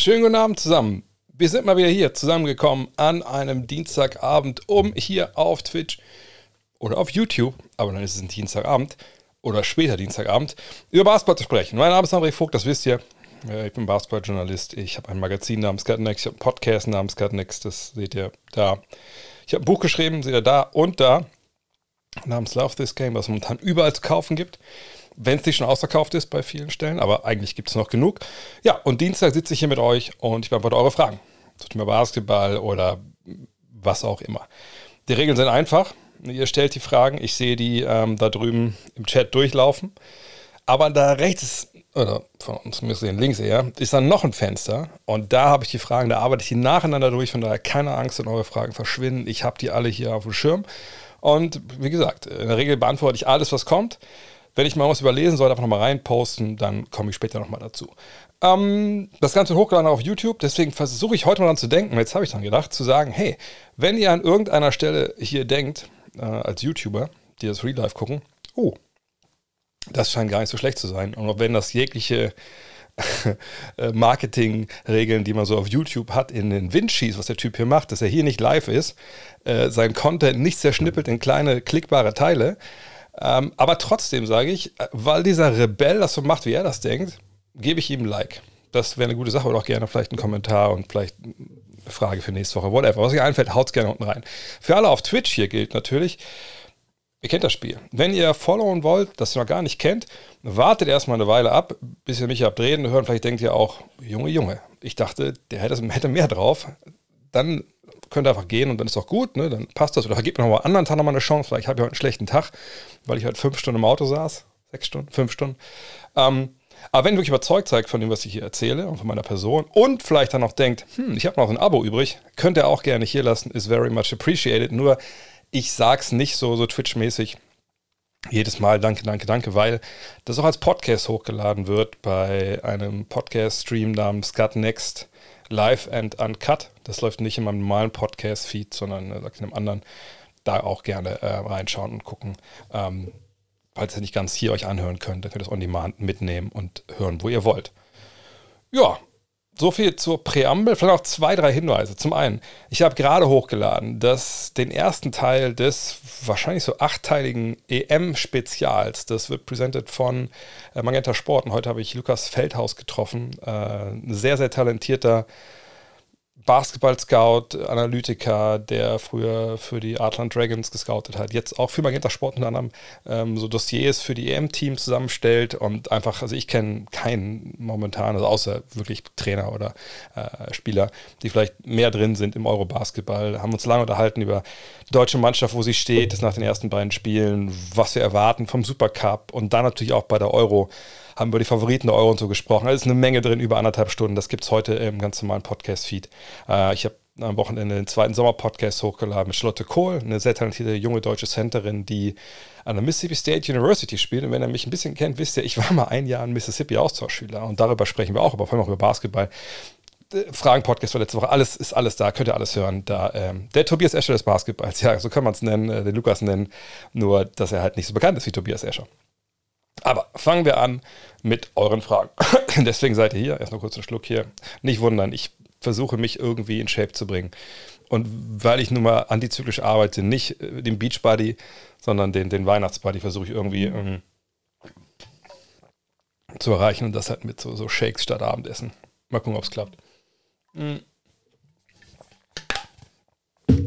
Schönen guten Abend zusammen. Wir sind mal wieder hier zusammengekommen an einem Dienstagabend, um hier auf Twitch oder auf YouTube, aber dann ist es ein Dienstagabend oder später Dienstagabend, über Basketball zu sprechen. Mein Name ist André Vogt, das wisst ihr. Äh, ich bin Basketballjournalist. Ich habe ein Magazin namens Cutnext, ich habe einen Podcast namens Cutnext, das seht ihr da. Ich habe ein Buch geschrieben, seht ihr da und da, namens Love This Game, was es momentan überall zu kaufen gibt wenn es nicht schon ausverkauft ist bei vielen Stellen, aber eigentlich gibt es noch genug. Ja, und Dienstag sitze ich hier mit euch und ich beantworte eure Fragen. Zum Thema Basketball oder was auch immer. Die Regeln sind einfach. Ihr stellt die Fragen, ich sehe die ähm, da drüben im Chat durchlaufen. Aber da rechts, oder von uns wir links eher, ist dann noch ein Fenster. Und da habe ich die Fragen, da arbeite ich die nacheinander durch. Von daher keine Angst, wenn eure Fragen verschwinden. Ich habe die alle hier auf dem Schirm. Und wie gesagt, in der Regel beantworte ich alles, was kommt. Wenn ich mal was überlesen soll, einfach nochmal reinposten, dann komme ich später nochmal dazu. Ähm, das Ganze hochgeladen auf YouTube, deswegen versuche ich heute mal dran zu denken, jetzt habe ich dran gedacht, zu sagen, hey, wenn ihr an irgendeiner Stelle hier denkt, äh, als YouTuber, die das Real Life gucken, oh, das scheint gar nicht so schlecht zu sein. Und wenn das jegliche äh, Marketingregeln, die man so auf YouTube hat, in den Wind schießt, was der Typ hier macht, dass er hier nicht live ist, äh, sein Content nicht zerschnippelt in kleine klickbare Teile, ähm, aber trotzdem sage ich, äh, weil dieser Rebell das so macht, wie er das denkt, gebe ich ihm ein Like. Das wäre eine gute Sache oder auch gerne vielleicht einen Kommentar und vielleicht eine Frage für nächste Woche, whatever. Was euch einfällt, haut es gerne unten rein. Für alle auf Twitch hier gilt natürlich, ihr kennt das Spiel. Wenn ihr followen wollt, das ihr noch gar nicht kennt, wartet erstmal eine Weile ab, bis ihr mich habt reden hören. Vielleicht denkt ihr auch, Junge, Junge, ich dachte, der hätte mehr drauf. Dann könnt ihr einfach gehen und dann ist auch gut, ne? dann passt das. Oder vergebt mir nochmal anderen Tag nochmal eine Chance. Vielleicht habe ich heute einen schlechten Tag, weil ich heute fünf Stunden im Auto saß. Sechs Stunden, fünf Stunden. Ähm, aber wenn ihr wirklich überzeugt seid von dem, was ich hier erzähle und von meiner Person und vielleicht dann noch denkt, hm, ich habe noch ein Abo übrig, könnt ihr auch gerne hier lassen, ist very much appreciated. Nur ich sag's nicht so, so Twitch-mäßig jedes Mal danke, danke, danke, weil das auch als Podcast hochgeladen wird bei einem Podcast-Stream namens Gut Next Live and Uncut. Das läuft nicht in meinem normalen Podcast-Feed, sondern äh, in einem anderen. Da auch gerne äh, reinschauen und gucken. Ähm, falls ihr nicht ganz hier euch anhören könnt, dann könnt ihr es on demand mitnehmen und hören, wo ihr wollt. Ja, so viel zur Präambel. Vielleicht noch zwei, drei Hinweise. Zum einen, ich habe gerade hochgeladen, dass den ersten Teil des wahrscheinlich so achtteiligen EM-Spezials, das wird präsentiert von äh, Magenta Sport. Und heute habe ich Lukas Feldhaus getroffen. Äh, ein sehr, sehr talentierter Basketball-Scout, Analytiker, der früher für die Artland Dragons gescoutet hat, jetzt auch für Magenta Sport unter anderem ähm, so Dossiers für die EM-Teams zusammenstellt und einfach, also ich kenne keinen momentan, also außer wirklich Trainer oder äh, Spieler, die vielleicht mehr drin sind im Euro-Basketball, haben uns lange unterhalten über die deutsche Mannschaft, wo sie steht, das nach den ersten beiden Spielen, was wir erwarten vom Supercup und dann natürlich auch bei der Euro haben über die Favoriten der Euro und so gesprochen. Da ist eine Menge drin, über anderthalb Stunden. Das gibt es heute im ganz normalen Podcast-Feed. Äh, ich habe am Wochenende den zweiten Sommer-Podcast hochgeladen mit Charlotte Kohl, eine sehr talentierte junge deutsche Centerin, die an der Mississippi State University spielt. Und wenn ihr mich ein bisschen kennt, wisst ihr, ich war mal ein Jahr in Mississippi Austauschschüler und darüber sprechen wir auch, aber vor allem auch über Basketball. Äh, Fragen-Podcast war letzte Woche, alles ist alles da, könnt ihr alles hören. Da, ähm, der Tobias Escher des Basketballs, ja, so kann man es nennen, äh, den Lukas nennen, nur dass er halt nicht so bekannt ist wie Tobias Escher. Aber fangen wir an mit euren Fragen. Deswegen seid ihr hier. Erst noch kurz einen Schluck hier. Nicht wundern, ich versuche mich irgendwie in Shape zu bringen. Und weil ich nun mal antizyklisch arbeite, nicht äh, den Beachbody, sondern den, den Weihnachtsbuddy versuche ich irgendwie ähm, zu erreichen und das halt mit so, so Shakes statt Abendessen. Mal gucken, ob es klappt. Mhm.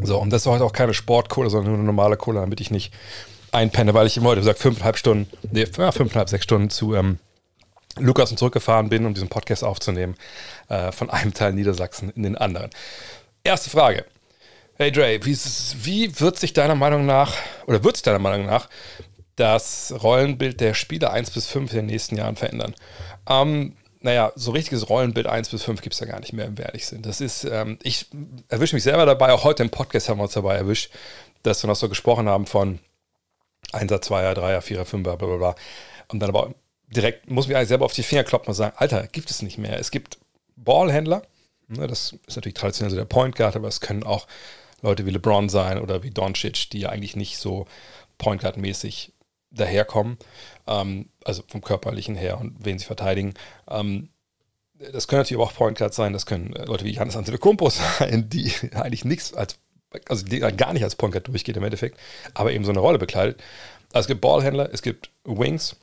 So, und das ist heute auch keine Sportkohle, sondern nur eine normale Kohle, damit ich nicht einpenne, weil ich immer heute gesagt fünfeinhalb Stunden, nee, fünfeinhalb, sechs Stunden zu ähm, Lukas und zurückgefahren bin, um diesen Podcast aufzunehmen, äh, von einem Teil Niedersachsen in den anderen. Erste Frage. Hey Dre, wie, wie wird sich deiner Meinung nach, oder wird sich deiner Meinung nach, das Rollenbild der Spieler 1 bis 5 in den nächsten Jahren verändern? Ähm, naja, so richtiges Rollenbild 1 bis 5 gibt es ja gar nicht mehr, wenn wir ehrlich sind. Das ist, ähm, ich erwische mich selber dabei, auch heute im Podcast haben wir uns dabei erwischt, dass wir noch so gesprochen haben von, Einser, Zweier, Dreier, Vierer, Fünfer, bla bla bla. Und dann aber direkt muss mir selber auf die Finger kloppen und sagen, Alter, gibt es nicht mehr. Es gibt Ballhändler, ne, das ist natürlich traditionell so der Point Guard, aber es können auch Leute wie LeBron sein oder wie Doncic, die ja eigentlich nicht so Point Guard-mäßig daherkommen, ähm, also vom körperlichen her und wen sie verteidigen. Ähm, das können natürlich auch Point Guards sein, das können äh, Leute wie Janis Antetokounmpo sein, die eigentlich nichts als, also die gar nicht als Point Guard durchgeht im Endeffekt, aber eben so eine Rolle bekleidet. Also es gibt Ballhändler, es gibt Wings,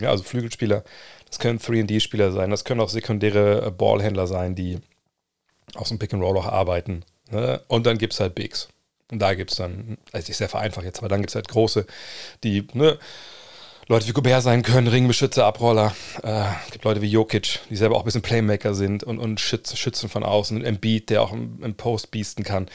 ja, also Flügelspieler, das können 3D-Spieler sein, das können auch sekundäre äh, Ballhändler sein, die aus dem Pick and Roll auch arbeiten. Ne? Und dann gibt es halt Bigs. Und da gibt es dann, also ich sehr vereinfacht jetzt, aber dann gibt es halt große, die, ne, Leute wie Gobert sein können, Ringbeschützer, Abroller. Äh, gibt Leute wie Jokic, die selber auch ein bisschen Playmaker sind und, und Schützen von außen. Embiid, der auch im, im Post beasten kann.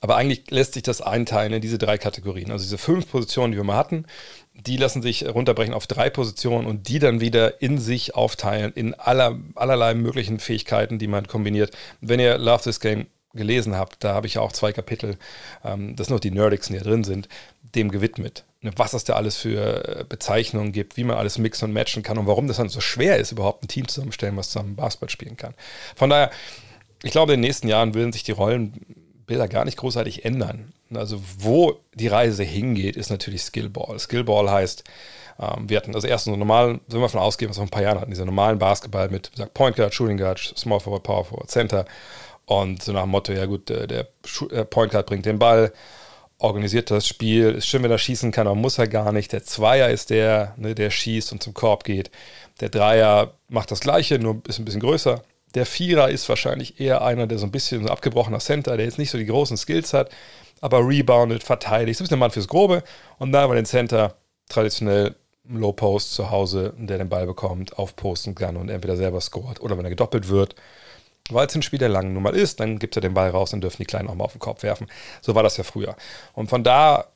Aber eigentlich lässt sich das einteilen in diese drei Kategorien. Also diese fünf Positionen, die wir mal hatten, die lassen sich runterbrechen auf drei Positionen und die dann wieder in sich aufteilen in aller, allerlei möglichen Fähigkeiten, die man kombiniert. Wenn ihr Love This Game gelesen habt, da habe ich ja auch zwei Kapitel, ähm, das sind noch die Nerdics, die da drin sind, dem gewidmet. Ne, was es da alles für äh, Bezeichnungen gibt, wie man alles mixen und matchen kann und warum das dann so schwer ist, überhaupt ein Team zusammenstellen, was zusammen Basketball spielen kann. Von daher, ich glaube, in den nächsten Jahren würden sich die Rollenbilder gar nicht großartig ändern. Also wo die Reise hingeht, ist natürlich Skillball. Skillball heißt, ähm, wir hatten also erst so normalen, sollen wir davon ausgehen, was wir vor ein paar Jahren hatten, diese normalen Basketball mit sagt Point Guard, Shooting Guard, Small Forward, Power Forward, Center und so nach dem Motto, ja gut, der, der Point Guard bringt den Ball, organisiert das Spiel. Ist schön, wenn er schießen kann, aber muss er gar nicht. Der Zweier ist der, ne, der schießt und zum Korb geht. Der Dreier macht das Gleiche, nur ist ein bisschen größer. Der Vierer ist wahrscheinlich eher einer, der so ein bisschen so abgebrochener Center, der jetzt nicht so die großen Skills hat, aber reboundet, verteidigt. So ein bisschen der Mann fürs Grobe. Und dann bei den Center traditionell Low Post zu Hause, der den Ball bekommt, aufposten kann und entweder selber scoret oder wenn er gedoppelt wird weil es ein Spiel der langen Nummer ist, dann gibt er den Ball raus und dürfen die Kleinen auch mal auf den Kopf werfen. So war das ja früher. Und von da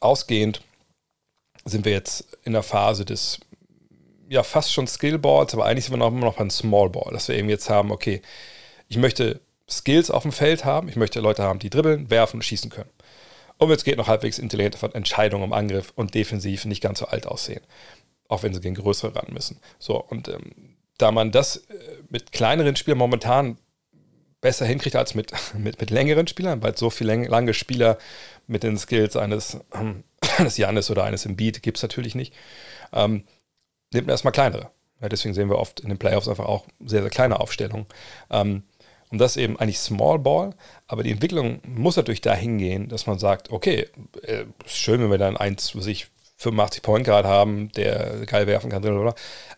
ausgehend sind wir jetzt in der Phase des, ja, fast schon Skillballs, aber eigentlich sind wir noch, immer noch beim Smallball, dass wir eben jetzt haben, okay, ich möchte Skills auf dem Feld haben, ich möchte Leute haben, die dribbeln, werfen und schießen können. Und jetzt geht noch halbwegs intelligente Entscheidungen im Angriff und defensiv nicht ganz so alt aussehen. Auch wenn sie gegen größere ran müssen. So, und ähm, da man das äh, mit kleineren Spielern momentan besser hinkriegt als mit, mit, mit längeren Spielern, weil so viele lange Spieler mit den Skills eines, eines Janis oder eines Embiid gibt es natürlich nicht. Ähm, nimmt man erstmal kleinere. Ja, deswegen sehen wir oft in den Playoffs einfach auch sehr, sehr kleine Aufstellungen. Ähm, und das eben eigentlich Small Ball, aber die Entwicklung muss natürlich dahin gehen, dass man sagt, okay, äh, schön, wenn wir dann eins, was ich 85 Point Guard haben, der geil werfen kann,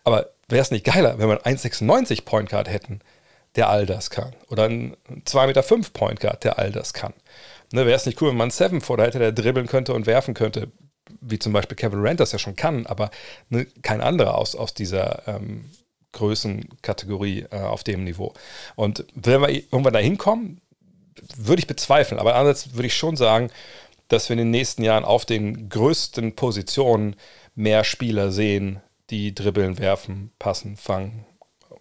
aber wäre es nicht geiler, wenn wir einen 1,96 Point Guard hätten, der all das kann? Oder einen 2,5 Meter Point Guard, der all das kann? Ne, wäre es nicht cool, wenn man einen 7 vor hätte, der dribbeln könnte und werfen könnte, wie zum Beispiel Kevin Durant das ja schon kann, aber ne, kein anderer aus, aus dieser ähm, Größenkategorie äh, auf dem Niveau. Und wenn wir irgendwann da hinkommen, würde ich bezweifeln, aber andererseits würde ich schon sagen, dass wir in den nächsten Jahren auf den größten Positionen mehr Spieler sehen, die dribbeln, werfen, passen, fangen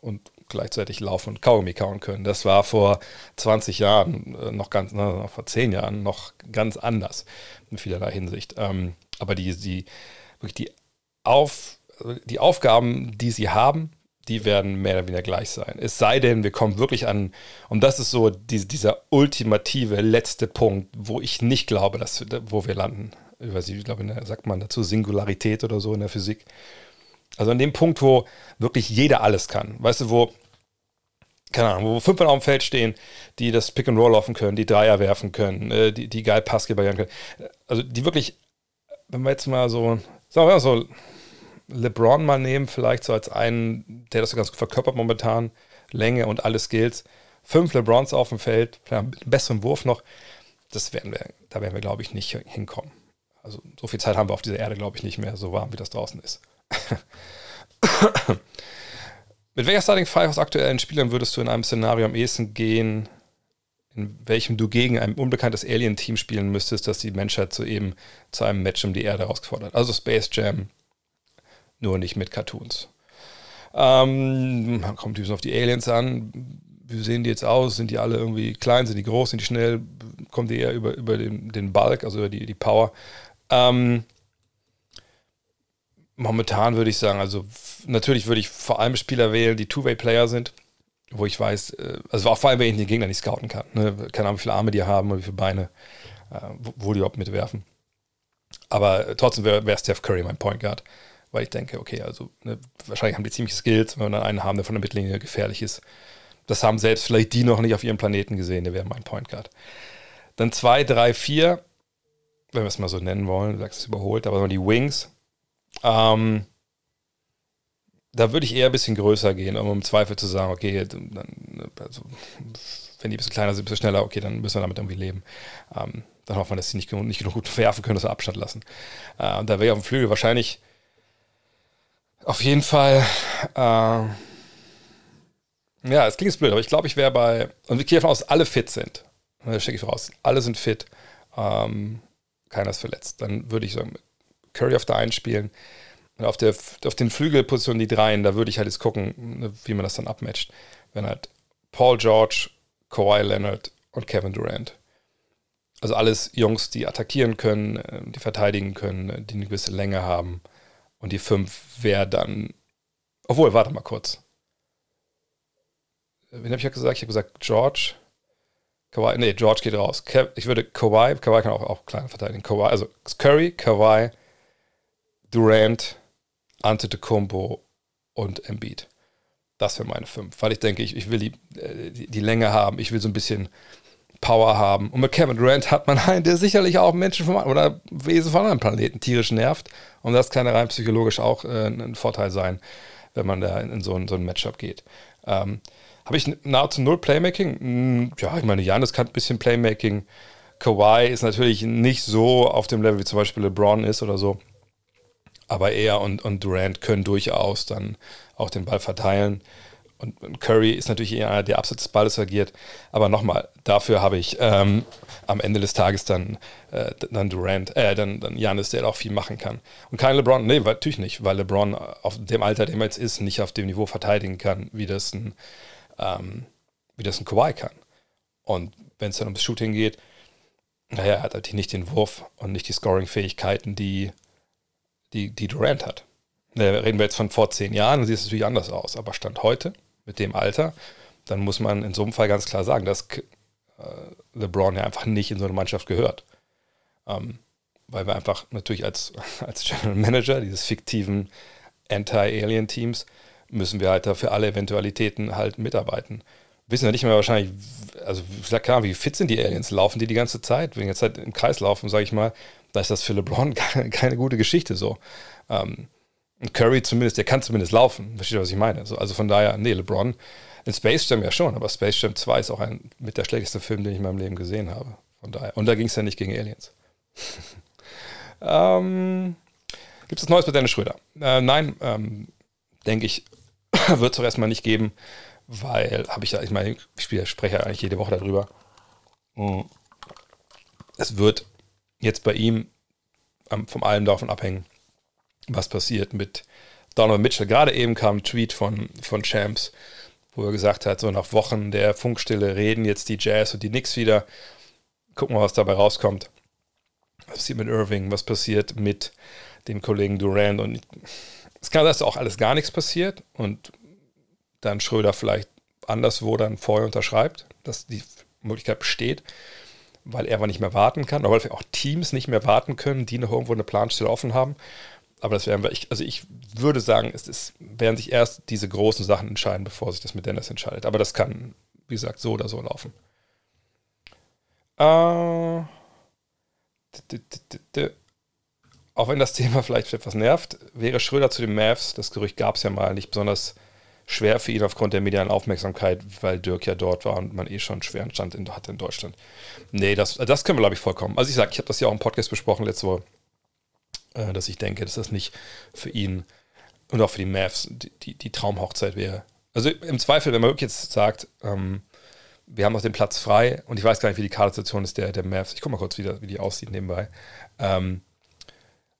und gleichzeitig laufen und Kaugummi kauen können. Das war vor 20 Jahren, äh, noch ganz, ne, vor 10 Jahren noch ganz anders in vielerlei Hinsicht. Ähm, aber die, die, wirklich die, Auf, die Aufgaben, die sie haben, die werden mehr oder weniger gleich sein. Es sei denn, wir kommen wirklich an, und das ist so die, dieser ultimative letzte Punkt, wo ich nicht glaube, dass, wo wir landen. Ich glaube, sagt man dazu Singularität oder so in der Physik also an dem Punkt, wo wirklich jeder alles kann. Weißt du, wo, keine Ahnung, wo fünf Mann auf dem Feld stehen, die das Pick and Roll laufen können, die Dreier werfen können, äh, die, die geil Passgeber können. Also die wirklich, wenn wir jetzt mal so, sagen wir mal so, LeBron mal nehmen, vielleicht so als einen, der das so ganz gut verkörpert momentan, Länge und alle Skills. Fünf LeBrons auf dem Feld, einen besseren Wurf noch, das werden wir, da werden wir, glaube ich, nicht hinkommen. Also so viel Zeit haben wir auf dieser Erde, glaube ich, nicht mehr, so warm wie das draußen ist. Mit welcher Starting Five aus aktuellen Spielern würdest du in einem Szenario am ehesten gehen, in welchem du gegen ein unbekanntes Alien-Team spielen müsstest, das die Menschheit zu eben zu einem Match um die Erde herausgefordert? Also Space Jam, nur nicht mit Cartoons. Ähm, kommt übrigens auf die Aliens an. Wie sehen die jetzt aus? Sind die alle irgendwie klein? Sind die groß? Sind die schnell? Kommen die eher über, über den, den Bulk, also über die, die Power? Ähm, Momentan würde ich sagen, also natürlich würde ich vor allem Spieler wählen, die Two-Way-Player sind, wo ich weiß, äh, also auch vor allem, wenn ich den Gegner nicht scouten kann. Ne? Keine Ahnung, wie viele Arme die haben oder wie viele Beine, äh, wo die überhaupt mitwerfen. Aber trotzdem wäre wär Steph Curry mein Point Guard, weil ich denke, okay, also ne, wahrscheinlich haben die ziemliche Skills, wenn wir dann einen haben, der von der Mittellinie gefährlich ist. Das haben selbst vielleicht die noch nicht auf ihrem Planeten gesehen, der wäre mein Point Guard. Dann 2, 3, 4, wenn wir es mal so nennen wollen, du sagst es überholt, aber die Wings. Ähm, da würde ich eher ein bisschen größer gehen, um im Zweifel zu sagen, okay, dann, also, wenn die ein bisschen kleiner sind, ein bisschen schneller, okay, dann müssen wir damit irgendwie leben. Ähm, dann hoffen wir, dass sie nicht, nicht genug gut werfen können, dass wir Abstand lassen. Äh, und da wäre auf dem Flügel wahrscheinlich auf jeden Fall, äh, ja, es klingt jetzt blöd, aber ich glaube, ich wäre bei, und ich gehe davon aus, alle fit sind. Da stecke ich voraus. Alle sind fit. Ähm, keiner ist verletzt. Dann würde ich sagen, Curry auf der 1 spielen. Auf, der, auf den Flügelpositionen die Dreien, da würde ich halt jetzt gucken, wie man das dann abmatcht. Wenn halt Paul George, Kawhi Leonard und Kevin Durant. Also alles Jungs, die attackieren können, äh, die verteidigen können, die eine gewisse Länge haben. Und die 5 wäre dann. Obwohl, warte mal kurz. Wen habe ich ja gesagt? Ich habe gesagt George. Kawhi, nee, George geht raus. Ich würde Kawhi, Kawhi kann auch, auch kleiner verteidigen. Kawhi, also Curry, Kawhi, Durant, Antetokounmpo und Embiid. Das wäre meine fünf, weil ich denke, ich, ich will die, äh, die, die, Länge haben, ich will so ein bisschen Power haben. Und mit Kevin Durant hat man einen, der sicherlich auch Menschen vom, oder Wesen von anderen Planeten tierisch nervt. Und das kann rein psychologisch auch äh, ein Vorteil sein, wenn man da in, in so, ein, so ein Matchup geht. Ähm, Habe ich nahezu null Playmaking? Hm, ja, ich meine, Janis kann ein bisschen Playmaking. Kawhi ist natürlich nicht so auf dem Level, wie zum Beispiel LeBron ist oder so. Aber er und, und Durant können durchaus dann auch den Ball verteilen. Und, Curry ist natürlich eher einer, der abseits des Balles agiert. Aber nochmal, dafür habe ich ähm, am Ende des Tages dann, äh, dann Durant, äh, dann, dann Janis, der auch viel machen kann. Und kein LeBron, nee, natürlich nicht, weil LeBron auf dem Alter, dem er jetzt ist, nicht auf dem Niveau verteidigen kann, wie das ein, ähm, wie das ein Kawhi kann. Und wenn es dann ums Shooting geht, naja, er hat natürlich nicht den Wurf und nicht die Scoring-Fähigkeiten, die die, die Durant hat. Da reden wir jetzt von vor zehn Jahren, dann sieht es natürlich anders aus. Aber Stand heute, mit dem Alter, dann muss man in so einem Fall ganz klar sagen, dass äh, LeBron ja einfach nicht in so eine Mannschaft gehört. Ähm, weil wir einfach natürlich als, als General Manager dieses fiktiven Anti-Alien-Teams müssen wir halt da für alle Eventualitäten halt mitarbeiten. Wissen wir nicht mehr wahrscheinlich, also ich klar, wie fit sind die Aliens? Laufen die die ganze Zeit? Wenn die jetzt halt im Kreis laufen, sage ich mal, da ist das für LeBron keine, gute Geschichte so. Ähm, Curry zumindest, der kann zumindest laufen. Versteht ihr, was ich meine? So, also von daher, nee, LeBron in Space Jam ja schon, aber Space Jam 2 ist auch ein mit der schlechteste Film, den ich in meinem Leben gesehen habe. Von daher. Und da ging es ja nicht gegen Aliens. ähm, Gibt es Neues mit Dennis Schröder? Äh, nein, ähm, denke ich, wird es doch erstmal nicht geben, weil habe ich ja, ich meine, ich spreche ja eigentlich jede Woche darüber. Mhm. Es wird jetzt bei ihm vom allem davon abhängen, was passiert mit Donovan Mitchell. Gerade eben kam ein Tweet von, von Champs, wo er gesagt hat, so nach Wochen der Funkstille reden jetzt die Jazz und die Knicks wieder. Gucken wir, was dabei rauskommt. Was passiert mit Irving? Was passiert mit dem Kollegen Durant? Und es kann sein, dass auch alles gar nichts passiert und dann Schröder vielleicht anderswo dann vorher unterschreibt, dass die Möglichkeit besteht weil er aber nicht mehr warten kann, oder weil auch Teams nicht mehr warten können, die noch irgendwo eine Planstelle offen haben. Aber das werden wir, ich, also ich würde sagen, es ist, werden sich erst diese großen Sachen entscheiden, bevor sich das mit Dennis entscheidet. Aber das kann, wie gesagt, so oder so laufen. Äh, auch wenn das Thema vielleicht etwas nervt, wäre Schröder zu den Mavs, das Gerücht gab es ja mal, nicht besonders schwer für ihn aufgrund der medialen Aufmerksamkeit, weil Dirk ja dort war und man eh schon einen schweren Stand in, hatte in Deutschland. Nee, das, das können wir, glaube ich, vollkommen. Also ich sage, ich habe das ja auch im Podcast besprochen letzte Woche, äh, dass ich denke, dass das nicht für ihn und auch für die Mavs die, die, die Traumhochzeit wäre. Also im Zweifel, wenn man wirklich jetzt sagt, ähm, wir haben noch den Platz frei und ich weiß gar nicht, wie die Kadersituation ist der, der Mavs. Ich gucke mal kurz wieder, wie die aussieht nebenbei. Ähm,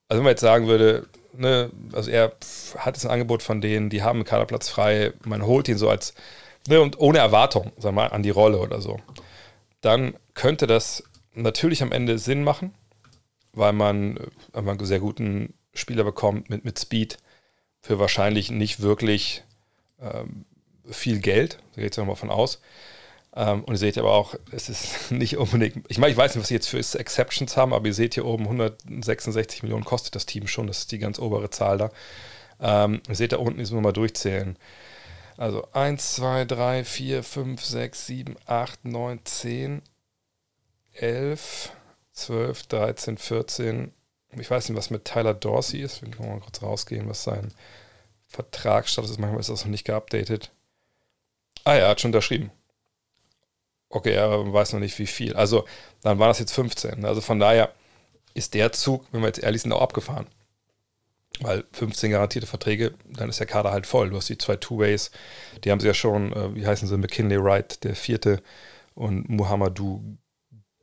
also wenn man jetzt sagen würde, ne, also er hat jetzt ein Angebot von denen, die haben einen Kaderplatz frei, man holt ihn so als, ne, und ohne Erwartung, sag mal, an die Rolle oder so, dann könnte das natürlich am Ende Sinn machen, weil man, einen sehr guten Spieler bekommt mit, mit Speed für wahrscheinlich nicht wirklich ähm, viel Geld, da geht es ja mal von aus. Ähm, und ihr seht aber auch, es ist nicht unbedingt, ich meine, ich weiß nicht, was sie jetzt für Exceptions haben, aber ihr seht hier oben 166 Millionen kostet das Team schon, das ist die ganz obere Zahl da. Ähm, ihr seht da unten, müssen wir mal durchzählen. Also 1, 2, 3, 4, 5, 6, 7, 8, 9, 10, 11, 12, 13, 14. Ich weiß nicht, was mit Tyler Dorsey ist. Wir können mal kurz rausgehen, was sein Vertragsstatus ist. Manchmal ist das noch nicht geupdatet. Ah ja, hat schon unterschrieben. Okay, er weiß noch nicht, wie viel. Also, dann waren das jetzt 15. Also von daher ist der Zug, wenn wir jetzt ehrlich sind, auch abgefahren. Weil 15 garantierte Verträge, dann ist der Kader halt voll. Du hast die zwei Two-Ways, die haben sie ja schon, äh, wie heißen sie, McKinley Wright, der vierte, und Muhammadu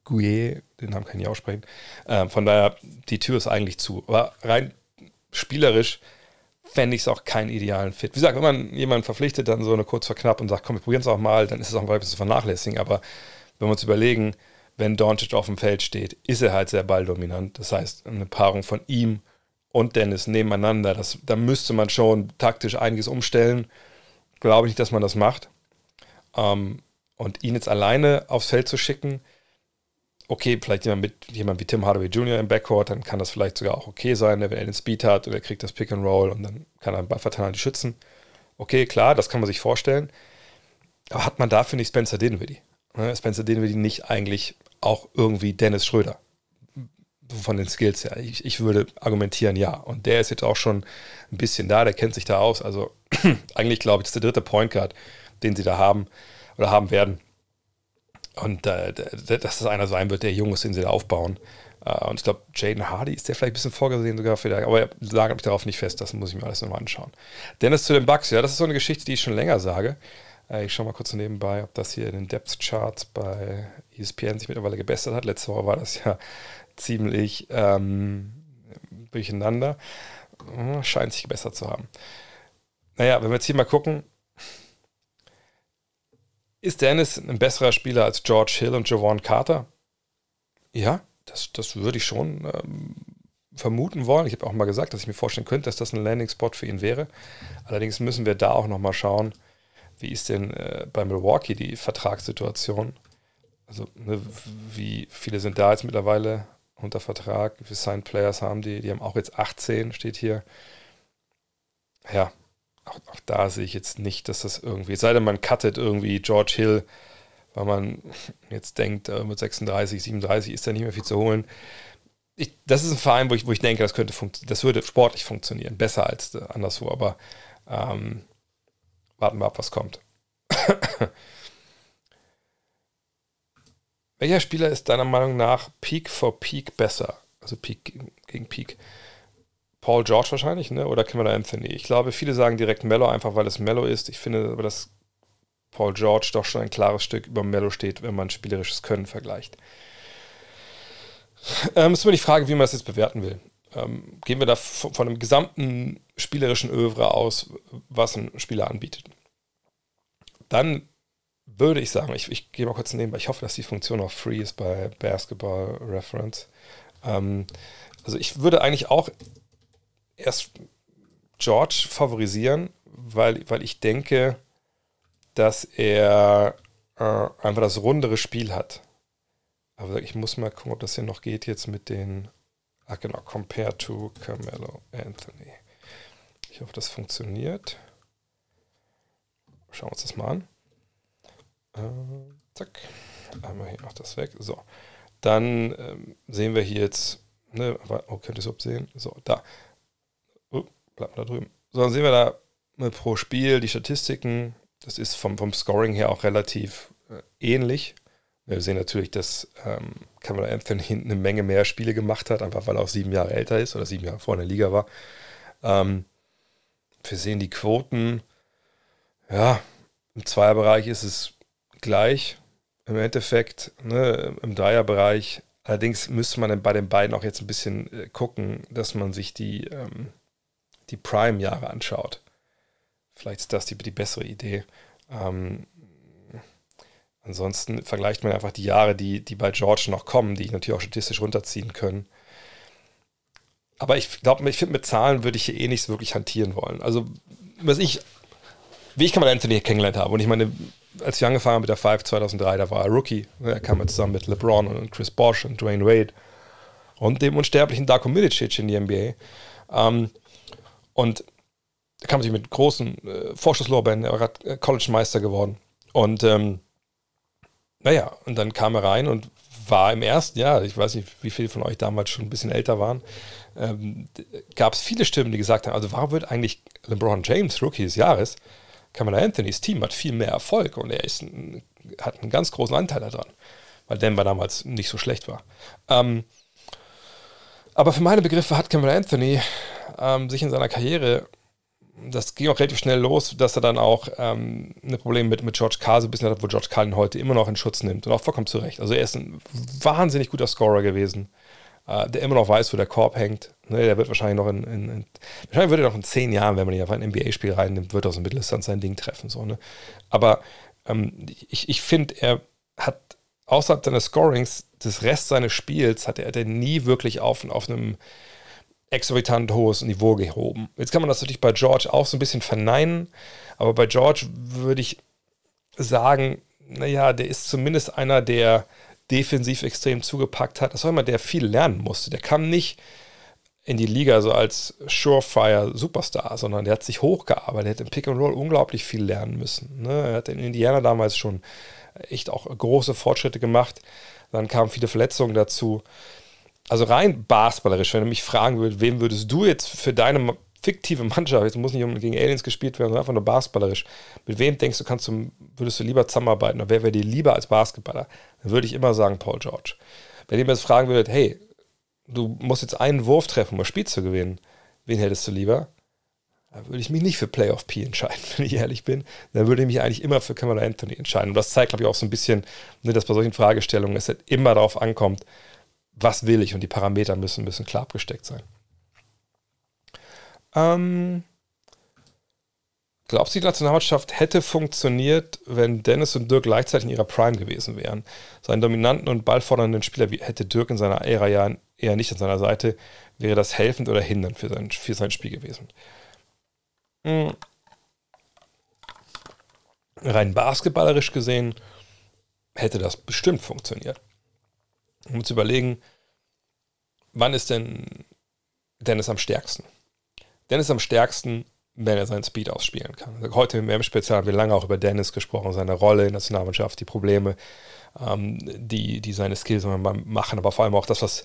Guye, den Namen kann ich aussprechen. Ähm, von daher, die Tür ist eigentlich zu. Aber rein spielerisch fände ich es auch keinen idealen Fit. Wie gesagt, wenn man jemanden verpflichtet, dann so eine kurz vor knapp und sagt, komm, wir probieren es auch mal, dann ist es auch ein bisschen vernachlässigen. Aber wenn wir uns überlegen, wenn Doncic auf dem Feld steht, ist er halt sehr balldominant. Das heißt, eine Paarung von ihm und Dennis nebeneinander, das, da müsste man schon taktisch einiges umstellen. Glaube ich nicht, dass man das macht. Ähm, und ihn jetzt alleine aufs Feld zu schicken, okay, vielleicht jemand mit jemand wie Tim Hardaway Jr. im Backcourt, dann kann das vielleicht sogar auch okay sein, wenn er den Speed hat oder er kriegt das Pick and Roll und dann kann er Ballverteiler schützen. Okay, klar, das kann man sich vorstellen. Aber hat man dafür nicht Spencer Dinwiddie? Ne, Spencer Dinwiddie nicht eigentlich auch irgendwie Dennis Schröder? Von den Skills her. Ich, ich würde argumentieren, ja. Und der ist jetzt auch schon ein bisschen da, der kennt sich da aus. Also eigentlich glaube ich, das ist der dritte Point Guard, den sie da haben oder haben werden. Und äh, dass das einer sein wird, der jung ist, den sie da aufbauen. Äh, und ich glaube, Jaden Hardy ist der vielleicht ein bisschen vorgesehen sogar für der, aber lagert mich darauf nicht fest, das muss ich mir alles nochmal anschauen. Dennis zu den Bugs, ja, das ist so eine Geschichte, die ich schon länger sage. Äh, ich schaue mal kurz nebenbei, ob das hier in den Depth Charts bei ESPN sich mittlerweile gebessert hat. Letzte Woche war das ja ziemlich ähm, durcheinander. Hm, scheint sich gebessert zu haben. Naja, wenn wir jetzt hier mal gucken, ist Dennis ein besserer Spieler als George Hill und Javon Carter? Ja, das, das würde ich schon ähm, vermuten wollen. Ich habe auch mal gesagt, dass ich mir vorstellen könnte, dass das ein Landing-Spot für ihn wäre. Allerdings müssen wir da auch nochmal schauen, wie ist denn äh, bei Milwaukee die Vertragssituation? Also, ne, wie viele sind da jetzt mittlerweile unter Vertrag? Wie viele Signed Players haben die? Die haben auch jetzt 18, steht hier. Ja, auch, auch, da sehe ich jetzt nicht, dass das irgendwie, sei denn man cuttet irgendwie George Hill, weil man jetzt denkt, äh, mit 36, 37 ist da nicht mehr viel zu holen. Ich, das ist ein Verein, wo ich, wo ich denke, das könnte das würde sportlich funktionieren, besser als äh, anderswo, aber ähm, warten wir ab, was kommt. Welcher Spieler ist deiner Meinung nach Peak for Peak besser? Also Peak gegen Peak. Paul George wahrscheinlich, ne? oder Camilla Anthony. Ich glaube, viele sagen direkt Mello, einfach weil es Mello ist. Ich finde aber, dass Paul George doch schon ein klares Stück über Mello steht, wenn man spielerisches Können vergleicht. Ähm, ist immer die Frage, wie man das jetzt bewerten will. Ähm, gehen wir da von, von einem gesamten spielerischen Övre aus, was ein Spieler anbietet. Dann würde ich sagen, ich, ich gehe mal kurz nebenbei, ich hoffe, dass die Funktion auch free ist bei Basketball Reference. Ähm, also ich würde eigentlich auch erst George favorisieren, weil, weil ich denke, dass er äh, einfach das rundere Spiel hat. Aber ich muss mal gucken, ob das hier noch geht jetzt mit den. Ach genau, compare to Carmelo Anthony. Ich hoffe, das funktioniert. Schauen wir uns das mal an. Äh, zack. Einmal hier noch das weg. So. Dann ähm, sehen wir hier jetzt. Ne, oh, könnt ihr es sehen? So, da bleibt da drüben. So, dann sehen wir da pro Spiel die Statistiken. Das ist vom, vom Scoring her auch relativ äh, ähnlich. Wir sehen natürlich, dass ähm, Cameron Anthony eine Menge mehr Spiele gemacht hat, einfach weil er auch sieben Jahre älter ist oder sieben Jahre vor in der Liga war. Ähm, wir sehen die Quoten. Ja, im Zweierbereich ist es gleich. Im Endeffekt, ne, im Dreierbereich. Allerdings müsste man bei den beiden auch jetzt ein bisschen äh, gucken, dass man sich die ähm, die Prime-Jahre anschaut. Vielleicht ist das die, die bessere Idee. Ähm, ansonsten vergleicht man einfach die Jahre, die, die bei George noch kommen, die ich natürlich auch statistisch runterziehen können. Aber ich glaube, ich finde, mit Zahlen würde ich hier eh nicht wirklich hantieren wollen. Also, was ich, wie ich kann man Anthony kennengelernt habe, und ich meine, als ich angefangen habe mit der Five 2003, da war er Rookie. Er kam jetzt zusammen mit LeBron und Chris Bosh und Dwayne Wade und dem unsterblichen Darko Milicic in die NBA. Ähm, und da kam sich mit großen äh, Vorschusslorbeeren, er war gerade äh, College-Meister geworden. Und ähm, naja, und dann kam er rein und war im ersten Jahr, ich weiß nicht, wie viele von euch damals schon ein bisschen älter waren, ähm, gab es viele Stimmen, die gesagt haben, also warum wird eigentlich LeBron James Rookie des Jahres? Kamala Anthony's Team hat viel mehr Erfolg und er ist ein, hat einen ganz großen Anteil daran, weil Denver damals nicht so schlecht war. Ähm, aber für meine Begriffe hat Kamala Anthony ähm, sich in seiner Karriere das ging auch relativ schnell los, dass er dann auch ähm, ein Problem mit, mit George Carl so ein bisschen hat, wo George Carl ihn heute immer noch in Schutz nimmt und auch vollkommen zurecht. Also er ist ein wahnsinnig guter Scorer gewesen, äh, der immer noch weiß, wo der Korb hängt. Ne, der wird wahrscheinlich noch in, in, in, wahrscheinlich würde er noch in zehn Jahren, wenn man ihn auf ein NBA-Spiel reinnimmt, wird er aus dem Mitteldistanz sein Ding treffen. So, ne? Aber ähm, ich, ich finde, er hat außerhalb seines Scorings, des Rest seines Spiels, hat er, hat nie wirklich auf, auf einem exorbitant hohes Niveau gehoben. Jetzt kann man das natürlich bei George auch so ein bisschen verneinen, aber bei George würde ich sagen, naja, der ist zumindest einer, der defensiv extrem zugepackt hat. Das war immer der viel lernen musste. Der kam nicht in die Liga so als Surefire Superstar, sondern der hat sich hochgearbeitet, er hat im Pick and Roll unglaublich viel lernen müssen. Ne? Er hat in Indiana damals schon echt auch große Fortschritte gemacht. Dann kamen viele Verletzungen dazu also rein basketballerisch, wenn du mich fragen würdest, wem würdest du jetzt für deine fiktive Mannschaft, jetzt muss nicht gegen Aliens gespielt werden, sondern einfach nur basketballerisch, mit wem denkst du, kannst du, würdest du lieber zusammenarbeiten oder wer wäre dir lieber als Basketballer? Dann würde ich immer sagen Paul George. Wenn ihr mir jetzt fragen würdet, hey, du musst jetzt einen Wurf treffen, um das Spiel zu gewinnen, wen hättest du lieber? Da würde ich mich nicht für Playoff P entscheiden, wenn ich ehrlich bin. Dann würde ich mich eigentlich immer für Kamala Anthony entscheiden. Und das zeigt, glaube ich, auch so ein bisschen, ne, dass bei solchen Fragestellungen es halt immer darauf ankommt, was will ich und die Parameter müssen, müssen klar abgesteckt sein. Ähm, glaubst du, die Nationalmannschaft hätte funktioniert, wenn Dennis und Dirk gleichzeitig in ihrer Prime gewesen wären? Seinen dominanten und ballfordernden Spieler hätte Dirk in seiner Ära ja eher nicht an seiner Seite. Wäre das helfend oder hindernd für sein, für sein Spiel gewesen? Hm. Rein basketballerisch gesehen hätte das bestimmt funktioniert um zu überlegen, wann ist denn Dennis am stärksten? Dennis am stärksten, wenn er seinen Speed ausspielen kann. Also heute im WM-Spezial haben wir lange auch über Dennis gesprochen, seine Rolle in der Nationalmannschaft, die Probleme, ähm, die, die seine Skills machen, aber vor allem auch das, was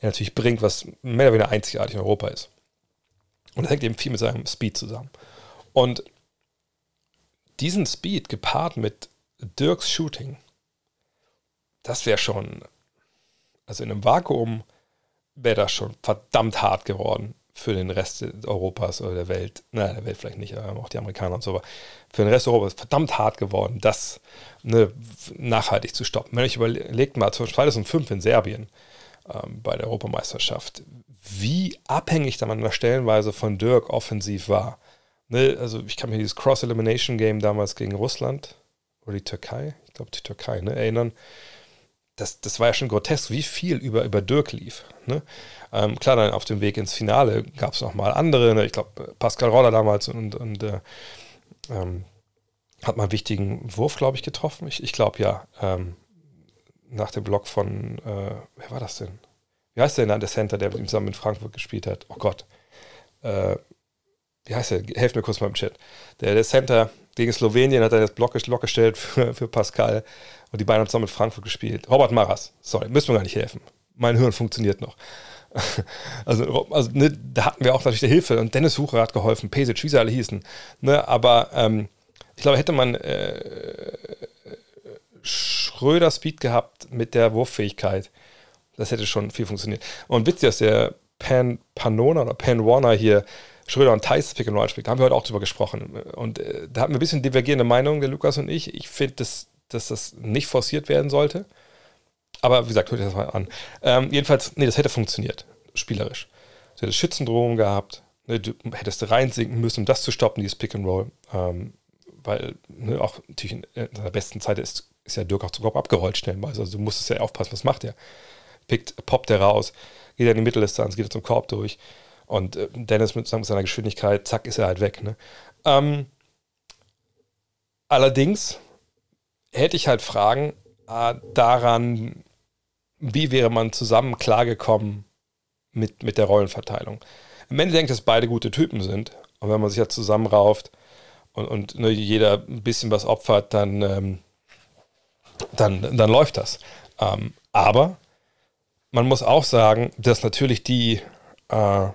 er natürlich bringt, was mehr oder weniger einzigartig in Europa ist. Und das hängt eben viel mit seinem Speed zusammen. Und diesen Speed gepaart mit Dirks Shooting, das wäre schon also in einem Vakuum wäre das schon verdammt hart geworden für den Rest Europas oder der Welt. Naja, der Welt vielleicht nicht, aber auch die Amerikaner und so. Aber für den Rest Europas verdammt hart geworden, das ne, nachhaltig zu stoppen. Wenn ich überlegt mal, zum Beispiel 2005 in Serbien ähm, bei der Europameisterschaft, wie abhängig da man da stellenweise von Dirk offensiv war. Ne, also ich kann mir dieses Cross-Elimination-Game damals gegen Russland oder die Türkei, ich glaube die Türkei, ne, erinnern das, das war ja schon grotesk, wie viel über, über Dirk lief. Ne? Ähm, klar, dann auf dem Weg ins Finale gab es nochmal andere. Ne? Ich glaube, Pascal Roller damals und, und äh, ähm, hat mal einen wichtigen Wurf, glaube ich, getroffen. Ich, ich glaube ja. Ähm, nach dem Block von, äh, wer war das denn? Wie heißt der denn der Center, der mit ihm zusammen in Frankfurt gespielt hat? Oh Gott. Äh, wie heißt der? Helft mir kurz mal im Chat. Der, der Center gegen Slowenien hat er das Block, Block gestellt für, für Pascal. Und die beiden haben zusammen mit Frankfurt gespielt. Robert Maras, sorry, müssen wir gar nicht helfen. Mein Hirn funktioniert noch. Also, also ne, da hatten wir auch natürlich Hilfe und Dennis Hucher hat geholfen, Pesic, wie sie alle hießen. Ne, aber ähm, ich glaube, hätte man äh, Schröder Speed gehabt mit der Wurffähigkeit, das hätte schon viel funktioniert. Und witzig, dass der Pan Panona oder Pan Warner hier Schröder und Thais Pick and Roll spielt. Da haben wir heute auch drüber gesprochen. Und äh, da hatten wir ein bisschen divergierende Meinungen, der Lukas und ich. Ich finde, das dass das nicht forciert werden sollte. Aber wie gesagt, hört euch das mal an. Ähm, jedenfalls, nee, das hätte funktioniert, spielerisch. Du hättest Schützendrohungen gehabt, ne, du hättest reinsinken müssen, um das zu stoppen, dieses Pick and Roll. Ähm, weil ne, auch natürlich in seiner besten Zeit ist, ist ja Dirk auch Kopf abgerollt stellenweise. Also du musstest ja aufpassen, was macht er. Pickt, poppt er raus, geht er in die Mitteldistanz, geht er zum Korb durch. Und äh, Dennis mit, seiner Geschwindigkeit, zack, ist er halt weg. Ne? Ähm, allerdings hätte ich halt Fragen äh, daran, wie wäre man zusammen klargekommen mit, mit der Rollenverteilung. Im Ende denke dass beide gute Typen sind. Und wenn man sich ja zusammenrauft und, und ne, jeder ein bisschen was opfert, dann, ähm, dann, dann läuft das. Ähm, aber man muss auch sagen, dass natürlich die, äh,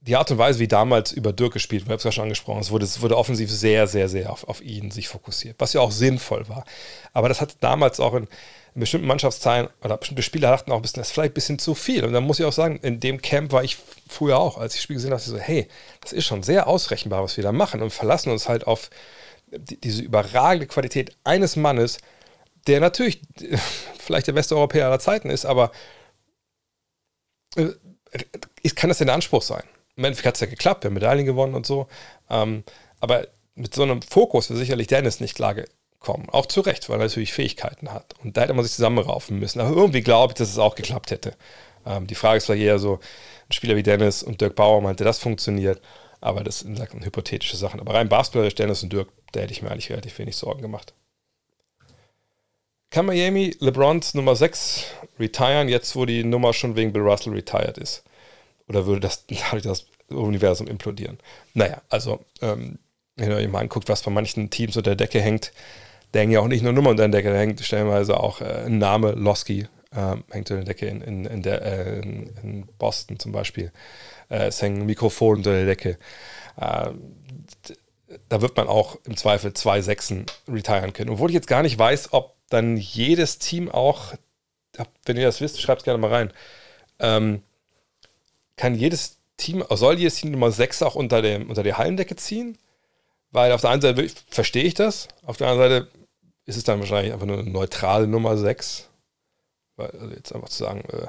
die Art und Weise, wie damals über Dirk gespielt wurde, ich habe es ja schon angesprochen, es wurde, es wurde offensiv sehr, sehr, sehr auf, auf ihn sich fokussiert, was ja auch sinnvoll war. Aber das hat damals auch in, in bestimmten Mannschaftsteilen oder bestimmte Spieler dachten auch ein bisschen, das ist vielleicht ein bisschen zu viel. Und dann muss ich auch sagen, in dem Camp war ich früher auch, als ich das Spiel gesehen habe, so, hey, das ist schon sehr ausrechenbar, was wir da machen und verlassen uns halt auf diese überragende Qualität eines Mannes, der natürlich vielleicht der beste Europäer aller Zeiten ist, aber äh, kann das denn der Anspruch sein? Im Endeffekt hat es ja geklappt, wir haben Medaillen gewonnen und so. Ähm, aber mit so einem Fokus wäre sicherlich Dennis nicht klar gekommen. Auch zu Recht, weil er natürlich Fähigkeiten hat. Und da hätte man sich zusammenraufen müssen. Aber irgendwie glaube ich, dass es auch geklappt hätte. Ähm, die Frage ist vielleicht eher so, ein Spieler wie Dennis und Dirk Bauer meinte, das funktioniert. Aber das sind hypothetische Sachen. Aber rein basketballerisch Dennis und Dirk, da hätte ich mir eigentlich relativ wenig Sorgen gemacht. Kann Miami LeBrons Nummer 6 retiren, jetzt wo die Nummer schon wegen Bill Russell retired ist? Oder würde das dadurch das Universum implodieren? Naja, also, ähm, wenn ihr euch mal anguckt, was bei manchen Teams unter der Decke hängt, da hängen ja auch nicht nur Nummer unter der Decke, da hängt stellenweise auch äh, ein Name, Losky, äh, hängt unter der Decke in, in, in, der, äh, in Boston zum Beispiel. Äh, es hängen Mikrofone unter der Decke. Äh, da wird man auch im Zweifel zwei Sechsen retiren können. Obwohl ich jetzt gar nicht weiß, ob dann jedes Team auch, wenn ihr das wisst, schreibt es gerne mal rein, ähm, kann jedes Team, soll jedes Team Nummer 6 auch unter, dem, unter die Hallendecke ziehen? Weil auf der einen Seite verstehe ich das, auf der anderen Seite ist es dann wahrscheinlich einfach nur eine neutrale Nummer 6. Weil, also jetzt einfach zu sagen, äh,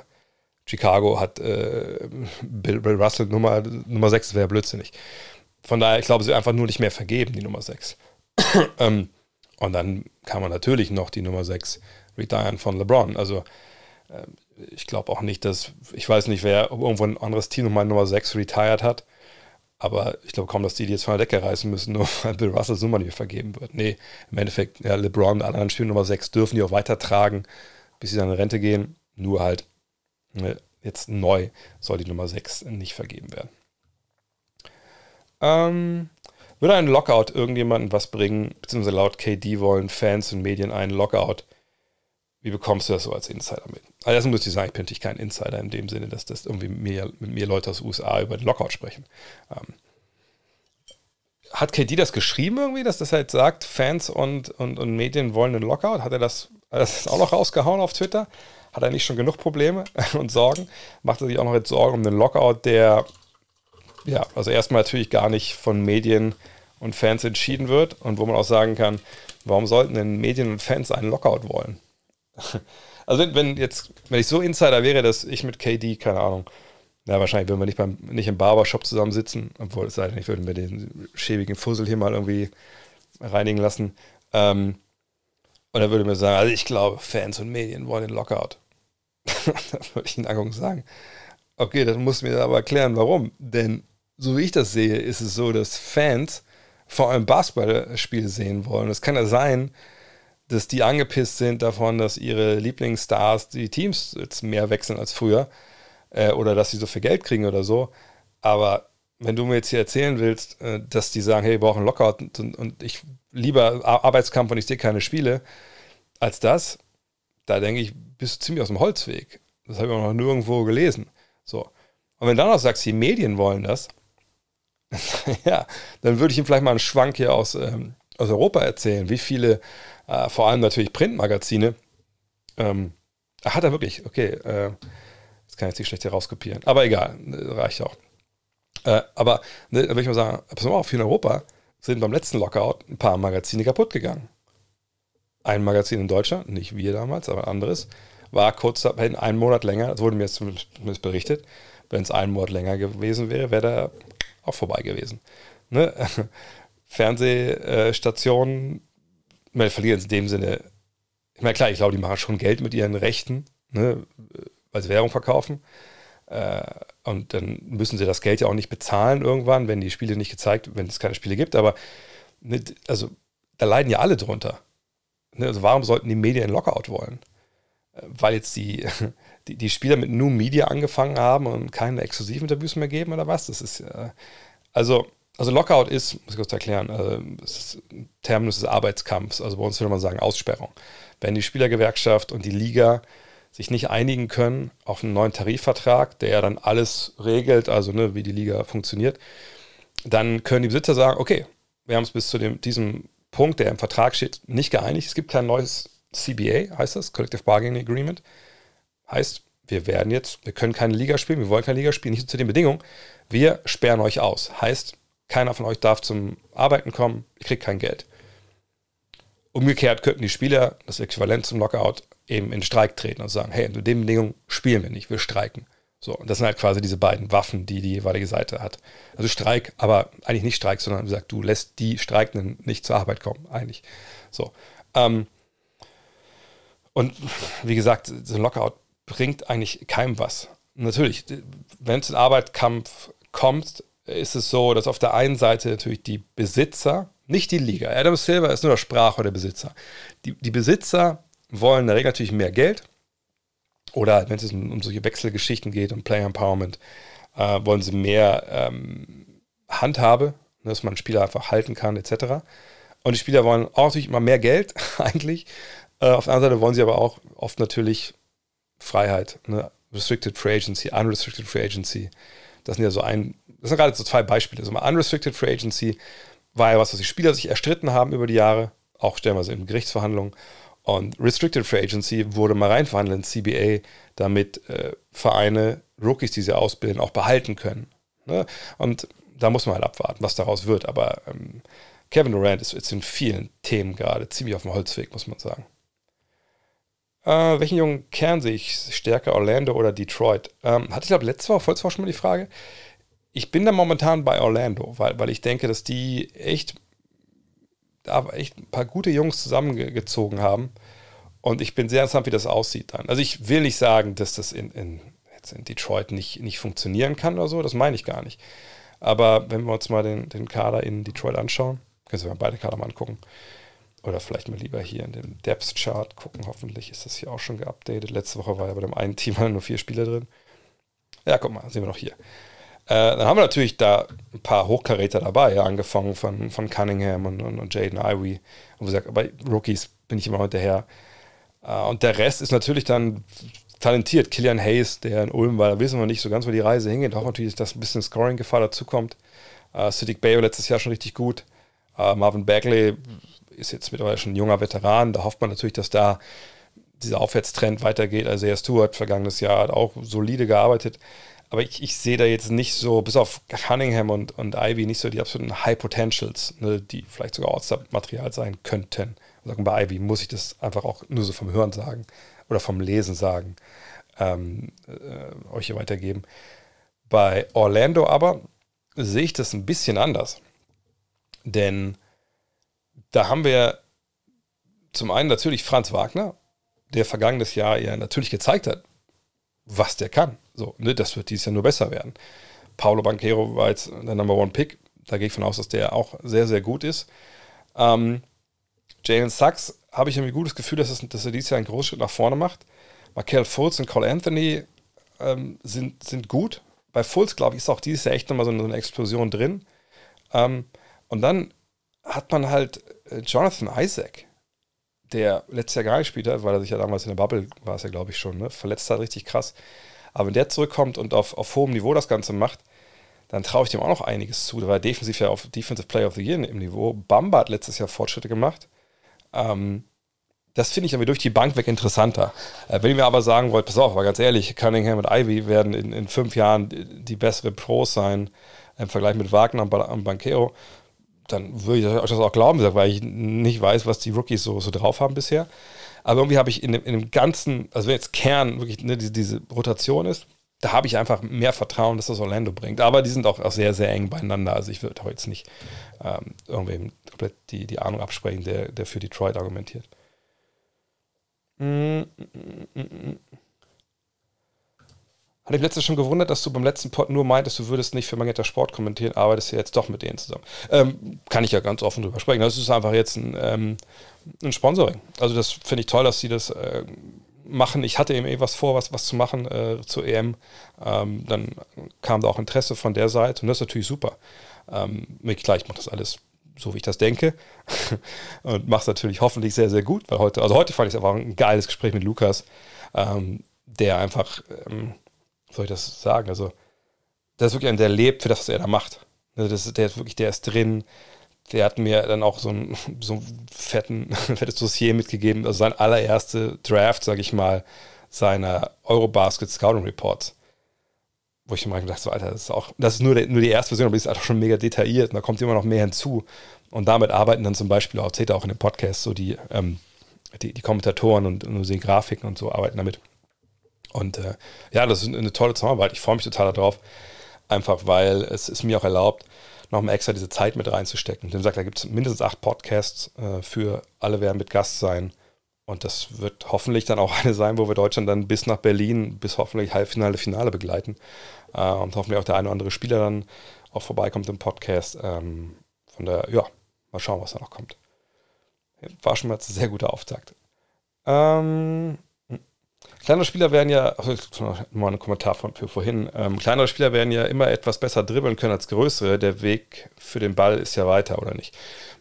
Chicago hat äh, Bill, Bill, Russell Nummer, Nummer 6, wäre blödsinnig. Von daher, ich glaube, sie einfach nur nicht mehr vergeben, die Nummer 6. ähm, und dann kann man natürlich noch die Nummer 6 retiren von LeBron. Also äh, ich glaube auch nicht, dass, ich weiß nicht, wer, irgendwo ein anderes Team nochmal Nummer 6 retired hat, aber ich glaube kaum, dass die die jetzt von der Decke reißen müssen, nur weil Bill Russell Nummer nicht vergeben wird. Nee, im Endeffekt, ja, LeBron und alle anderen Spielen Nummer 6 dürfen die auch weitertragen, bis sie dann in Rente gehen, nur halt jetzt neu soll die Nummer 6 nicht vergeben werden. Ähm, würde ein Lockout irgendjemandem was bringen, beziehungsweise laut KD wollen Fans und Medien einen Lockout? Wie bekommst du das so als Insider mit? Also erstmal muss ich sagen, ich bin natürlich kein Insider in dem Sinne, dass das irgendwie mehr, mit mir Leute aus den USA über den Lockout sprechen. Ähm, hat KD das geschrieben irgendwie, dass das halt sagt, Fans und, und, und Medien wollen einen Lockout? Hat er das, hat das auch noch rausgehauen auf Twitter? Hat er nicht schon genug Probleme und Sorgen? Macht er sich auch noch jetzt Sorgen um den Lockout, der, ja, also erstmal natürlich gar nicht von Medien und Fans entschieden wird und wo man auch sagen kann, warum sollten denn Medien und Fans einen Lockout wollen? Also wenn, jetzt, wenn ich so Insider wäre, dass ich mit KD, keine Ahnung, ja, wahrscheinlich würden wir nicht, beim, nicht im Barbershop zusammensitzen, obwohl es sei denn, ich würde mir den schäbigen Fussel hier mal irgendwie reinigen lassen. Ähm, und er würde mir sagen, also ich glaube, Fans und Medien wollen den Lockout. dann würde ich in Angucken sagen, okay, das muss mir aber erklären, warum. Denn so wie ich das sehe, ist es so, dass Fans vor allem Basketballspiele sehen wollen. Es kann ja sein, dass die angepisst sind davon, dass ihre Lieblingsstars die Teams jetzt mehr wechseln als früher äh, oder dass sie so viel Geld kriegen oder so. Aber wenn du mir jetzt hier erzählen willst, äh, dass die sagen, hey, wir brauchen Lockout und, und ich lieber Arbeitskampf und ich sehe keine Spiele, als das, da denke ich, bist du ziemlich aus dem Holzweg. Das habe ich auch noch nirgendwo gelesen. So. Und wenn du dann noch sagst, die Medien wollen das, ja, dann würde ich ihm vielleicht mal einen Schwank hier aus, ähm, aus Europa erzählen, wie viele äh, vor allem natürlich Printmagazine. Ähm, ach, hat er wirklich? Okay, äh, das kann ich jetzt nicht schlecht hier rauskopieren. Aber egal, reicht auch. Äh, aber ne, da würde ich mal sagen, pass mal auf, hier in Europa sind beim letzten Lockout ein paar Magazine kaputt gegangen. Ein Magazin in Deutschland, nicht wir damals, aber ein anderes, war kurz in einem Monat länger, das wurde mir zumindest berichtet, wenn es einen Monat länger gewesen wäre, wäre der auch vorbei gewesen. Ne? Fernsehstationen meine, verlieren in dem Sinne, ich meine, klar, ich glaube, die machen schon Geld mit ihren Rechten, ne, sie Währung verkaufen. Äh, und dann müssen sie das Geld ja auch nicht bezahlen irgendwann, wenn die Spiele nicht gezeigt, wenn es keine Spiele gibt. Aber mit, also da leiden ja alle drunter. Ne? Also warum sollten die Medien einen Lockout wollen? Äh, weil jetzt die, die, die Spieler mit New Media angefangen haben und keine exklusiven Interviews mehr geben oder was? Das ist äh, also, also Lockout ist, muss ich kurz erklären, das ist ein Terminus des Arbeitskampfs, also bei uns würde man sagen Aussperrung. Wenn die Spielergewerkschaft und die Liga sich nicht einigen können auf einen neuen Tarifvertrag, der ja dann alles regelt, also ne, wie die Liga funktioniert, dann können die Besitzer sagen, okay, wir haben uns bis zu dem, diesem Punkt, der im Vertrag steht, nicht geeinigt. Es gibt kein neues CBA, heißt das, Collective Bargaining Agreement. Heißt, wir werden jetzt, wir können keine Liga spielen, wir wollen keine Liga spielen, nicht zu den Bedingungen. Wir sperren euch aus. Heißt, keiner von euch darf zum Arbeiten kommen, ihr kriegt kein Geld. Umgekehrt könnten die Spieler, das Äquivalent zum Lockout, eben in Streik treten und sagen, hey, unter den Bedingungen spielen wir nicht, wir streiken. So, und das sind halt quasi diese beiden Waffen, die die jeweilige Seite hat. Also Streik, aber eigentlich nicht Streik, sondern wie gesagt, du lässt die Streikenden nicht zur Arbeit kommen, eigentlich. So. Ähm, und wie gesagt, so ein Lockout bringt eigentlich keinem was. natürlich, wenn es in Arbeitskampf kommt, ist es so, dass auf der einen Seite natürlich die Besitzer, nicht die Liga, Adam Silver ist nur der Sprache der Besitzer. Die, die Besitzer wollen in der Regel natürlich mehr Geld oder wenn es um, solche Wechselgeschichten geht, um Player Empowerment, äh, wollen sie mehr ähm, Handhabe, ne, dass man Spieler einfach halten kann, etc. Und die Spieler wollen auch natürlich immer mehr Geld, eigentlich. Äh, auf der anderen Seite wollen sie aber auch oft natürlich Freiheit, ne? Restricted Free Agency, Unrestricted Free Agency. Das sind ja so ein, das sind gerade so zwei Beispiele. Also mal Unrestricted Free Agency war ja was, was die Spieler sich erstritten haben über die Jahre, auch stellenweise in Gerichtsverhandlungen. Und Restricted Free Agency wurde mal reinverhandelt in CBA, damit äh, Vereine Rookies, die sie ausbilden, auch behalten können. Ne? Und da muss man halt abwarten, was daraus wird. Aber ähm, Kevin Durant ist jetzt in vielen Themen gerade ziemlich auf dem Holzweg, muss man sagen. Äh, welchen jungen Kern sehe ich stärker, Orlando oder Detroit? Ähm, hatte ich glaube letzte Woche, vorletzte Woche schon mal die Frage. Ich bin da momentan bei Orlando, weil, weil ich denke, dass die echt aber echt ein paar gute Jungs zusammengezogen haben. Und ich bin sehr interessant, wie das aussieht dann. Also ich will nicht sagen, dass das in, in, jetzt in Detroit nicht, nicht funktionieren kann oder so, das meine ich gar nicht. Aber wenn wir uns mal den, den Kader in Detroit anschauen, können wir beide Kader mal angucken. Oder vielleicht mal lieber hier in dem Depth-Chart gucken. Hoffentlich ist das hier auch schon geupdatet. Letzte Woche war ja bei dem einen Team nur vier Spieler drin. Ja, guck mal, sehen wir noch hier. Äh, dann haben wir natürlich da ein paar Hochkaräter dabei, ja, angefangen von, von Cunningham und, und, und Jaden Ivey. Und wir sagen, bei Rookies bin ich immer hinterher. Äh, und der Rest ist natürlich dann talentiert. Killian Hayes, der in Ulm war, da wissen wir nicht so ganz, wo die Reise hingeht. Auch natürlich, dass ein bisschen Scoring-Gefahr dazukommt. Äh, Siddiq Bayo letztes Jahr schon richtig gut. Äh, Marvin Bagley ist jetzt mittlerweile schon ein junger Veteran. Da hofft man natürlich, dass da dieser Aufwärtstrend weitergeht. Also er Stewart vergangenes Jahr hat auch solide gearbeitet. Aber ich, ich sehe da jetzt nicht so, bis auf Cunningham und, und Ivy, nicht so die absoluten High Potentials, ne, die vielleicht sogar Outside-Material sein könnten. Sagen, bei Ivy muss ich das einfach auch nur so vom Hören sagen oder vom Lesen sagen, ähm, äh, euch hier weitergeben. Bei Orlando aber sehe ich das ein bisschen anders. Denn da haben wir zum einen natürlich Franz Wagner, der vergangenes Jahr ja natürlich gezeigt hat, was der kann. So, ne, das wird dieses Jahr nur besser werden. Paulo Banquero war jetzt der Number One Pick. Da gehe ich von aus, dass der auch sehr, sehr gut ist. Ähm, Jalen Sachs habe ich ein gutes Gefühl, dass, es, dass er dieses Jahr einen großen Schritt nach vorne macht. Markel Fultz und Cole Anthony ähm, sind, sind gut. Bei Fultz, glaube ich, ist auch dieses Jahr echt nochmal so eine, so eine Explosion drin. Ähm, und dann hat man halt äh, Jonathan Isaac, der letztes Jahr gar nicht gespielt hat, weil er sich ja damals in der Bubble, war es ja, glaube ich, schon, ne? verletzt hat, richtig krass. Aber wenn der zurückkommt und auf, auf hohem Niveau das Ganze macht, dann traue ich dem auch noch einiges zu. Der war defensiv ja auf Defensive Player of the Year im Niveau. Bamba hat letztes Jahr Fortschritte gemacht. Ähm, das finde ich aber durch die Bank weg interessanter. Äh, wenn ihr mir aber sagen wollt, pass auf, aber ganz ehrlich, Cunningham und Ivy werden in, in fünf Jahren die, die bessere Pros sein im Vergleich mit Wagner und, und Banquero, dann würde ich euch das auch glauben, weil ich nicht weiß, was die Rookies so, so drauf haben bisher. Aber irgendwie habe ich in dem, in dem ganzen, also wenn jetzt Kern wirklich ne, diese, diese Rotation ist, da habe ich einfach mehr Vertrauen, dass das Orlando bringt. Aber die sind auch, auch sehr, sehr eng beieinander. Also ich würde heute nicht ähm, irgendwem komplett die, die Ahnung absprechen, der, der für Detroit argumentiert. Mm, mm, mm, Hatte ich letztens schon gewundert, dass du beim letzten Pod nur meintest, du würdest nicht für Magenta Sport kommentieren, arbeitest ja jetzt doch mit denen zusammen. Ähm, kann ich ja ganz offen drüber sprechen. Das ist einfach jetzt ein, ähm, ein Sponsoring. Also das finde ich toll, dass sie das äh, machen. Ich hatte eben eh was vor, was, was zu machen äh, zur EM. Ähm, dann kam da auch Interesse von der Seite und das ist natürlich super. Ähm, klar, ich mache das alles so, wie ich das denke und mache es natürlich hoffentlich sehr, sehr gut, weil heute, also heute fand ich es einfach ein geiles Gespräch mit Lukas, ähm, der einfach ähm, soll ich das sagen? Also, das ist wirklich ein, der lebt für das, was er da macht. Also das, der ist wirklich, der ist drin. Der hat mir dann auch so ein so fetten, fettes Dossier mitgegeben, also sein allererste Draft, sage ich mal, seiner Eurobasket Scouting Reports. Wo ich immer gedacht so, Alter, das ist auch, das ist nur, der, nur die erste Version, aber die ist einfach schon mega detailliert und da kommt immer noch mehr hinzu. Und damit arbeiten dann zum Beispiel auch, seht ihr auch in dem Podcast, so die, ähm, die, die Kommentatoren und, und die Grafiken und so arbeiten damit. Und äh, ja, das ist eine tolle Zusammenarbeit. Ich freue mich total darauf. Einfach weil es ist mir auch erlaubt, nochmal extra diese Zeit mit reinzustecken. Dem sagt, da gibt es mindestens acht Podcasts äh, für alle werden mit Gast sein. Und das wird hoffentlich dann auch eine sein, wo wir Deutschland dann bis nach Berlin, bis hoffentlich Halbfinale, Finale begleiten. Äh, und hoffentlich auch der eine oder andere Spieler dann auch vorbeikommt im Podcast. Ähm, von der, ja, mal schauen, was da noch kommt. War schon mal ein sehr guter Auftakt. Ähm, Kleinere Spieler werden ja, also mal ein Kommentar von für vorhin, ähm, kleinere Spieler werden ja immer etwas besser dribbeln können als größere. Der Weg für den Ball ist ja weiter, oder nicht?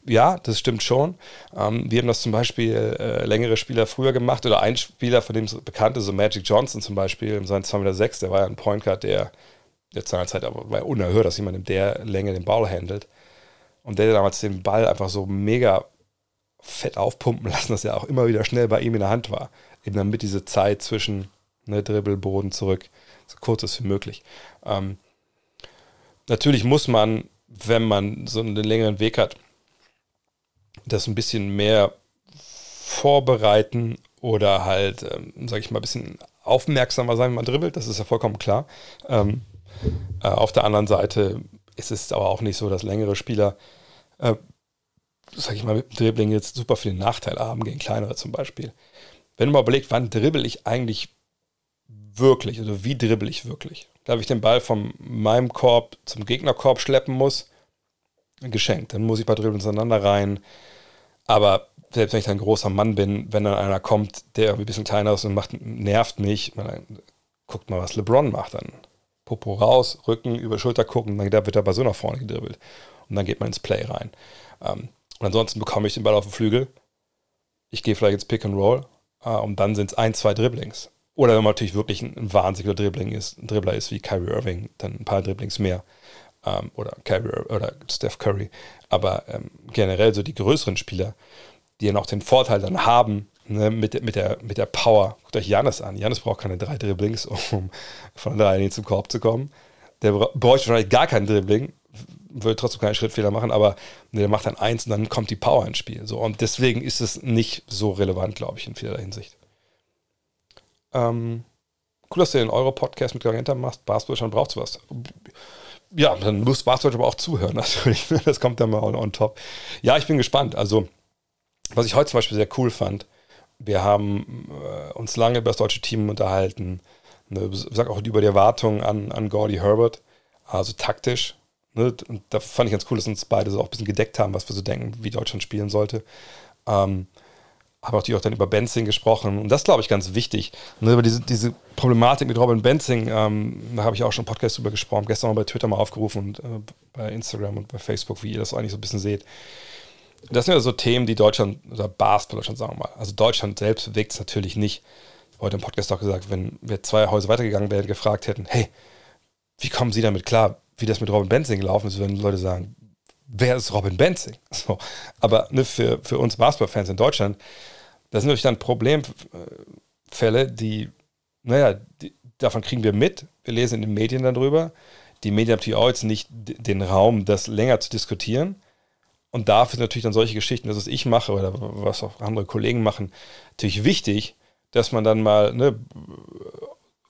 Ja, das stimmt schon. Ähm, wir haben das zum Beispiel äh, längere Spieler früher gemacht oder ein Spieler, von dem es bekannt ist, so Magic Johnson zum Beispiel, in seinen 2,6 Meter, der war ja ein Point Guard, der jetzt seiner Zeit aber war unerhört, dass jemand in der Länge den Ball handelt. Und der damals den Ball einfach so mega fett aufpumpen lassen, dass er auch immer wieder schnell bei ihm in der Hand war eben damit diese Zeit zwischen ne, Dribbel, Boden, zurück so kurz ist wie möglich. Ähm, natürlich muss man, wenn man so einen längeren Weg hat, das ein bisschen mehr vorbereiten oder halt, ähm, sage ich mal, ein bisschen aufmerksamer sein, wenn man dribbelt. Das ist ja vollkommen klar. Ähm, äh, auf der anderen Seite ist es aber auch nicht so, dass längere Spieler, äh, sage ich mal, mit dem Dribbling jetzt super viel Nachteil haben gegen kleinere zum Beispiel wenn du mal überlegst, wann dribbel ich eigentlich wirklich, also wie dribbel ich wirklich? Da ich den Ball von meinem Korb zum Gegnerkorb schleppen muss, geschenkt. Dann muss ich bei Dribbeln zueinander rein. Aber selbst wenn ich dann ein großer Mann bin, wenn dann einer kommt, der irgendwie ein bisschen kleiner ist und macht, nervt mich, dann guckt mal, was LeBron macht. Dann Popo raus, Rücken, über Schulter gucken, dann wird er bei so nach vorne gedribbelt. Und dann geht man ins Play rein. Ähm, und ansonsten bekomme ich den Ball auf den Flügel. Ich gehe vielleicht ins Pick and Roll und dann sind es ein, zwei Dribblings. Oder wenn man natürlich wirklich ein, ein wahnsinniger Dribbling ist, ein Dribbler ist wie Kyrie Irving, dann ein paar Dribblings mehr. Ähm, oder Kyrie oder Steph Curry. Aber ähm, generell so die größeren Spieler, die ja noch den Vorteil dann haben, ne, mit, mit, der, mit der Power. Guckt euch Janis an. Janis braucht keine drei Dribblings, um von der Linie zum Korb zu kommen. Der bräuchte wahrscheinlich gar kein Dribbling, würde trotzdem keinen Schrittfehler machen, aber der macht dann eins und dann kommt die Power ins Spiel. So, und deswegen ist es nicht so relevant, glaube ich, in vielerlei Hinsicht. Ähm, cool, dass du den Euro-Podcast mit Garganta machst. Basketball braucht was. Ja, dann muss Basketball aber auch zuhören, natürlich. Das kommt dann mal on, on top. Ja, ich bin gespannt. Also, was ich heute zum Beispiel sehr cool fand, wir haben äh, uns lange über das deutsche Team unterhalten. Ne, sag auch über die Erwartungen an, an Gordy Herbert. Also taktisch Ne? Und da fand ich ganz cool, dass uns beide so auch ein bisschen gedeckt haben, was wir so denken, wie Deutschland spielen sollte. Ähm, habe natürlich auch dann über Benzing gesprochen und das glaube ich ganz wichtig. Ne, über diese, diese Problematik mit Robin Benzing, ähm, da habe ich auch schon im Podcast drüber gesprochen, gestern mal bei Twitter mal aufgerufen und äh, bei Instagram und bei Facebook, wie ihr das eigentlich so ein bisschen seht. Das sind ja so Themen, die Deutschland oder Basketball Deutschland sagen wir mal. Also Deutschland selbst bewegt es natürlich nicht. Heute im Podcast auch gesagt, wenn wir zwei Häuser weitergegangen wären, gefragt hätten, hey, wie kommen Sie damit klar? Wie das mit Robin Benzing gelaufen ist, wenn Leute sagen, wer ist Robin Benzing? So. Aber ne, für, für uns Basketballfans in Deutschland, das sind natürlich dann Problemfälle, die, naja, die, davon kriegen wir mit. Wir lesen in den Medien darüber. Die Medien haben natürlich auch jetzt nicht den Raum, das länger zu diskutieren. Und dafür sind natürlich dann solche Geschichten, das was ich mache oder was auch andere Kollegen machen, natürlich wichtig, dass man dann mal ne,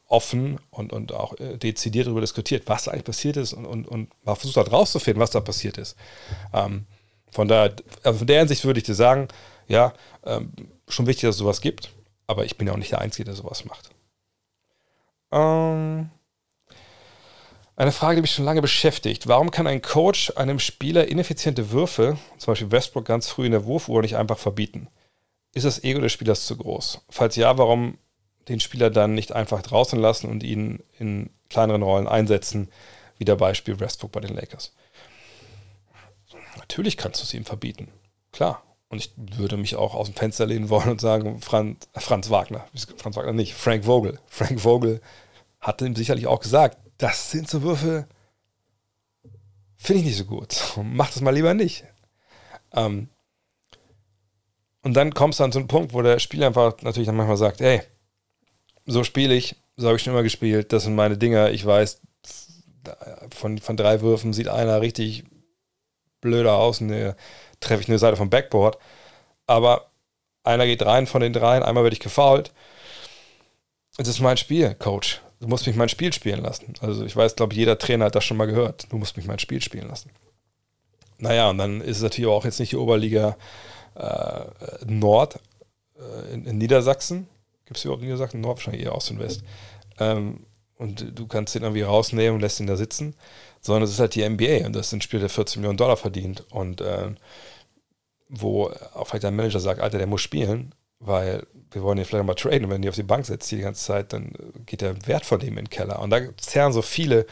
offen und, und auch äh, dezidiert darüber diskutiert, was da eigentlich passiert ist und, und, und mal versucht hat rauszufinden, was da passiert ist. Ähm, von daher, also von der Hinsicht würde ich dir sagen, ja, ähm, schon wichtig, dass es sowas gibt, aber ich bin ja auch nicht der Einzige, der sowas macht. Ähm, Eine Frage, die mich schon lange beschäftigt. Warum kann ein Coach einem Spieler ineffiziente Würfe, zum Beispiel Westbrook ganz früh in der Wurfuhr, nicht einfach verbieten? Ist das Ego des Spielers zu groß? Falls ja, warum den Spieler dann nicht einfach draußen lassen und ihn in kleineren Rollen einsetzen, wie der Beispiel Westbrook bei den Lakers? Natürlich kannst du es ihm verbieten. Klar. Und ich würde mich auch aus dem Fenster lehnen wollen und sagen, Franz, Franz Wagner, Franz Wagner nicht, Frank Vogel. Frank Vogel hat ihm sicherlich auch gesagt, das sind so Würfe, finde ich nicht so gut. Mach das mal lieber nicht. Ähm, und dann kommst du an so einen Punkt, wo der Spieler einfach natürlich dann manchmal sagt, hey, so spiele ich, so habe ich schon immer gespielt, das sind meine Dinger, ich weiß, von, von drei Würfen sieht einer richtig blöder aus und treffe ich eine Seite vom Backboard. Aber einer geht rein von den dreien, einmal werde ich gefoult. Es ist mein Spiel, Coach. Du musst mich mein Spiel spielen lassen. Also ich weiß, glaube jeder Trainer hat das schon mal gehört. Du musst mich mein Spiel spielen lassen. Naja, und dann ist es natürlich auch jetzt nicht die Oberliga äh, Nord äh, in, in, Niedersachsen. Gibt es überhaupt Niedersachsen? Nord wahrscheinlich eher Ost und West. Ähm, und du kannst den irgendwie rausnehmen und lässt ihn da sitzen. Sondern es ist halt die NBA und das sind Spieler, der 14 Millionen Dollar verdient. Und äh, wo auch vielleicht ein Manager sagt, Alter, der muss spielen, weil wir wollen ihn vielleicht mal traden. Und wenn die auf die Bank setzt die ganze Zeit, dann geht der Wert von dem in den Keller. Und da zerren so viele,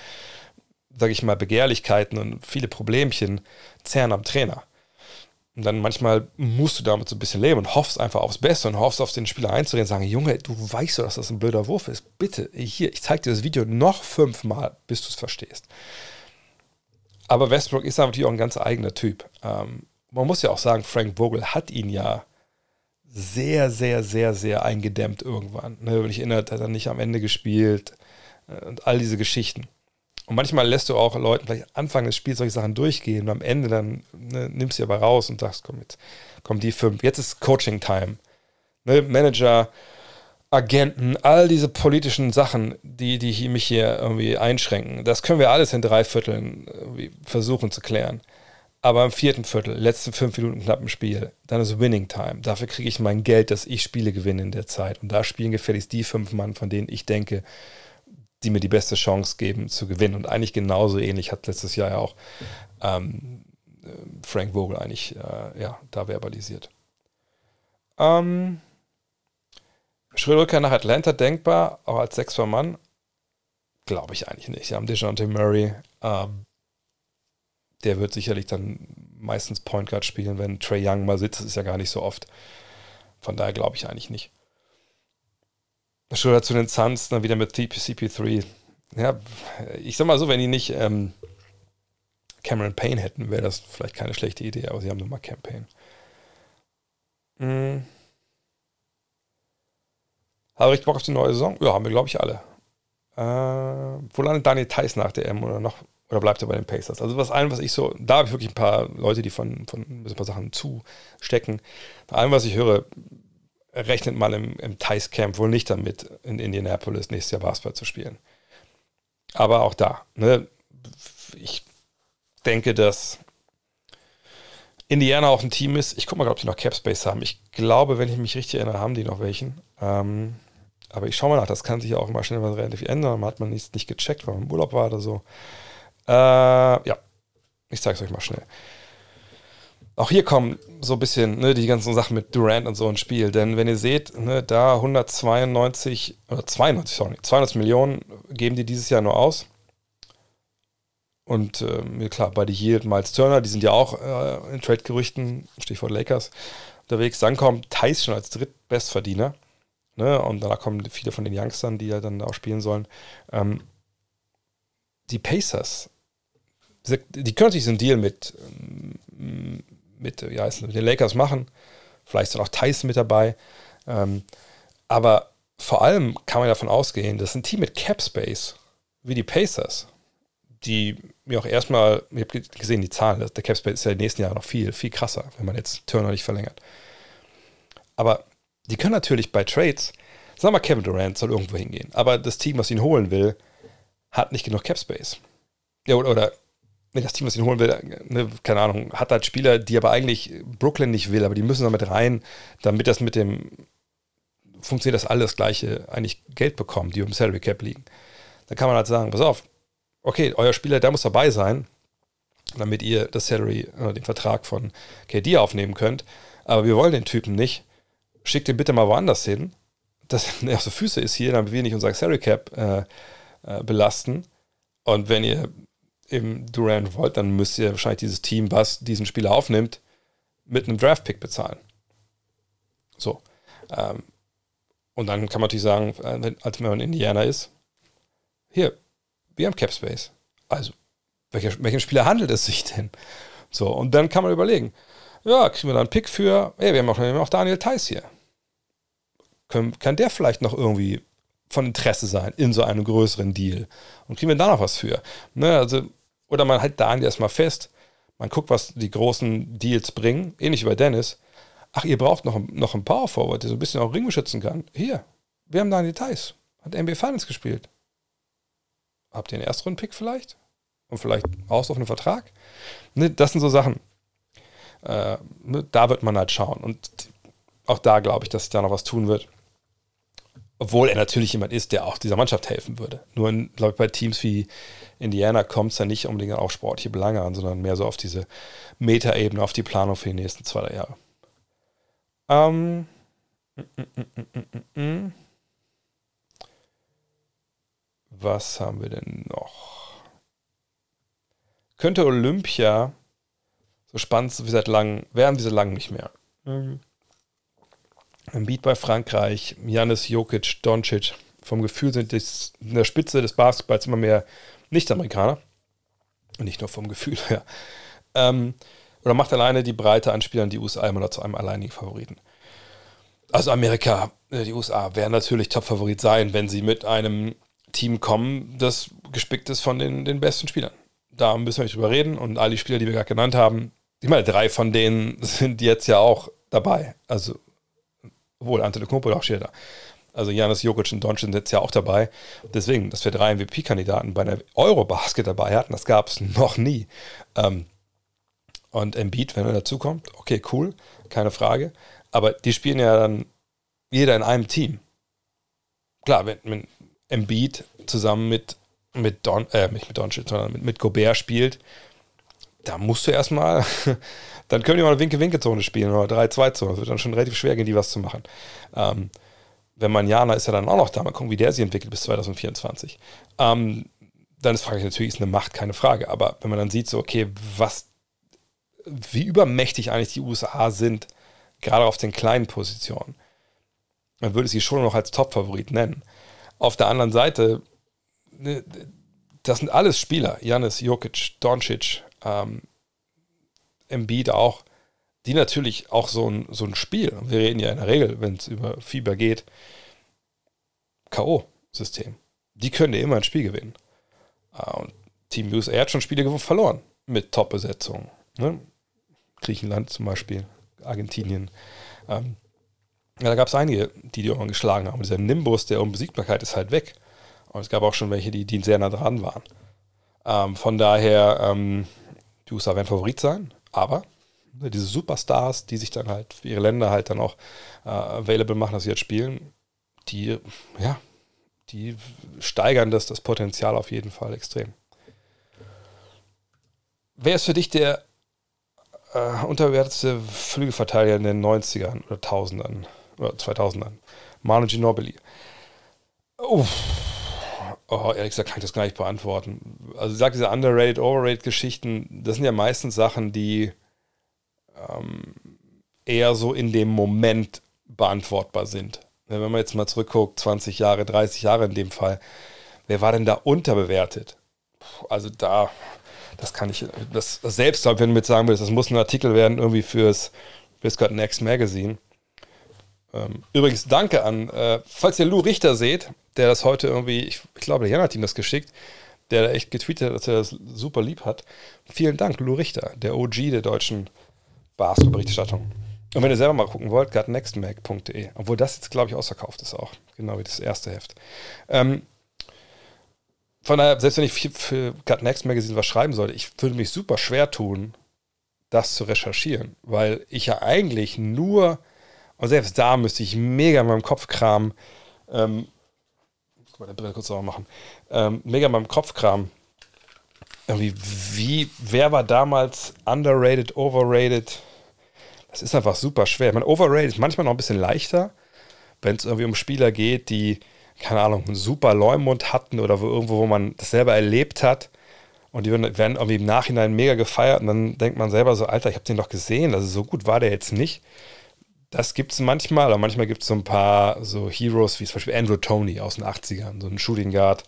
sage ich mal, Begehrlichkeiten und viele Problemchen zerren am Trainer. Und dann manchmal musst du damit so ein bisschen leben und hoffst einfach aufs Beste und hoffst auf den Spieler einzureden und sagen, Junge, du weißt doch, dass das ein blöder Wurf ist. Bitte, hier, ich zeige dir das Video noch fünfmal, bis du es verstehst. Aber Westbrook ist natürlich auch ein ganz eigener Typ. Ähm, man muss ja auch sagen, Frank Vogel hat ihn ja sehr, sehr, sehr, sehr eingedämmt irgendwann. Ne, wenn ich erinnere, hat er nicht am Ende gespielt äh, und all diese Geschichten. Und manchmal lässt du auch Leuten vielleicht Anfang des Spiels solche Sachen durchgehen und am Ende dann ne, nimmst du sie aber raus und sagst, komm, jetzt kommen die fünf. Jetzt ist Coaching-Time. Ne, Manager, Agenten, all diese politischen Sachen, die, die mich hier irgendwie einschränken, das können wir alles in drei Vierteln versuchen zu klären. Aber im vierten Viertel, letzten fünf Minuten knappen Spiel, dann ist Winning Time. Dafür kriege ich mein Geld, dass ich Spiele gewinne in der Zeit. Und da spielen gefälligst die fünf Mann, von denen ich denke, die mir die beste Chance geben zu gewinnen. Und eigentlich genauso ähnlich hat letztes Jahr ja auch ähm, Frank Vogel eigentlich äh, ja, da verbalisiert. Ähm, Schröder nach Atlanta denkbar, auch als sechster Mann? Glaube ich eigentlich nicht. Sie haben DeJounte Murray. Ähm, der wird sicherlich dann meistens Point Guard spielen, wenn Trey Young mal sitzt. Das ist ja gar nicht so oft. Von daher glaube ich eigentlich nicht. Schröder zu den Suns, dann wieder mit CP3. Ja, ich sag mal so, wenn die nicht ähm, Cameron Payne hätten, wäre das vielleicht keine schlechte Idee, aber sie haben nur mal Campaign. Hm. Habe ich Bock auf die neue Saison? Ja, haben wir, glaube ich, alle. Äh, wo landet Daniel Theiss nach der M oder noch oder bleibt er bei den Pacers? Also was allem, was ich so, da habe ich wirklich ein paar Leute, die von, von ein paar Sachen zustecken. Bei allem, was ich höre, rechnet mal im, im Thais Camp wohl nicht damit, in Indianapolis nächstes Jahr Basketball zu spielen. Aber auch da, ne, ich denke, dass Indiana auch ein Team ist. Ich gucke mal, ob die noch Cap Space haben. Ich glaube, wenn ich mich richtig erinnere, haben die noch welchen. Ähm, aber ich schaue mal nach, das kann sich ja auch immer schnell was relativ ändern. Man hat man nicht, nicht gecheckt, weil man im Urlaub war oder so. Äh, ja, ich zeige es euch mal schnell. Auch hier kommen so ein bisschen ne, die ganzen Sachen mit Durant und so ins Spiel. Denn wenn ihr seht, ne, da 192, oder 92, sorry, 200 Millionen geben die dieses Jahr nur aus. Und äh, klar, bei die Yield, Miles Turner, die sind ja auch äh, in Trade-Gerüchten, Stichwort Lakers, unterwegs. Dann kommt Thais schon als Drittbestverdiener. Ne, und danach kommen viele von den Youngstern, die ja dann auch spielen sollen. Ähm, die Pacers die können natürlich so einen Deal mit, ähm, mit, wie heißt mit den Lakers machen. Vielleicht ist auch Tyson mit dabei. Ähm, aber vor allem kann man davon ausgehen, dass ein Team mit Cap Space wie die Pacers, die mir auch erstmal, ich habe gesehen, die Zahlen, der Cap Space ist ja in den nächsten Jahren noch viel, viel krasser, wenn man jetzt Turner nicht verlängert. Aber die können natürlich bei Trades, sagen wir mal, Kevin Durant soll irgendwo hingehen, aber das Team, was ihn holen will, hat nicht genug Cap Space. Ja, oder, oder wenn das Team, was ihn holen will, ne, keine Ahnung, hat halt Spieler, die aber eigentlich Brooklyn nicht will, aber die müssen damit rein, damit das mit dem funktioniert, dass alle das gleiche eigentlich Geld bekommen, die um Salary Cap liegen. Dann kann man halt sagen, pass auf, okay, euer Spieler, der muss dabei sein, damit ihr das Salary oder den Vertrag von KD aufnehmen könnt. Aber wir wollen den Typen nicht. Schickt ihn bitte mal woanders hin, dass er auf so Füße ist hier, damit wir nicht unser Salary Cap äh, äh, belasten. Und wenn ihr eben Durant wollt, dann müsst ihr wahrscheinlich dieses Team, was diesen Spieler aufnimmt, mit einem Draft-Pick bezahlen. So. Ähm, und dann kann man natürlich sagen, äh, als wenn man Indiana ist, hier, wir haben Cap Space. Also, welcher, welchen Spieler handelt es sich denn? So, und dann kann man überlegen, ja, kriegen wir da einen Pick für, ey, wir haben auch, wir haben auch Daniel Theiss hier. Können, kann der vielleicht noch irgendwie von Interesse sein in so einem größeren Deal? Und kriegen wir da noch was für? Ne, also, oder man hält Daniel erstmal fest, man guckt, was die großen Deals bringen, ähnlich wie bei Dennis. Ach, ihr braucht noch, noch einen Power Forward, der so ein bisschen auch Ring beschützen kann. Hier, wir haben Daniel Theiss, hat NBA Finals gespielt. Habt ihr einen Erstrunden-Pick vielleicht? Und vielleicht auslaufenden Vertrag? Ne, das sind so Sachen. Äh, ne, da wird man halt schauen. Und auch da glaube ich, dass sich da noch was tun wird. Obwohl er natürlich jemand ist, der auch dieser Mannschaft helfen würde. Nur, glaube ich, bei Teams wie Indiana kommt es ja nicht unbedingt auf sportliche Belange an, sondern mehr so auf diese Metaebene, auf die Planung für die nächsten zwei, drei Jahre. Ähm. Was haben wir denn noch? Könnte Olympia so spannend wie seit langem, werden diese lang nicht mehr. Mhm. Beat bei Frankreich, Janis Jokic, Doncic. Vom Gefühl sind die in der Spitze des Basketballs immer mehr Nicht-Amerikaner. Nicht nur vom Gefühl her. Ähm, oder macht alleine die Breite an Spielern die USA immer noch zu einem alleinigen Favoriten. Also Amerika, äh, die USA werden natürlich Top-Favorit sein, wenn sie mit einem Team kommen, das gespickt ist von den, den besten Spielern. Da müssen wir nicht drüber reden. Und all die Spieler, die wir gerade genannt haben, ich meine, drei von denen sind jetzt ja auch dabei. Also, wohl Antetokounmpo auch steht da. Also Janis Jokic und Doncic sind jetzt ja auch dabei. Deswegen, dass wir drei MVP-Kandidaten bei einer Eurobasket dabei hatten, das gab es noch nie. Ähm, und Embiid, wenn er dazukommt, okay, cool, keine Frage. Aber die spielen ja dann jeder in einem Team. Klar, wenn, wenn Embiid zusammen mit, mit Don, äh, nicht mit Doncic, sondern mit, mit Gobert spielt, da musst du erstmal, dann können die mal eine Winke-Winke-Zone spielen oder 3-2-Zone. Das wird dann schon relativ schwer gehen, die was zu machen. Ähm, wenn man Jana ist ja dann auch noch da, mal gucken, wie der sich entwickelt bis 2024. Ähm, dann ist Frage natürlich, ist eine Macht, keine Frage. Aber wenn man dann sieht, so, okay, was, wie übermächtig eigentlich die USA sind, gerade auf den kleinen Positionen, man würde sie schon noch als Top-Favorit nennen. Auf der anderen Seite, ne, das sind alles Spieler, Janis, Jokic, Doncic, ähm, Embiid auch, die natürlich auch so ein, so ein Spiel, wir reden ja in der Regel, wenn es über Fieber geht, K.O.-System. Die können ja immer ein Spiel gewinnen. Äh, und Team USA hat schon Spiele verloren mit Top-Besetzungen. Ne? Griechenland zum Beispiel, Argentinien. Ähm, ja, da gab es einige, die die irgendwann geschlagen haben. Dieser Nimbus der Unbesiegbarkeit ist halt weg. Und es gab auch schon welche, die, die sehr nah dran waren. Ähm, von daher, ähm, die USA werden Favorit sein, aber ne, diese Superstars, die sich dann halt für ihre Länder halt dann auch äh, available machen, dass sie jetzt spielen, die, ja, die steigern das, das Potenzial auf jeden Fall extrem. Wer ist für dich der äh, unterwertete Flügelverteidiger in den 90ern oder 1000ern? oder 2000ern. Manu Ginobili. Uff. Oh, ehrlich gesagt kann ich das gar nicht beantworten. Also ich sage, diese underrated, overrated Geschichten, das sind ja meistens Sachen, die ähm, eher so in dem Moment beantwortbar sind. Wenn man jetzt mal zurückguckt, 20 Jahre, 30 Jahre in dem Fall, wer war denn da unterbewertet? Also da, das kann ich, das, selbst, wenn du mir jetzt sagen willst, das muss ein Artikel werden irgendwie fürs, God Next Magazine. Ähm, übrigens, danke an, äh, falls ihr Lou Richter seht, der das heute irgendwie, ich, ich glaube, der Jan hat ihm das geschickt, der echt getweetet hat, dass er das super lieb hat. Vielen Dank, Lou Richter, der OG der deutschen Basketballberichterstattung. Und wenn ihr selber mal gucken wollt, gutnextmag.de. Obwohl das jetzt, glaube ich, ausverkauft ist auch. Genau wie das erste Heft. Ähm, von daher, selbst wenn ich für Gut Next Magazine was schreiben sollte, ich würde mich super schwer tun, das zu recherchieren, weil ich ja eigentlich nur und selbst da müsste ich mega in meinem Kopf kramen. Ähm, meine Brille kurz sauber machen. Ähm, mega in meinem Kopf kramen, irgendwie, wie, wer war damals underrated, overrated? Das ist einfach super schwer. Man overrated ist manchmal noch ein bisschen leichter, wenn es irgendwie um Spieler geht, die, keine Ahnung, einen super Leumund hatten oder wo irgendwo, wo man das selber erlebt hat. Und die werden irgendwie im Nachhinein mega gefeiert und dann denkt man selber so, Alter, ich habe den doch gesehen, also so gut war der jetzt nicht. Das gibt es manchmal, aber manchmal gibt es so ein paar so Heroes, wie zum Beispiel Andrew Tony aus den 80ern, so ein Shooting Guard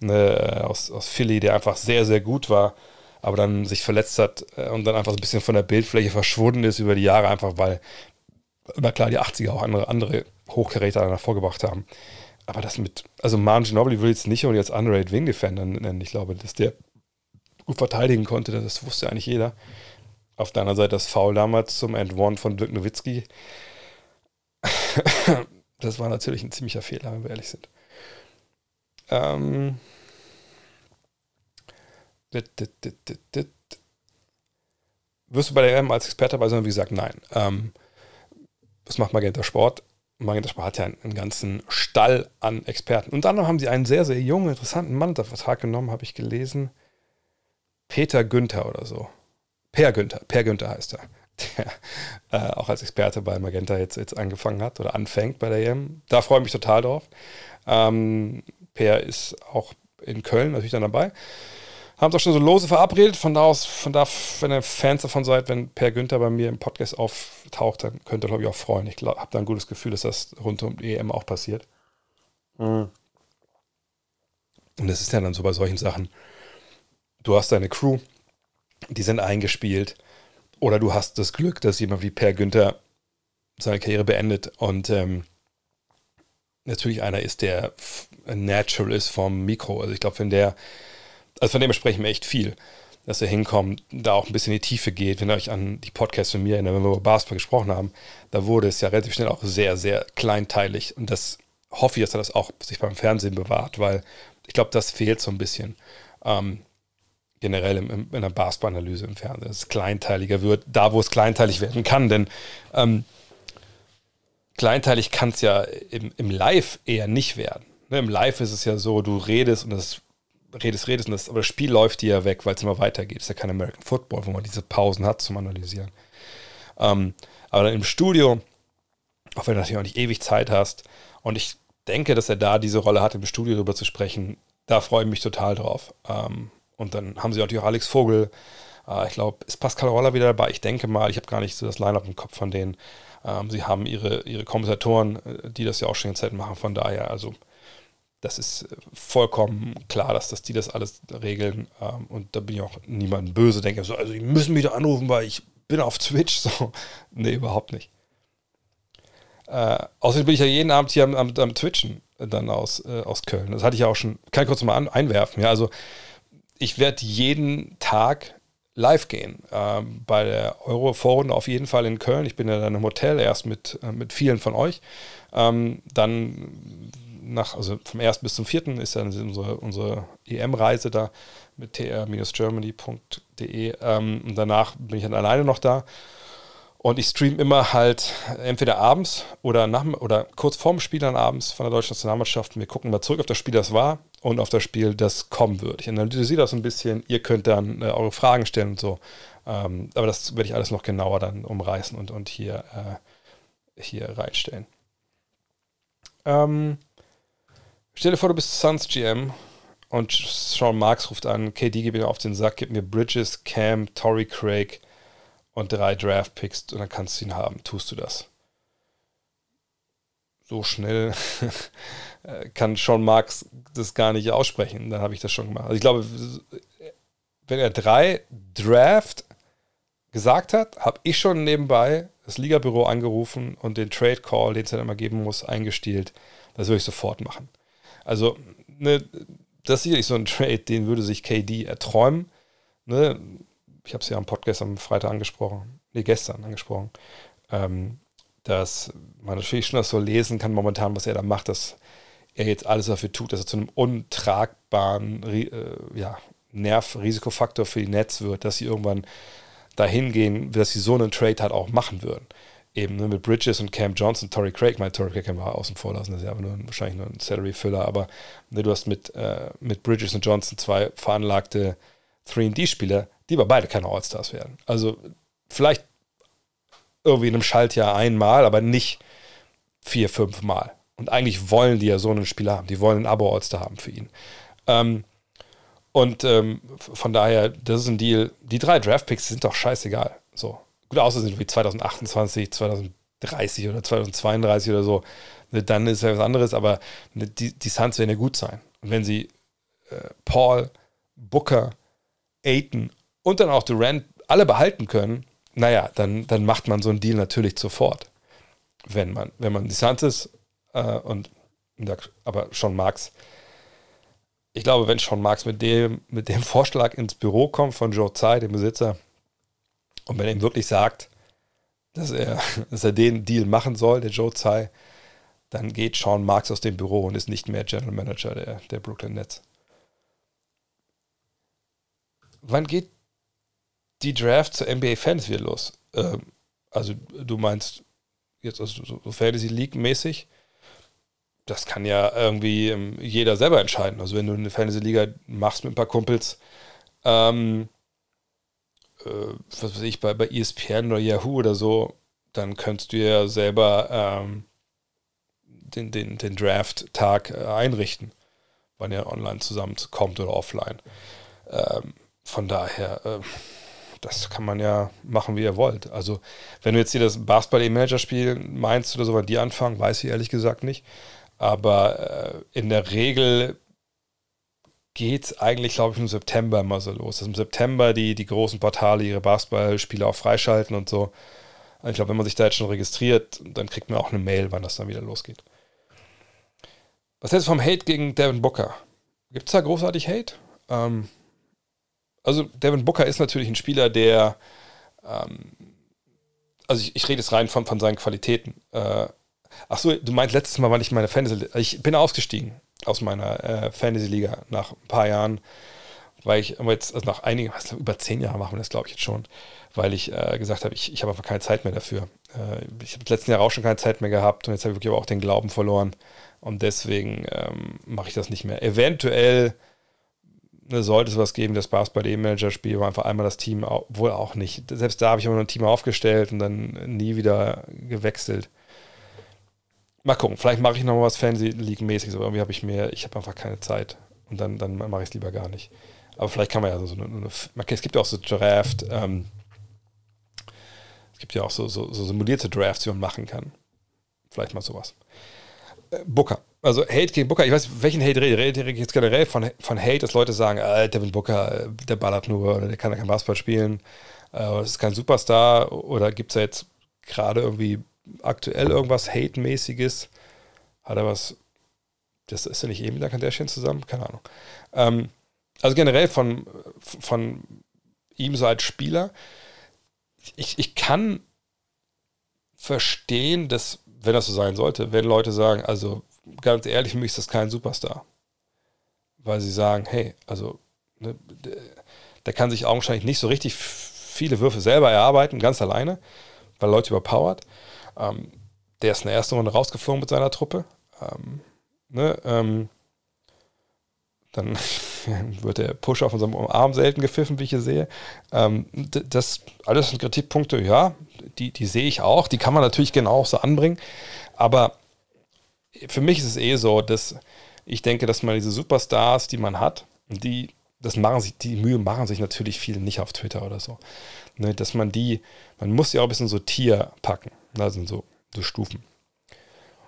ne, aus, aus Philly, der einfach sehr, sehr gut war, aber dann sich verletzt hat äh, und dann einfach so ein bisschen von der Bildfläche verschwunden ist über die Jahre, einfach weil, na klar, die 80er auch andere, andere Hochgeräte hervorgebracht haben. Aber das mit, also Man Ginobili will jetzt nicht und jetzt Underrated Wing Defender nennen. Ich glaube, dass der gut verteidigen konnte, das wusste eigentlich jeder. Auf der anderen Seite das Foul damals zum End One von Dirk Nowitzki. das war natürlich ein ziemlicher Fehler, wenn wir ehrlich sind. Ähm, wirst du bei der EM als Experte dabei sein? Wie gesagt, nein. Ähm, was macht Magenta Sport? Magenta Sport hat ja einen, einen, ganzen Stall an Experten. Unter anderem haben sie einen sehr, sehr jungen, interessanten Mann unter Vertrag genommen, habe ich gelesen. Peter Günther oder so. Per Günther, Per Günther heißt er. Der äh, auch als Experte bei Magenta jetzt, jetzt angefangen hat oder anfängt bei der EM. Da freue ich mich total drauf. Ähm, Per ist auch in Köln natürlich dann dabei. Haben doch schon so lose verabredet. Von da aus, von da, wenn ihr Fans davon seid, wenn Per Günther bei mir im Podcast auftaucht, dann könnt ihr, glaube ich, auch freuen. Ich habe da ein gutes Gefühl, dass das rund um die EM auch passiert. Mhm. Und das ist ja dann so bei solchen Sachen. Du hast deine Crew, die sind eingespielt. Oder du hast das Glück, dass jemand wie Per Günther seine Karriere beendet und ähm, natürlich einer ist, der natural ist vom Mikro. Also ich glaube, wenn der, also von dem sprechen wir echt viel, dass er hinkommt, da auch ein bisschen in die Tiefe geht. Wenn ihr euch an die Podcasts von mir erinnert, wenn wir über Basketball gesprochen haben, da wurde es ja relativ schnell auch sehr, sehr kleinteilig. Und das hoffe ich, dass er das auch sich beim Fernsehen bewahrt, weil ich glaube, das fehlt so ein bisschen. Ähm, generell im, im, in der Basketball-Analyse im Fernsehen, dass es kleinteiliger wird, da wo es kleinteilig werden kann. Denn ähm, kleinteilig kann es ja im, im Live eher nicht werden. Ne, Im Live ist es ja so, du redest und das redest, redest und das, aber das Spiel läuft dir ja weg, weil es immer weitergeht. Es ist ja kein American Football, wo man diese Pausen hat zum Analysieren. Ähm, aber dann im Studio, auch wenn du natürlich auch nicht ewig Zeit hast, und ich denke, dass er da diese Rolle hat, im Studio darüber zu sprechen, da freue ich mich total drauf. Ähm, und dann haben sie natürlich auch Alex Vogel. Äh, ich glaube, ist Pascal Roller wieder dabei? Ich denke mal, ich habe gar nicht so das Line-Up im Kopf von denen. Ähm, sie haben ihre, ihre Kommentatoren, äh, die das ja auch schon in Zeit machen. Von daher, also das ist äh, vollkommen klar, dass, dass die das alles regeln. Ähm, und da bin ich auch niemandem böse, denke so, also die müssen mich da anrufen, weil ich bin auf Twitch. So, nee, überhaupt nicht. Äh, außerdem bin ich ja jeden Abend hier am, am, am Twitchen dann aus, äh, aus Köln. Das hatte ich ja auch schon, kann ich kurz mal an, einwerfen. Ja, also ich werde jeden Tag live gehen. Ähm, bei der Euroforen auf jeden Fall in Köln. Ich bin ja dann im Hotel erst mit, äh, mit vielen von euch. Ähm, dann nach, also vom 1. bis zum 4. ist dann unsere, unsere EM-Reise da mit tr-germany.de. Ähm, und danach bin ich dann alleine noch da. Und ich streame immer halt entweder abends oder, nach, oder kurz vorm Spiel dann abends von der deutschen Nationalmannschaft. Wir gucken mal zurück auf das Spiel, das war und auf das Spiel, das kommen wird. Ich analysiere das ein bisschen. Ihr könnt dann äh, eure Fragen stellen und so. Ähm, aber das werde ich alles noch genauer dann umreißen und, und hier, äh, hier reinstellen. Ähm, Stell dir vor, du bist Suns GM und Sean Marks ruft an, KD gibt mir auf den Sack, gib mir Bridges, Cam, Torrey Craig und drei Draft Picks und dann kannst du ihn haben. Tust du das? So schnell kann Sean Marks das gar nicht aussprechen. Dann habe ich das schon gemacht. Also ich glaube, wenn er drei Draft gesagt hat, habe ich schon nebenbei das Ligabüro angerufen und den Trade Call, den es dann immer geben muss, eingestielt. Das würde ich sofort machen. Also, ne, das ist sicherlich so ein Trade, den würde sich KD erträumen. Ne? Ich habe es ja am Podcast am Freitag angesprochen, nee, gestern angesprochen, ähm, dass man natürlich schon das so lesen kann momentan, was er da macht, dass er jetzt alles dafür tut, dass er zu einem untragbaren äh, ja, Nerv-Risikofaktor für die Netz wird, dass sie irgendwann dahin gehen, dass sie so einen Trade halt auch machen würden eben ne, mit Bridges und Cam Johnson, Torrey Craig, mein Torrey Craig kann man außen vor lassen, das ist ja nur, wahrscheinlich nur ein Salary-Filler, aber ne, du hast mit, äh, mit Bridges und Johnson zwei veranlagte 3D-Spieler, die aber beide keine All-Stars werden. Also vielleicht irgendwie in einem Schaltjahr einmal, aber nicht vier, fünf Mal. Und eigentlich wollen die ja so einen Spieler haben. Die wollen ein Abo-All-Star haben für ihn. Ähm, und ähm, von daher, das ist ein Deal. Die drei Draft-Picks sind doch scheißegal. So. Gut, außer sind wie 2028, 2030 oder 2032 oder so. Ne, dann ist ja was anderes, aber ne, die, die Suns werden ja gut sein. Und wenn sie äh, Paul, Booker, Aiton und dann auch Durant alle behalten können, naja, dann, dann macht man so einen Deal natürlich sofort. Wenn man, wenn man die Suns ist äh, und aber schon Marx. Ich glaube, wenn schon Marx mit dem, mit dem Vorschlag ins Büro kommt von Joe Tsai, dem Besitzer, und wenn er ihm wirklich sagt, dass er, dass er den Deal machen soll, der Joe Tsai, dann geht Sean Marks aus dem Büro und ist nicht mehr General Manager der, der Brooklyn Nets. Wann geht die Draft zur NBA Fans wieder los? Ähm, also du meinst jetzt also so Fantasy League mäßig? Das kann ja irgendwie ähm, jeder selber entscheiden. Also wenn du eine Fantasy Liga machst mit ein paar Kumpels, ähm, äh, was weiß ich, bei, bei ESPN oder Yahoo oder so, dann könntest du ja selber ähm, den, den, den Draft-Tag äh, einrichten, wann er online zusammenkommt oder offline. Ähm, von daher, äh, das kann man ja machen, wie ihr wollt. Also, wenn du jetzt hier das Basketball-E-Manager-Spiel meinst oder so, wann die anfangen, weiß ich ehrlich gesagt nicht. Aber äh, in der Regel geht es eigentlich, glaube ich, im September mal so los. Dass im September die, die großen Portale ihre Basketballspiele auch freischalten und so. Ich glaube, wenn man sich da jetzt schon registriert, dann kriegt man auch eine Mail, wann das dann wieder losgeht. Was hältst du vom Hate gegen Devin Booker? Gibt es da großartig Hate? Ähm, also, Devin Booker ist natürlich ein Spieler, der. Ähm, also, ich, ich rede jetzt rein von, von seinen Qualitäten. Äh, ach so, du meinst letztes Mal, wann ich meine Fantasy. Ich bin ausgestiegen aus meiner äh, Fantasy-Liga nach ein paar Jahren, weil ich jetzt, also nach einigen, was, über zehn Jahren machen wir das, glaube ich, jetzt schon, weil ich äh, gesagt habe, ich, ich habe einfach keine Zeit mehr dafür. Äh, ich habe letzten Jahr auch schon keine Zeit mehr gehabt und jetzt habe ich wirklich auch den Glauben verloren und deswegen ähm, mache ich das nicht mehr. Eventuell ne, sollte es was geben, das Basketball-E-Manager-Spiel, wo einfach einmal das Team, wohl auch nicht. Selbst da habe ich immer noch ein Team aufgestellt und dann nie wieder gewechselt. Mal gucken, vielleicht mache ich noch mal was Fantasy League-mäßiges, aber irgendwie habe ich mir, ich habe einfach keine Zeit. Und dann, dann mache ich es lieber gar nicht. Aber vielleicht kann man ja so, so eine, eine es gibt ja auch so Draft, ähm, es gibt ja auch so, so, so simulierte Drafts, die man machen kann. Vielleicht mal sowas. Äh, Booker. Also Hate gegen Booker, ich weiß, welchen Hate rede rede ich jetzt generell von, von Hate, dass Leute sagen, äh, Devin Booker, äh, der ballert nur oder der kann ja kein Basketball spielen, äh, das ist kein Superstar oder gibt es ja jetzt gerade irgendwie aktuell irgendwas Hate-mäßiges? Hat er was? Das ist ja nicht eben mit der Kardashian zusammen? Keine Ahnung. Ähm, also generell von, von ihm so als Spieler, ich, ich kann verstehen, dass, wenn das so sein sollte, wenn Leute sagen, also ganz ehrlich, für mich ist das kein Superstar. Weil sie sagen, hey, also ne, der, kann sich augenscheinlich nicht so richtig viele Würfe selber erarbeiten, ganz alleine, weil Leute überpowert. Ähm, der ist in der ersten Runde rausgeflogen mit seiner Truppe. Ähm, ne, ähm, dann wird der Push auf unserem Arm selten gepfiffen, wie ich hier sehe. Ähm, das alles sind Kritikpunkte, ja, die, die sehe ich auch. Die kann man natürlich genau auch so anbringen. Aber für mich ist es eh so, dass ich denke, dass man diese Superstars, die man hat, die, das machen sich, die Mühe machen sich natürlich viele nicht auf Twitter oder so. Ne, dass man die, man muss ja auch ein bisschen so Tier packen. Da sind so, so Stufen.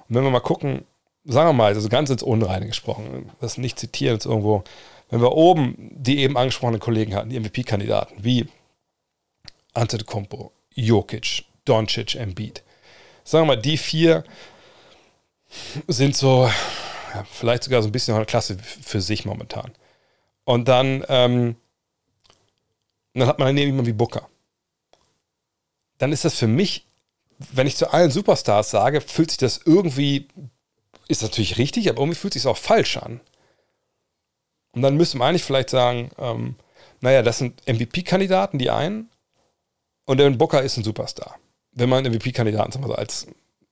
Und wenn wir mal gucken, sagen wir mal, also ganz ins Unreine gesprochen, das nicht zitieren jetzt irgendwo, wenn wir oben die eben angesprochenen Kollegen hatten, die MVP-Kandidaten, wie Antetokounmpo, Jokic, Doncic, Embiid. Sagen wir mal, die vier sind so, ja, vielleicht sogar so ein bisschen eine Klasse für sich momentan. Und dann, ähm, dann hat man dann jemanden wie Booker. Dann ist das für mich wenn ich zu allen Superstars sage, fühlt sich das irgendwie, ist natürlich richtig, aber irgendwie fühlt sich auch falsch an. Und dann müsste man eigentlich vielleicht sagen, ähm, naja, das sind MVP-Kandidaten, die einen, und Devin Booker ist ein Superstar. Wenn man MVP-Kandidaten so als,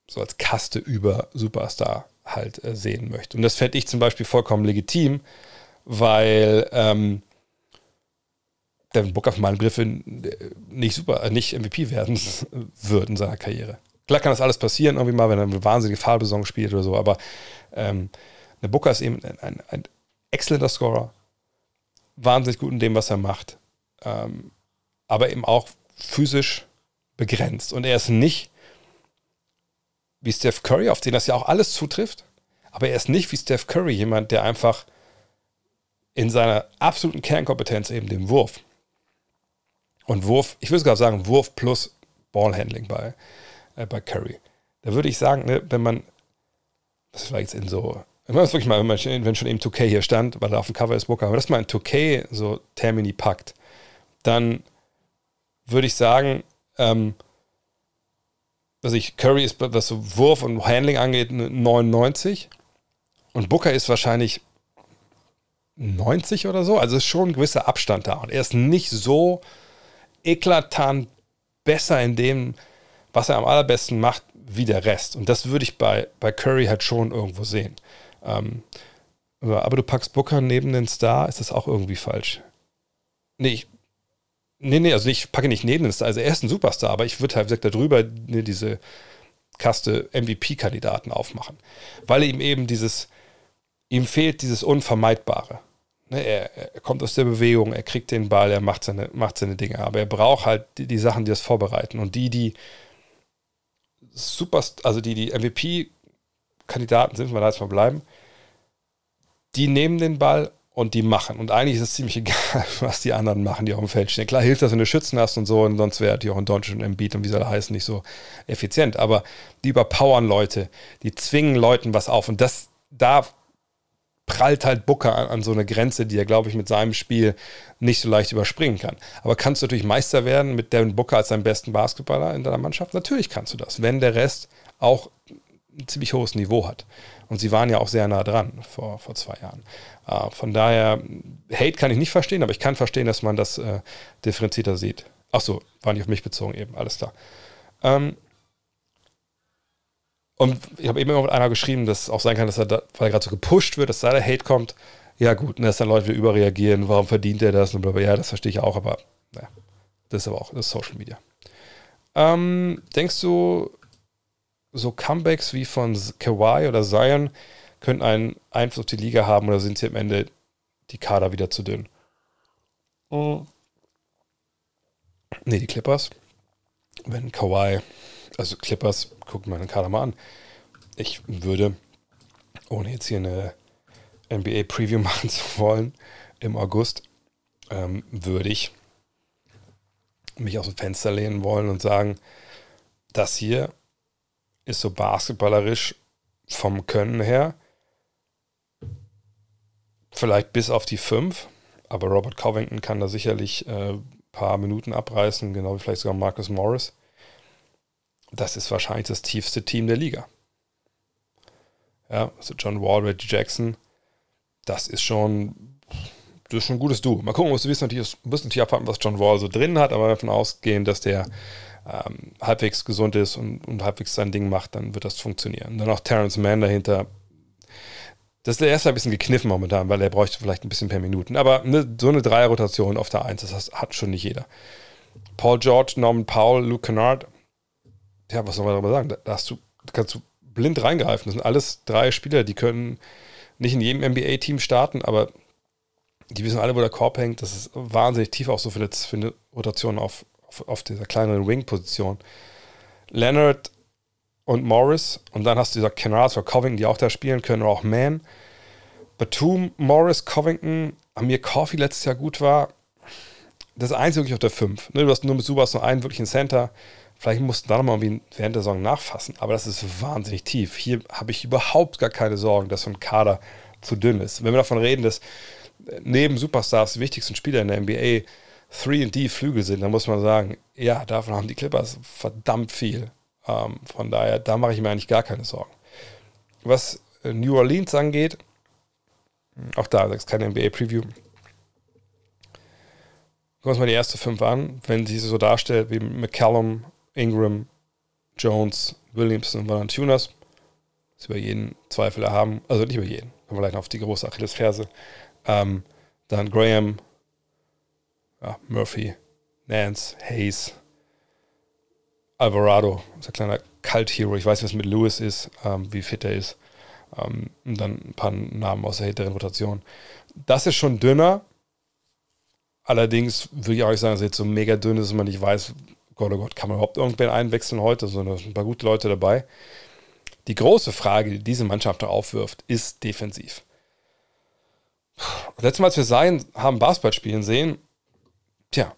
so als Kaste über Superstar halt äh, sehen möchte. Und das fände ich zum Beispiel vollkommen legitim, weil ähm, Devin Booker für meine Begriffe nicht super, äh, nicht MVP werden wird in seiner Karriere. Klar kann das alles passieren, irgendwie mal, wenn er eine wahnsinnige Fallbesaison spielt oder so, aber ähm, der Booker ist eben ein, ein, ein, exzellenter Scorer, wahnsinnig gut in dem, was er macht, ähm, aber eben auch physisch begrenzt. Und er ist nicht wie Steph Curry, auf den das ja auch alles zutrifft, aber er ist nicht wie Steph Curry jemand, der einfach in seiner absoluten Kernkompetenz eben den Wurf und Wurf, ich würde sogar sagen Wurf plus Ballhandling bei, äh, bei Curry. Da würde ich sagen, ne, wenn man, das war jetzt in so, wenn man das wirklich mal, wenn, man, wenn schon eben 2K hier stand, weil er auf dem Cover ist Booker, aber das mal in 2K so Termini packt, dann würde ich sagen, ähm, also ich, Curry ist, was so Wurf und Handling angeht, 99 und Booker ist wahrscheinlich 90 oder so. Also ist schon ein gewisser Abstand da. Und er ist nicht so eklatant besser in dem, was er am allerbesten macht, wie der Rest. Und das würde ich bei, bei Curry halt schon irgendwo sehen. Ähm, aber du packst Booker neben den Star, ist das auch irgendwie falsch? Nee, ich, nee, nee, also ich packe nicht neben den Star. Also er ist ein Superstar, aber ich würde halt, wie gesagt, darüber ne, diese Kaste MVP-Kandidaten aufmachen. Weil ihm eben dieses, ihm fehlt dieses Unvermeidbare. Ne, er, er, kommt aus der Bewegung, er kriegt den Ball, er macht seine, macht seine Dinge. Aber er braucht halt die, die Sachen, die das vorbereiten. Und die, die super, also die, die MVP-Kandidaten sind, wenn wir da jetzt mal bleiben, die nehmen den Ball und die machen. Und eigentlich ist es ziemlich egal, was die anderen machen, die auf dem Feld stehen. Klar hilft das, wenn du Schützen hast und so, und sonst wäre die auch in Deutschland und Embiid und wie soll er heißen, nicht so effizient. Aber die überpowern Leute, die zwingen Leuten was auf. Und das, da prallt halt Booker an, an, so eine Grenze, die er, glaube ich, mit seinem Spiel nicht so leicht überspringen kann. Aber kannst du natürlich Meister werden mit Devin Booker als deinem besten Basketballer in deiner Mannschaft? Natürlich kannst du das, wenn der Rest auch ein ziemlich hohes Niveau hat. Und sie waren ja auch sehr nah dran vor, vor zwei Jahren. Äh, von daher, Hate kann ich nicht verstehen, aber ich kann verstehen, dass man das äh, differenzierter sieht. Ach so, war nicht auf mich bezogen eben, alles klar. Ähm, und ich habe eben immer mit einer geschrieben, dass es auch sein kann, dass er, da, weil er gerade so gepusht wird, dass da der Hate kommt. Ja, gut, und dass dann Leute wieder überreagieren, warum verdient er das? Und blablabla. Ja, das verstehe ich auch, aber naja, das ist aber auch das Social Media. Ähm, denkst du, so Comebacks wie von Kawhi oder Zion könnten einen Einfluss auf die Liga haben oder sind sie am Ende die Kader wieder zu dünn? Mhm. Nee, die Clippers. Wenn Kawhi also Clippers, guck mal den Kader mal an. Ich würde, ohne jetzt hier eine NBA-Preview machen zu wollen, im August, ähm, würde ich mich aus dem Fenster lehnen wollen und sagen, das hier ist so basketballerisch vom Können her vielleicht bis auf die 5, aber Robert Covington kann da sicherlich ein äh, paar Minuten abreißen, genau wie vielleicht sogar Marcus Morris das ist wahrscheinlich das tiefste Team der Liga. Ja, also John Wall, Reggie Jackson, das ist schon, das ist schon ein gutes Du. Mal gucken, du wissen natürlich, musst natürlich abwarten, was John Wall so drin hat, aber davon ausgehen, dass der ähm, halbwegs gesund ist und, und, halbwegs sein Ding macht, dann wird das funktionieren. Dann noch Terrence Mann dahinter. Das ist der erste ein bisschen gekniffen momentan, weil er bräuchte vielleicht ein bisschen per Minuten. Aber ne, so eine Dreierrotation auf der Eins, das hat schon nicht jeder. Paul George, Norman Powell, Luke Kennard, ja, was soll man darüber sagen? Da, hast du, kannst du blind reingreifen. Das sind alles drei Spieler, die können nicht in jedem NBA-Team starten, aber die wissen alle, wo der Korb hängt. Das ist wahnsinnig tief auch so für eine, für eine Rotation auf, auf, auf dieser kleineren Wing-Position. Leonard und Morris und dann hast du dieser Kennard oder Covington, die auch da spielen können, oder auch Mann. Batum, Morris, Covington, Amir Coffee letztes Jahr gut war. Das Einzige wirklich auf der 5. Ne, du hast nur mit Subas nur einen wirklichen Center. Vielleicht mussten da nochmal während der Saison nachfassen, aber das ist wahnsinnig tief. Hier habe ich überhaupt gar keine Sorgen, dass so ein Kader zu dünn ist. Wenn wir davon reden, dass neben Superstars die wichtigsten Spieler in der NBA 3D-Flügel sind, dann muss man sagen, ja, davon haben die Clippers verdammt viel. Ähm, von daher, da mache ich mir eigentlich gar keine Sorgen. Was äh, New Orleans angeht, auch da, das ist keine NBA-Preview. Gucken wir uns mal die erste fünf an. Wenn sie so darstellt wie McCallum, Ingram, Jones, Williamson und. Das über jeden Zweifel haben. Also nicht über jeden. Kommen wir gleich noch auf die große Achillesferse. Ähm, dann Graham, ja, Murphy, Nance, Hayes, Alvarado, ist ein kleiner Cult-Hero. Ich weiß nicht, was mit Lewis ist, ähm, wie fit er ist. Ähm, und dann ein paar Namen aus der hinteren Rotation. Das ist schon dünner. Allerdings würde ich auch sagen, dass es jetzt so mega dünn ist, dass man nicht weiß, Gott, oh Gott, kann man überhaupt irgendwen einwechseln heute? So also ein paar gute Leute dabei. Die große Frage, die diese Mannschaft da aufwirft, ist defensiv. Letztes Mal, als wir Sein haben Basketball spielen sehen, tja,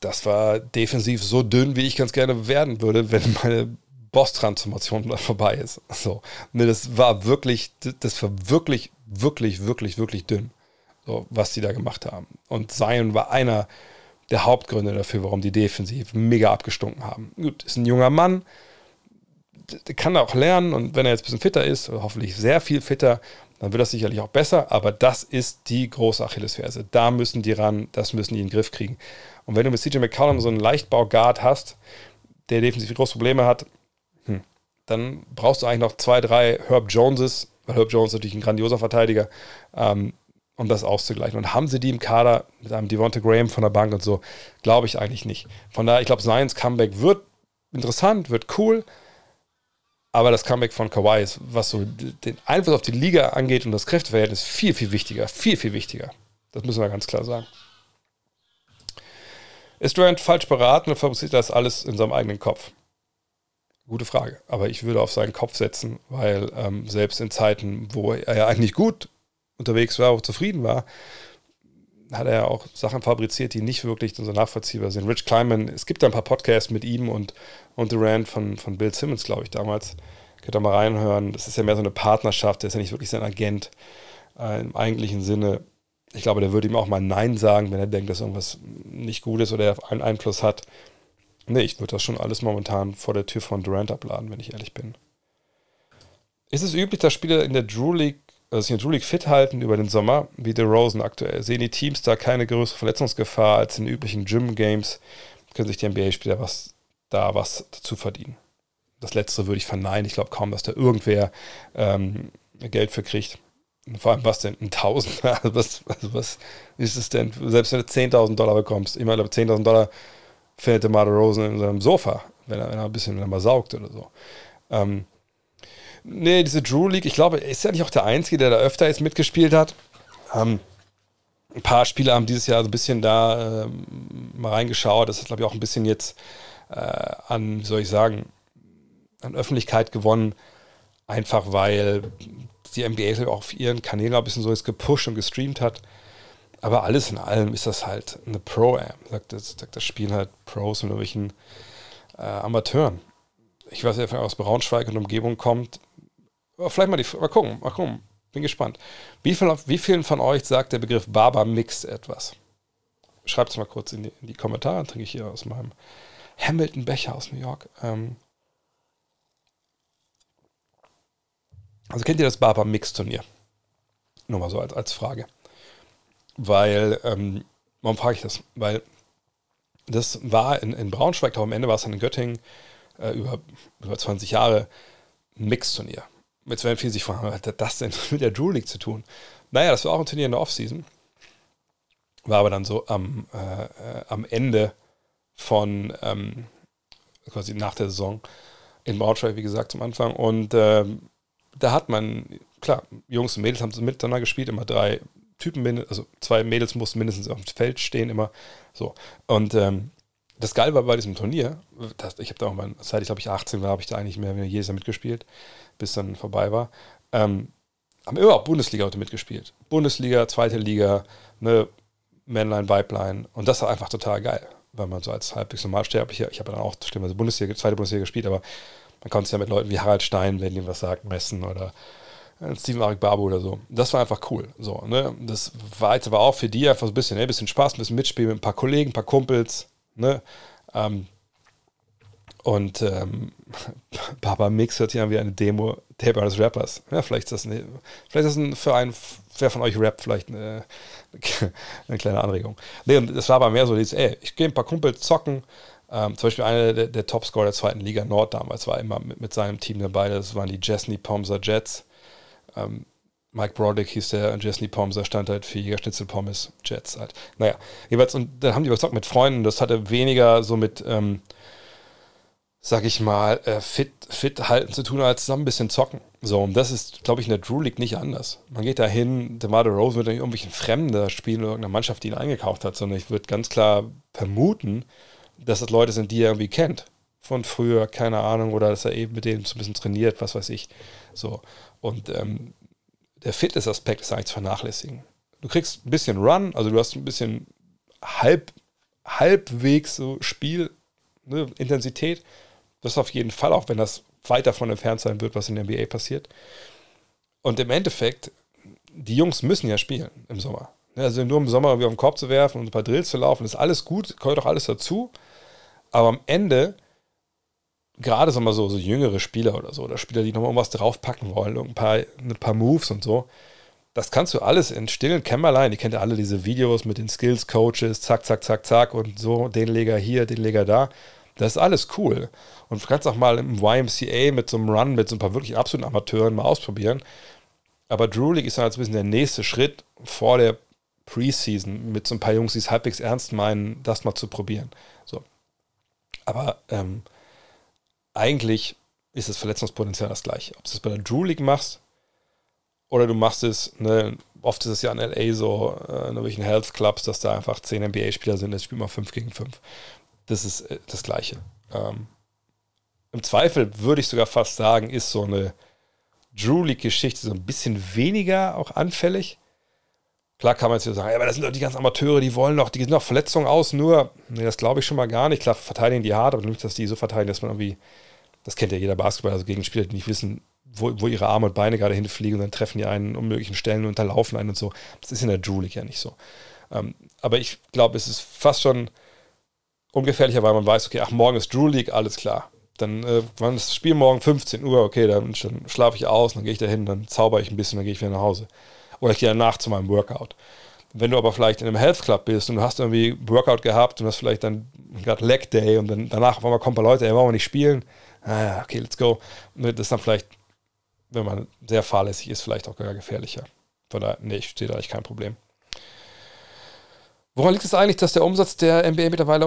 das war defensiv so dünn, wie ich ganz gerne werden würde, wenn meine Boss-Transformation vorbei ist. So, ne, das war wirklich, das war wirklich, wirklich, wirklich, wirklich dünn, so, was die da gemacht haben. Und Zion war einer der Hauptgründe dafür, warum die defensiv mega abgestunken haben. Gut, ist ein junger Mann, der kann auch lernen und wenn er jetzt ein bisschen fitter ist, hoffentlich sehr viel fitter, dann wird das sicherlich auch besser, aber das ist die große Achillesferse. Da müssen die ran, das müssen die in den Griff kriegen. Und wenn du mit CJ McCollum so einen Leichtbau-Guard hast, der definitiv große Probleme hat, hm, dann brauchst du eigentlich noch zwei, drei Herb Joneses, weil Herb Jones natürlich ein grandioser Verteidiger, ähm, um das auszugleichen. Und haben sie die im Kader mit einem Devonta Graham von der Bank und so? Glaube ich eigentlich nicht. Von daher, ich glaube, Zions Comeback wird interessant, wird cool, aber das Comeback von Kawhi ist, was so den Einfluss auf die Liga angeht und das Kräfteverhältnis, viel, viel wichtiger. Viel, viel wichtiger. Das müssen wir ganz klar sagen. Ist Durant falsch beraten oder fabriziert das alles in seinem eigenen Kopf? Gute Frage. Aber ich würde auf seinen Kopf setzen, weil ähm, selbst in Zeiten, wo er ja eigentlich gut unterwegs war, auch zufrieden war, hat er ja auch Sachen fabriziert, die nicht wirklich so nachvollziehbar sind. Rich Kleiman, es gibt da ein paar Podcasts mit ihm und, und Durant von, von Bill Simmons, glaube ich, damals. Könnt ihr mal reinhören. Das ist ja mehr so eine Partnerschaft, der ist ja nicht wirklich sein Agent äh, im eigentlichen Sinne. Ich glaube, der würde ihm auch mal Nein sagen, wenn er denkt, dass irgendwas nicht gut ist oder er einen Einfluss hat. Nee, ich würde das schon alles momentan vor der Tür von Durant abladen, wenn ich ehrlich bin. Ist es üblich, dass Spieler in der Drew League sich in der League fit halten über den Sommer, wie der Rosen aktuell. Sehen die Teams da keine größere Verletzungsgefahr als in den üblichen Gym-Games, können sich die NBA-Spieler was, da was dazu verdienen. Das letzte würde ich verneinen. Ich glaube kaum, dass da irgendwer ähm, Geld für kriegt. vor allem, was denn? Ein Tausender? Also was, also was ist es denn? Selbst wenn du 10.000 Dollar bekommst, immer 10.000 Dollar findet der Marder Rosen in seinem Sofa, wenn er, wenn er ein bisschen wenn er mal saugt oder so. Ähm, Nee, diese Drew League, ich glaube, ist ja nicht auch der Einzige, der da öfter jetzt mitgespielt hat. Ähm, ein paar Spieler haben dieses Jahr so ein bisschen da äh, mal reingeschaut. Das hat, glaube ich, auch ein bisschen jetzt äh, an, wie soll ich sagen, an Öffentlichkeit gewonnen. Einfach weil die NBA auch auf ihren Kanälen ein bisschen so jetzt gepusht und gestreamt hat. Aber alles in allem ist das halt eine Pro-Am. Sagt das, das Spiel halt Pros und irgendwelchen äh, Amateuren. Ich weiß nicht, wer aus Braunschweig und Umgebung kommt. Vielleicht mal, die, mal gucken, mal gucken. Bin gespannt. Wie, viel, wie vielen von euch sagt der Begriff Barber Mix etwas? Schreibt es mal kurz in die, in die Kommentare, trinke ich hier aus meinem Hamilton Becher aus New York. Ähm also kennt ihr das Barber Mix Turnier? Nur mal so als, als Frage. Weil, ähm, warum frage ich das? Weil das war in, in Braunschweig, aber am Ende war es dann in Göttingen äh, über, über 20 Jahre ein Mix-Turnier. Viele sich fragen, was hat das denn mit der Drew League zu tun? Naja, das war auch ein Turnier in der Offseason. War aber dann so am, äh, äh, am Ende von ähm, quasi nach der Saison in Braunschweig, wie gesagt, zum Anfang. Und ähm, da hat man, klar, Jungs und Mädels haben miteinander gespielt, immer drei Typen, also zwei Mädels mussten mindestens auf dem Feld stehen, immer so. Und ähm, das Geil war bei diesem Turnier, das, ich habe da auch mal, seit ich glaube ich 18 war, habe ich da eigentlich mehr oder weniger jedes Jahr mitgespielt bis dann vorbei war. Ähm, haben auch Bundesliga heute mitgespielt. Bundesliga, zweite Liga, ne, Männlein, Weiblein. Und das war einfach total geil, weil man so als halbwegs normalsterblicher, ich habe dann auch stimmt, Bundesliga, zweite Bundesliga gespielt, aber man konnte es ja mit Leuten wie Harald Stein, wenn ihm was sagt, messen oder äh, Steven Arik Babu oder so. Das war einfach cool. So, ne? Das war jetzt aber auch für die einfach so ein bisschen, ne? ein bisschen Spaß, ein bisschen Mitspielen mit ein paar Kollegen, ein paar Kumpels. Ne? Ähm, und ähm, Baba Mix hört sich an wie eine Demo Tape eines Rappers. Ja, vielleicht ist das, eine, vielleicht ist das ein, für einen, wer von euch Rap vielleicht eine, eine kleine Anregung. Nee, und es war aber mehr so dieses, ey, ich gehe ein paar Kumpels zocken. Ähm, zum Beispiel einer der, der Topscorer der zweiten Liga Nord damals war immer mit, mit seinem Team dabei. Das waren die Jessney Pomser Jets. Ähm, Mike Broderick hieß der, Jesse Pomser stand halt für Jägerschnitzel Pommes, Jets halt. Naja, jeweils, und dann haben die gezockt mit Freunden, das hatte weniger so mit, ähm, sag ich mal, äh, fit, fit halten zu tun, als zusammen ein bisschen zocken. So, und das ist, glaube ich, in der Drew League nicht anders. Man geht da hin, DeMar Rose wird nicht irgendwelchen Fremder spielen oder irgendeine Mannschaft, die ihn eingekauft hat, sondern ich würde ganz klar vermuten, dass das Leute sind, die er irgendwie kennt. Von früher, keine Ahnung, oder dass er eben mit denen so ein bisschen trainiert, was weiß ich. So. Und ähm, der Fitness-Aspekt ist eigentlich zu vernachlässigen. Du kriegst ein bisschen Run, also du hast ein bisschen halb, halbwegs so Spiel, ne. Das auf jeden Fall, auch wenn das weit davon entfernt sein wird, was in der NBA passiert. Und im Endeffekt, die Jungs müssen ja spielen im Sommer. Also nur im Sommer irgendwie auf den Korb zu werfen und ein paar Drills zu laufen, ist alles gut, gehört auch alles dazu. Aber am Ende, gerade so mal so, so jüngere Spieler oder so, oder Spieler, die nochmal irgendwas draufpacken wollen, ein paar, ein paar Moves und so, das kannst du alles in stillen Kämmerlein. Die kennt ja alle diese Videos mit den Skills-Coaches, zack, zack, zack, zack und so, den Leger hier, den Leger da. Das ist alles cool. Und du kannst auch mal im YMCA mit so einem Run, mit so ein paar wirklich absoluten Amateuren mal ausprobieren. Aber Drew League ist dann jetzt ein bisschen der nächste Schritt vor der Preseason mit so ein paar Jungs, die es halbwegs ernst meinen, das mal zu probieren. So. Aber ähm, eigentlich ist das Verletzungspotenzial das gleiche. Ob du es bei der Drew League machst oder du machst es, ne, oft ist es ja in LA so, äh, in irgendwelchen Health Clubs, dass da einfach 10 NBA-Spieler sind, jetzt spielt man 5 gegen 5 das ist äh, das Gleiche. Ähm, Im Zweifel würde ich sogar fast sagen, ist so eine Drew League-Geschichte so ein bisschen weniger auch anfällig. Klar kann man jetzt sagen, ja, aber das sind doch die ganzen Amateure, die wollen doch, die sind doch Verletzungen aus, nur, nee, das glaube ich schon mal gar nicht. Klar, verteidigen die hart, aber nicht, dass die so verteidigen, dass man irgendwie, das kennt ja jeder Basketballer, also Gegenspieler, die nicht wissen, wo, wo ihre Arme und Beine gerade hinfliegen und dann treffen die einen unmöglichen Stellen und unterlaufen einen und so. Das ist in der Drew League ja nicht so. Ähm, aber ich glaube, es ist fast schon ungefährlicher, weil man weiß, okay, ach, morgen ist Drew League, alles klar. Dann, äh, wann ist das Spiel morgen? 15 Uhr, okay, dann, dann schlafe ich aus, dann gehe ich da hin, dann zauber ich ein bisschen, dann gehe ich wieder nach Hause. Oder ich gehe danach zu meinem Workout. Wenn du aber vielleicht in einem Health Club bist und du hast irgendwie Workout gehabt und hast vielleicht dann gerade Leg Day und dann danach auf einmal kommen ein paar Leute, ey, wollen wir nicht spielen? Ah, okay, let's go. Das ist dann vielleicht, wenn man sehr fahrlässig ist, vielleicht auch gar gefährlicher. Von daher, nee, ich sehe da eigentlich kein Problem. Woran liegt es eigentlich, dass der Umsatz der NBA mittlerweile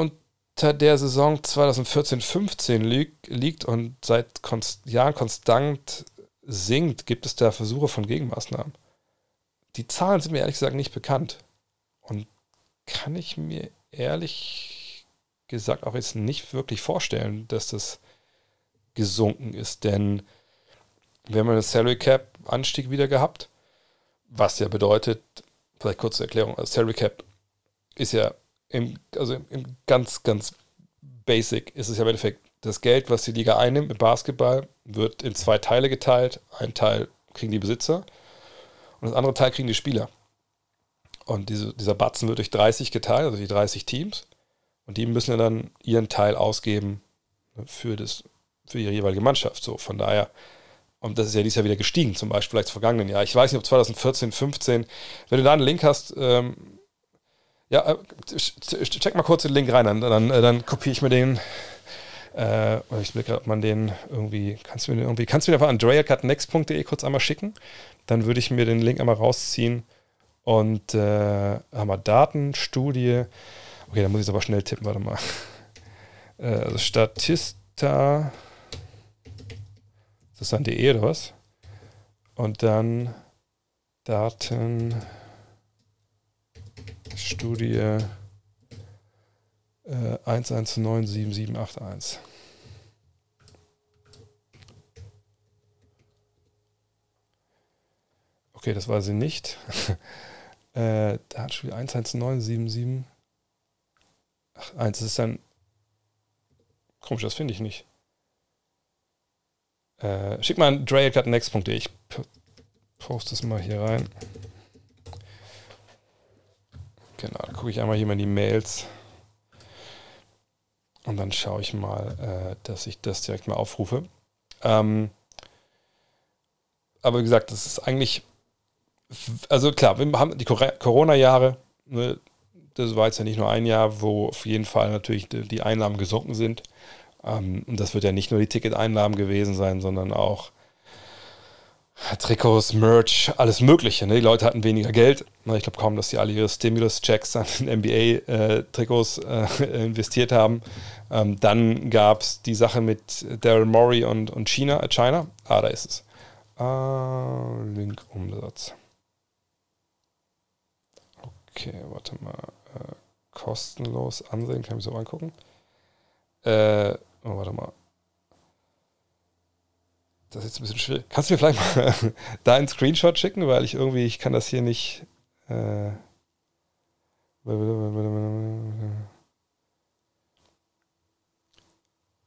unter der Saison 2014-15 liegt, liegt und seit konst Jahren konstant sinkt, gibt es da Versuche von Gegenmaßnahmen. Die Zahlen sind mir ehrlich gesagt nicht bekannt. Und kann ich mir ehrlich gesagt auch jetzt nicht wirklich vorstellen, dass das gesunken ist. Denn wir haben einen Salary Cap Anstieg wieder gehabt, was ja bedeutet, vielleicht kurze Erklärung, also Salary Cap ist ja im, also im ganz, ganz basic ist es ja im Endeffekt das Geld, was die Liga einnimmt mit Basketball, wird in zwei Teile geteilt. Ein Teil kriegen die Besitzer und das andere Teil kriegen die Spieler. Und diese, dieser Batzen wird durch 30 geteilt, also die 30 Teams. Und die müssen ja dann ihren Teil ausgeben für, das, für ihre jeweilige Mannschaft. So, von daher, und das ist ja dieses Jahr wieder gestiegen, zum Beispiel vielleicht im vergangenen Jahr. Ich weiß nicht, ob 2014, 15, wenn du da einen Link hast, ähm, ja, äh, check mal kurz den Link rein, dann, dann, äh, dann kopiere ich mir den. Äh, ich blicke, ob man den irgendwie, kannst du mir irgendwie, kannst du mir einfach an dreacutnext.de kurz einmal schicken? Dann würde ich mir den Link einmal rausziehen und äh, haben wir Daten, Studie. Okay, dann muss ich es aber schnell tippen, warte mal. Äh, also Statista. Ist das dann DE oder was? Und dann Daten. Studie äh, 1197781. Okay, das war sie nicht. äh, Datenstudie 1197781. Ach, 1 ist dann. Komisch, das finde ich nicht. Äh, schick mal an dreacutnext.de. Ich poste es mal hier rein. Genau, dann gucke ich einmal hier mal in die Mails. Und dann schaue ich mal, äh, dass ich das direkt mal aufrufe. Ähm, aber wie gesagt, das ist eigentlich, also klar, wir haben die Corona-Jahre, ne, das war jetzt ja nicht nur ein Jahr, wo auf jeden Fall natürlich die Einnahmen gesunken sind. Ähm, und das wird ja nicht nur die Ticketeinnahmen gewesen sein, sondern auch Trikots, Merch, alles Mögliche. Ne? Die Leute hatten weniger Geld. Ich glaube kaum, dass sie alle ihre Stimulus-Checks an NBA-Trikots äh, äh, investiert haben. Ähm, dann gab es die Sache mit Daryl Morey und, und China, äh, China. Ah, da ist es. Ah, Link-Umsatz. Okay, warte mal. Äh, kostenlos ansehen, kann ich mir so angucken. Äh, oh, warte mal. Das ist jetzt ein bisschen schwierig. Kannst du mir vielleicht mal da einen Screenshot schicken, weil ich irgendwie, ich kann das hier nicht. Äh,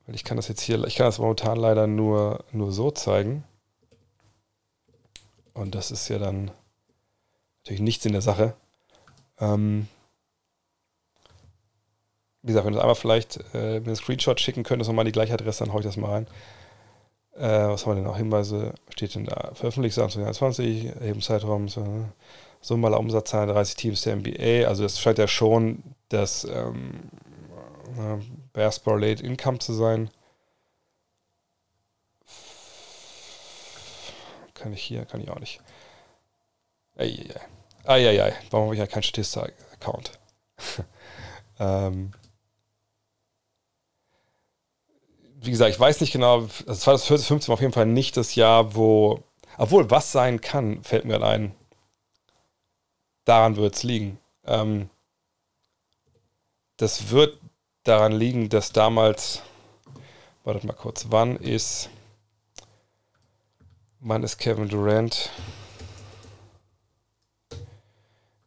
weil ich kann das jetzt hier, ich kann das momentan leider nur, nur so zeigen. Und das ist ja dann natürlich nichts in der Sache. Ähm, wie gesagt, wenn du einmal vielleicht äh, einen Screenshot schicken könntest und mal die gleiche Adresse, dann hau ich das mal rein. Äh, was haben wir denn noch? Hinweise steht denn da? Veröffentlicht 2021, eben Zeitraum, so, ne? Summe aller Umsatzzahlen 30 Teams der NBA. Also das scheint ja schon das ähm, äh, Basketball Late Income zu sein. Kann ich hier, kann ich auch nicht. Eieiei. Eieiei. Warum habe ich ja keinen Statista-Account? ähm, wie gesagt, ich weiß nicht genau, also 2015 war auf jeden Fall nicht das Jahr, wo, obwohl was sein kann, fällt mir ein. Daran wird es liegen. Ähm, das wird daran liegen, dass damals, wartet mal kurz, wann ist, wann ist Kevin Durant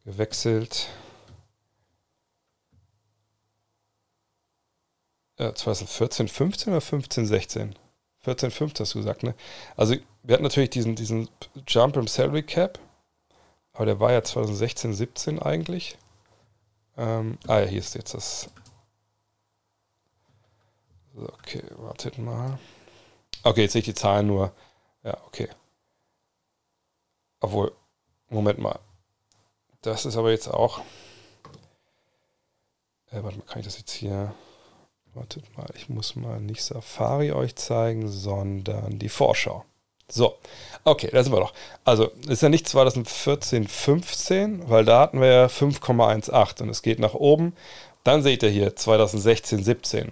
gewechselt? 2014, 15 oder 15, 16? 14, 15 hast du gesagt, ne? Also wir hatten natürlich diesen, diesen Jump im Salary Cap, aber der war ja 2016, 17 eigentlich. Ähm, ah ja, hier ist jetzt das. Okay, wartet mal. Okay, jetzt sehe ich die Zahlen nur. Ja, okay. Obwohl, Moment mal. Das ist aber jetzt auch. Äh, warte mal, kann ich das jetzt hier. Wartet mal, ich muss mal nicht Safari euch zeigen, sondern die Vorschau. So, okay, da sind wir doch. Also, ist ja nicht 2014, 15, weil da hatten wir ja 5,18 und es geht nach oben. Dann seht ihr hier 2016, 17.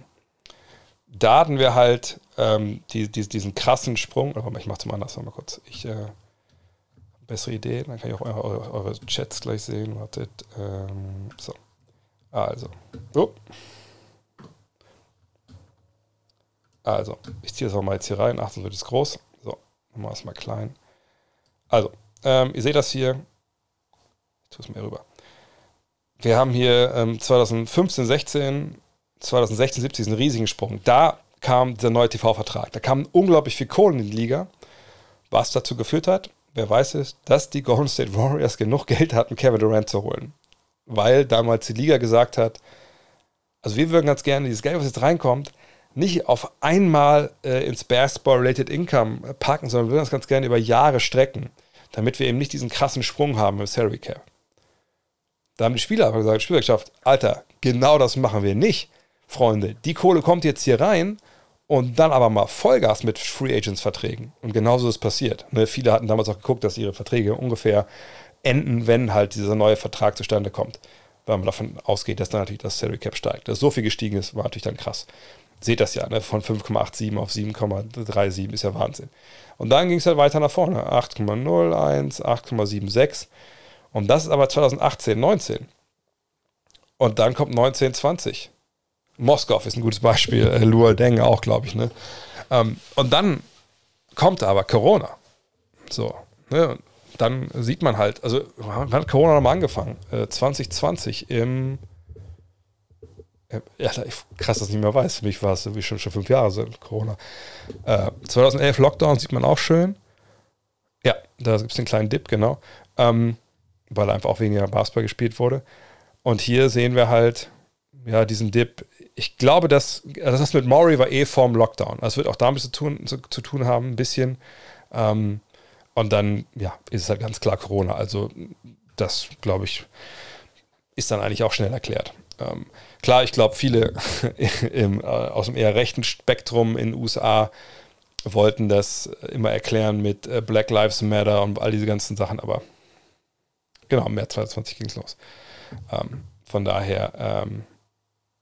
Da hatten wir halt ähm, die, die, diesen krassen Sprung. Aber ich mache mal anders, mal kurz. Ich, äh, bessere Idee, dann kann ich auch eure, eure, eure Chats gleich sehen. Wartet, ähm, so. Also, oh. Also, ich ziehe das auch mal jetzt hier rein. Ach, sonst wird es groß. So, machen wir es mal klein. Also, ähm, ihr seht das hier. Ich tue es mir rüber. Wir haben hier ähm, 2015, 16, 2016, 17 diesen riesigen Sprung. Da kam der neue TV-Vertrag. Da kam unglaublich viel Kohle in die Liga. Was dazu geführt hat, wer weiß es, dass die Golden State Warriors genug Geld hatten, Kevin Durant zu holen. Weil damals die Liga gesagt hat, also wir würden ganz gerne dieses Geld, was jetzt reinkommt, nicht auf einmal äh, ins Basketball-Related Income äh, packen, sondern wir würden das ganz gerne über Jahre strecken, damit wir eben nicht diesen krassen Sprung haben im Salary Cap. Da haben die Spieler aber gesagt, Spielerschaft, Alter, genau das machen wir nicht, Freunde. Die Kohle kommt jetzt hier rein und dann aber mal Vollgas mit Free Agents Verträgen. Und genauso ist passiert. Ne, viele hatten damals auch geguckt, dass ihre Verträge ungefähr enden, wenn halt dieser neue Vertrag zustande kommt. Weil man davon ausgeht, dass dann natürlich das Salary Cap steigt. Dass so viel gestiegen ist, war natürlich dann krass seht das ja, ne? von 5,87 auf 7,37 ist ja Wahnsinn. Und dann ging es halt weiter nach vorne. 8,01, 8,76. Und das ist aber 2018, 19. Und dann kommt 19, 20. Moskau ist ein gutes Beispiel, äh, Deng auch, glaube ich. Ne? Ähm, und dann kommt aber Corona. So, ne? dann sieht man halt, also wann hat Corona nochmal angefangen? Äh, 2020 im ja, krass, dass ich nicht mehr weiß. Für mich war es wie schon, schon fünf Jahre seit Corona. Äh, 2011 Lockdown sieht man auch schön. Ja, da gibt es den kleinen Dip, genau. Ähm, weil einfach auch weniger Basketball gespielt wurde. Und hier sehen wir halt, ja, diesen Dip. Ich glaube, dass also das mit Maury war eh vorm Lockdown. Das wird auch damit zu tun, zu, zu tun haben, ein bisschen. Ähm, und dann, ja, ist es halt ganz klar Corona. Also, das, glaube ich, ist dann eigentlich auch schnell erklärt. Ähm, klar, ich glaube, viele im, äh, aus dem eher rechten Spektrum in den USA wollten das immer erklären mit äh, Black Lives Matter und all diese ganzen Sachen, aber genau, im März 2020 ging es los. Ähm, von daher, ähm,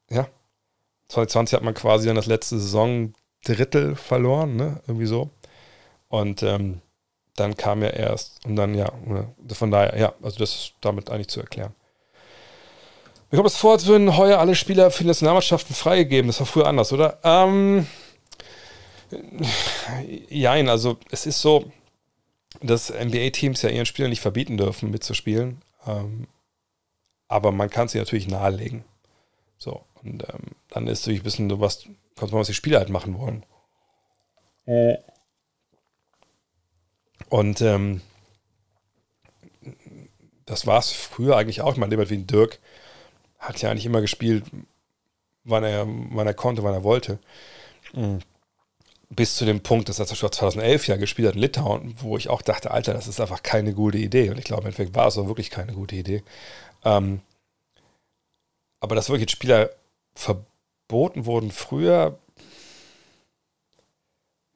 ja, 2020 hat man quasi dann das letzte Saison Drittel verloren, ne? Irgendwie so. Und ähm, dann kam ja erst, und dann ja, ne, von daher, ja, also das ist damit eigentlich zu erklären. Mir kommt es vor, als würden heuer alle Spieler für die Nationalmannschaften freigegeben. Das war früher anders, oder? Ähm, jein, also es ist so, dass NBA-Teams ja ihren Spielern nicht verbieten dürfen, mitzuspielen. Ähm, aber man kann sie natürlich nahelegen. So, und ähm, dann ist natürlich ein bisschen so was, kommt man, was die Spieler halt machen wollen. Und ähm, das war es früher eigentlich auch. Ich meine, jemand wie ein Dirk hat ja eigentlich immer gespielt, wann er, wann er konnte, wann er wollte. Mhm bis zu dem Punkt, dass er zum Beispiel 2011 ja gespielt hat in Litauen, wo ich auch dachte, Alter, das ist einfach keine gute Idee. Und ich glaube, im Endeffekt war es auch wirklich keine gute Idee. Ähm, aber dass wirklich Spieler verboten wurden früher,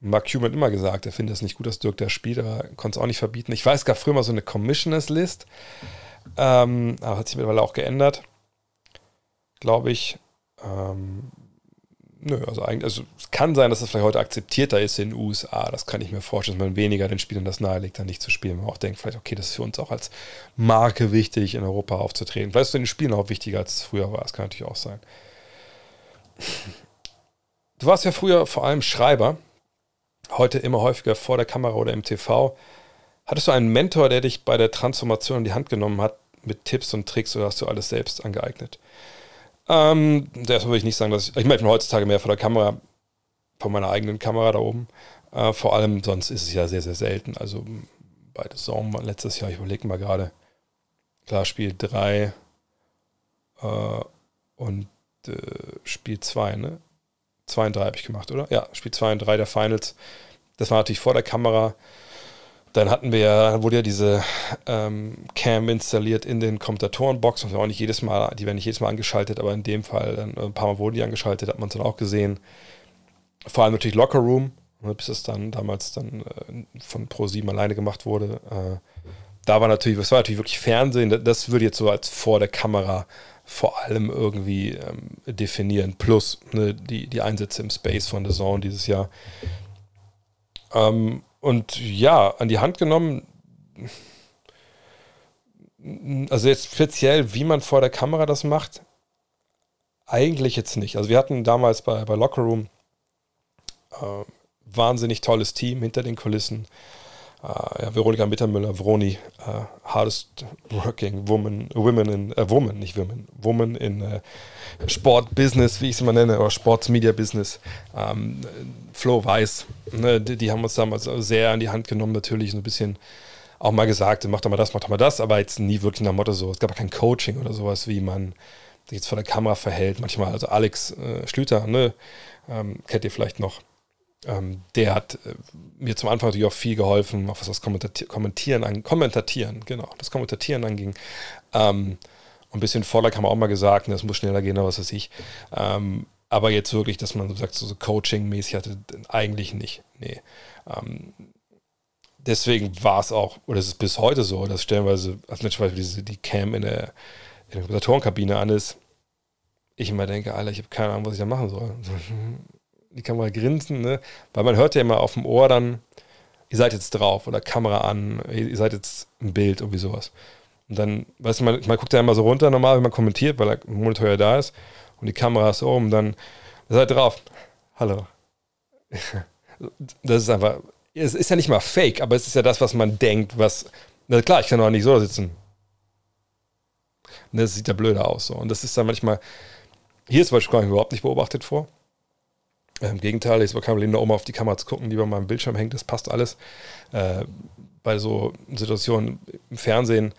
Mark Cuban hat immer gesagt, er findet es nicht gut, dass Dirk da spielt, aber konnte es auch nicht verbieten. Ich weiß, es gab früher mal so eine Commissioners List, ähm, aber hat sich mittlerweile auch geändert, glaube ich. Ähm, Nö, also eigentlich, also es kann sein, dass es vielleicht heute akzeptierter ist in den USA. Das kann ich mir vorstellen, dass man weniger den Spielern das nahelegt, dann nicht zu spielen. Man auch denkt, vielleicht, okay, das ist für uns auch als Marke wichtig, in Europa aufzutreten. Ist es in den Spielen auch wichtiger, als es früher war. Das kann natürlich auch sein. Du warst ja früher vor allem Schreiber, heute immer häufiger vor der Kamera oder im TV. Hattest du einen Mentor, der dich bei der Transformation in die Hand genommen hat mit Tipps und Tricks oder hast du alles selbst angeeignet? Ähm, deshalb würde ich nicht sagen, dass ich, ich meine, heutzutage mehr vor der Kamera, von meiner eigenen Kamera da oben. Äh, vor allem sonst ist es ja sehr, sehr selten. Also bei The Zone letztes Jahr, ich überlege mal gerade, klar, Spiel 3 äh, und äh, Spiel 2, ne? 2 und 3 habe ich gemacht, oder? Ja, Spiel 2 und 3 der Finals. Das war natürlich vor der Kamera. Dann hatten wir ja, wurde ja diese ähm, Cam installiert in den Kommentatorenboxen. auch nicht jedes Mal, die werden nicht jedes Mal angeschaltet, aber in dem Fall dann, ein paar Mal wurden die angeschaltet, hat man es dann auch gesehen. Vor allem natürlich Locker Room, ne, bis es dann damals dann äh, von Pro7 alleine gemacht wurde. Äh, da war natürlich, das war natürlich wirklich Fernsehen, das würde jetzt so als vor der Kamera vor allem irgendwie ähm, definieren. Plus ne, die, die Einsätze im Space von The Zone dieses Jahr. Ähm, und ja, an die Hand genommen, also jetzt speziell, wie man vor der Kamera das macht, eigentlich jetzt nicht. Also wir hatten damals bei, bei Locker Room äh, wahnsinnig tolles Team hinter den Kulissen. Uh, ja, Veronika Mittermüller, Vroni, uh, hardest working woman, women in, äh, woman, nicht women, woman in äh, Sport Business, wie ich es immer nenne, oder Sports Media Business. Ähm, Flo Weiß, ne, die, die, haben uns damals sehr an die Hand genommen, natürlich so ein bisschen auch mal gesagt, mach doch mal das, mach doch mal das, aber jetzt nie wirklich nach Motto so. Es gab kein Coaching oder sowas, wie man sich jetzt vor der Kamera verhält. Manchmal, also Alex äh, Schlüter, ne, ähm, kennt ihr vielleicht noch ähm, der hat äh, mir zum Anfang natürlich auch viel geholfen, auch was das Kommentieren an, Kommentatieren, genau, das Kommentieren anging. Ähm, ein bisschen Vorlag haben wir auch mal gesagt, ne, das muss schneller gehen oder was weiß ich. Ähm, aber jetzt wirklich, dass man so sagt, so, Coaching-mäßig hatte, eigentlich nicht. Nee. Ähm, deswegen war es auch, oder es ist bis heute so, dass stellenweise, als beispielsweise diese, die Cam in der, in der Kommentatorenkabine an ist, ich immer denke, Alter, ich habe keine Ahnung, was ich da machen soll die Kamera grinsen, ne? Weil man hört ja immer auf dem Ohr dann, ihr seid jetzt drauf oder Kamera an, ihr seid jetzt im Bild, irgendwie sowas. Und dann, weißt du, man, man guckt ja immer so runter normal, wenn man kommentiert, weil der Monitor ja da ist und die Kamera ist oben, dann seid drauf. Hallo. Das ist einfach, es ist ja nicht mal fake, aber es ist ja das, was man denkt, was, na klar, ich kann doch nicht so sitzen. Das sieht ja blöder aus so. Und das ist dann manchmal, hier ist zum Beispiel überhaupt nicht beobachtet vor. Äh, Im Gegenteil, ich habe kein Problem, da oben auf die Kamera zu gucken, die bei meinem Bildschirm hängt, das passt alles. Äh, bei so Situationen im Fernsehen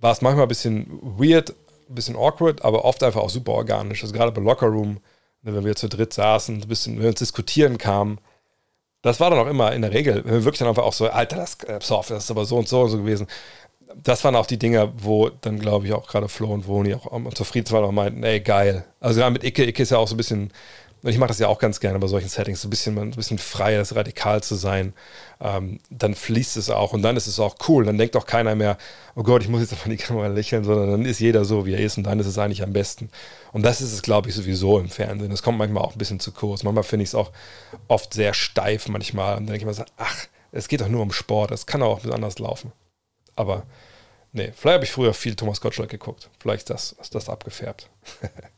war es manchmal ein bisschen weird, ein bisschen awkward, aber oft einfach auch super organisch. Also gerade bei Locker Room, ne, wenn wir zu dritt saßen, ein bisschen, wenn wir uns diskutieren kamen, das war dann auch immer in der Regel, wenn wir wirklich dann einfach auch so, Alter, das, äh, das ist aber so und so und so gewesen. Das waren auch die Dinge, wo dann, glaube ich, auch gerade Flo und Woni auch zufrieden waren und meinten, ey, geil. Also gerade mit Icke, Icke ist ja auch so ein bisschen Und ich mache das ja auch ganz gerne bei solchen Settings, so ein bisschen, ein bisschen freier, radikal zu sein. Ähm, dann fließt es auch und dann ist es auch cool. Dann denkt auch keiner mehr, oh Gott, ich muss jetzt auf die Kamera lächeln, sondern dann ist jeder so, wie er ist und dann ist es eigentlich am besten. Und das ist es, glaube ich, sowieso im Fernsehen. Das kommt manchmal auch ein bisschen zu kurz. Manchmal finde ich es auch oft sehr steif manchmal. Und dann denke ich mir so, ach, es geht doch nur um Sport. Es kann auch anders laufen. Aber nee, vielleicht habe ich früher viel Thomas Gottschalk geguckt. Vielleicht das, ist das abgefärbt.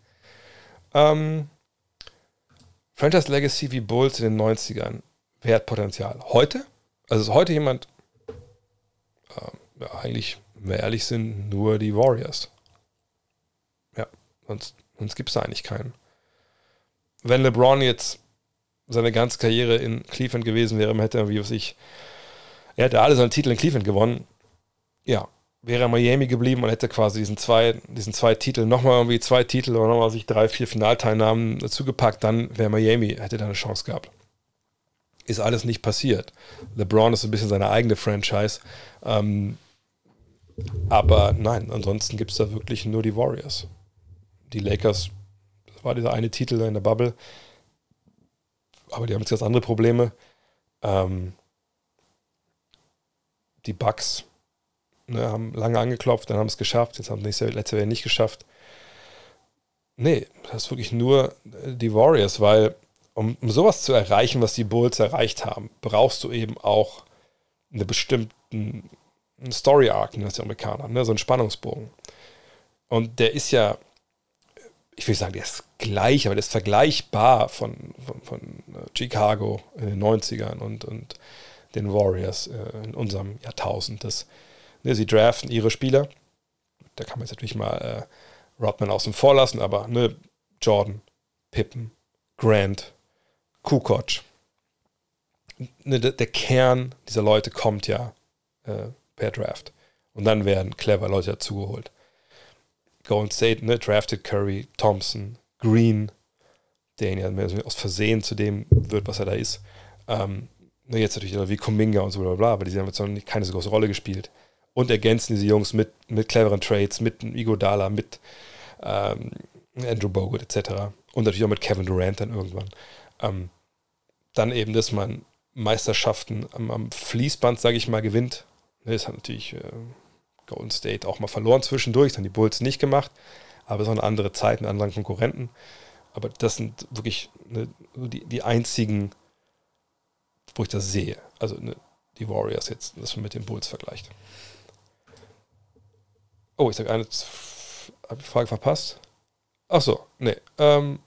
ähm, Franchise Legacy wie Bulls in den 90ern. Wer hat Potenzial? Heute? Also ist heute jemand, äh, ja, eigentlich, wenn wir ehrlich sind, nur die Warriors. Ja, sonst, sonst gibt es da eigentlich keinen. Wenn LeBron jetzt seine ganze Karriere in Cleveland gewesen wäre, hätte er, wie weiß ich, er hätte alle seine Titel in Cleveland gewonnen. Ja, wäre Miami geblieben und hätte quasi diesen zwei, diesen zwei Titel, nochmal irgendwie zwei Titel oder nochmal sich drei, vier Finalteilnahmen dazugepackt, dann wäre Miami, hätte da eine Chance gehabt. Ist alles nicht passiert. LeBron ist ein bisschen seine eigene Franchise. Ähm, aber nein, ansonsten gibt es da wirklich nur die Warriors. Die Lakers, das war dieser eine Titel in der Bubble, aber die haben jetzt ganz andere Probleme. Ähm, die Bucks, Ne, haben lange angeklopft, dann haben es geschafft, jetzt haben es letzte Jahr nicht geschafft. Nee, das ist wirklich nur äh, die Warriors, weil um, um sowas zu erreichen, was die Bulls erreicht haben, brauchst du eben auch eine bestimmte Story Arc, nennt das die Amerikaner, ne? so einen Spannungsbogen. Und der ist ja, ich will sagen, der ist gleich, aber der ist vergleichbar von, von, von äh, Chicago in den 90ern und, und den Warriors äh, in unserem Jahrtausend. Das, Ne, sie draften ihre Spieler. Da kann man jetzt natürlich mal äh, Rodman außen vor lassen, aber ne, Jordan, Pippen, Grant, Kukoc. Ne, der, der, Kern dieser Leute kommt ja äh, per Draft. Und dann werden clever Leute dazugeholt. Golden State ne, drafted Curry, Thompson, Green, der ja aus Versehen zu dem wird, was er da ist. Ähm, ne, jetzt natürlich wie Kuminga und so bla bla, aber die haben jetzt noch keine so große Rolle gespielt und ergänzen diese Jungs mit, mit cleveren Trades, mit Igo Dala, mit ähm, Andrew Bogut etc. Und natürlich auch mit Kevin Durant dann irgendwann. Ähm, dann eben, dass man Meisterschaften am, am Fließband, sage ich mal, gewinnt. Das hat natürlich äh, Golden State auch mal verloren zwischendurch, dann die Bulls nicht gemacht. Aber es eine andere Zeit, mit anderen Konkurrenten. Aber das sind wirklich ne, die, die einzigen, wo ich das sehe. Also ne, die Warriors jetzt, dass man mit den Bulls vergleicht. Oh, ich habe eine Frage verpasst. Ach so, nee. Ähm,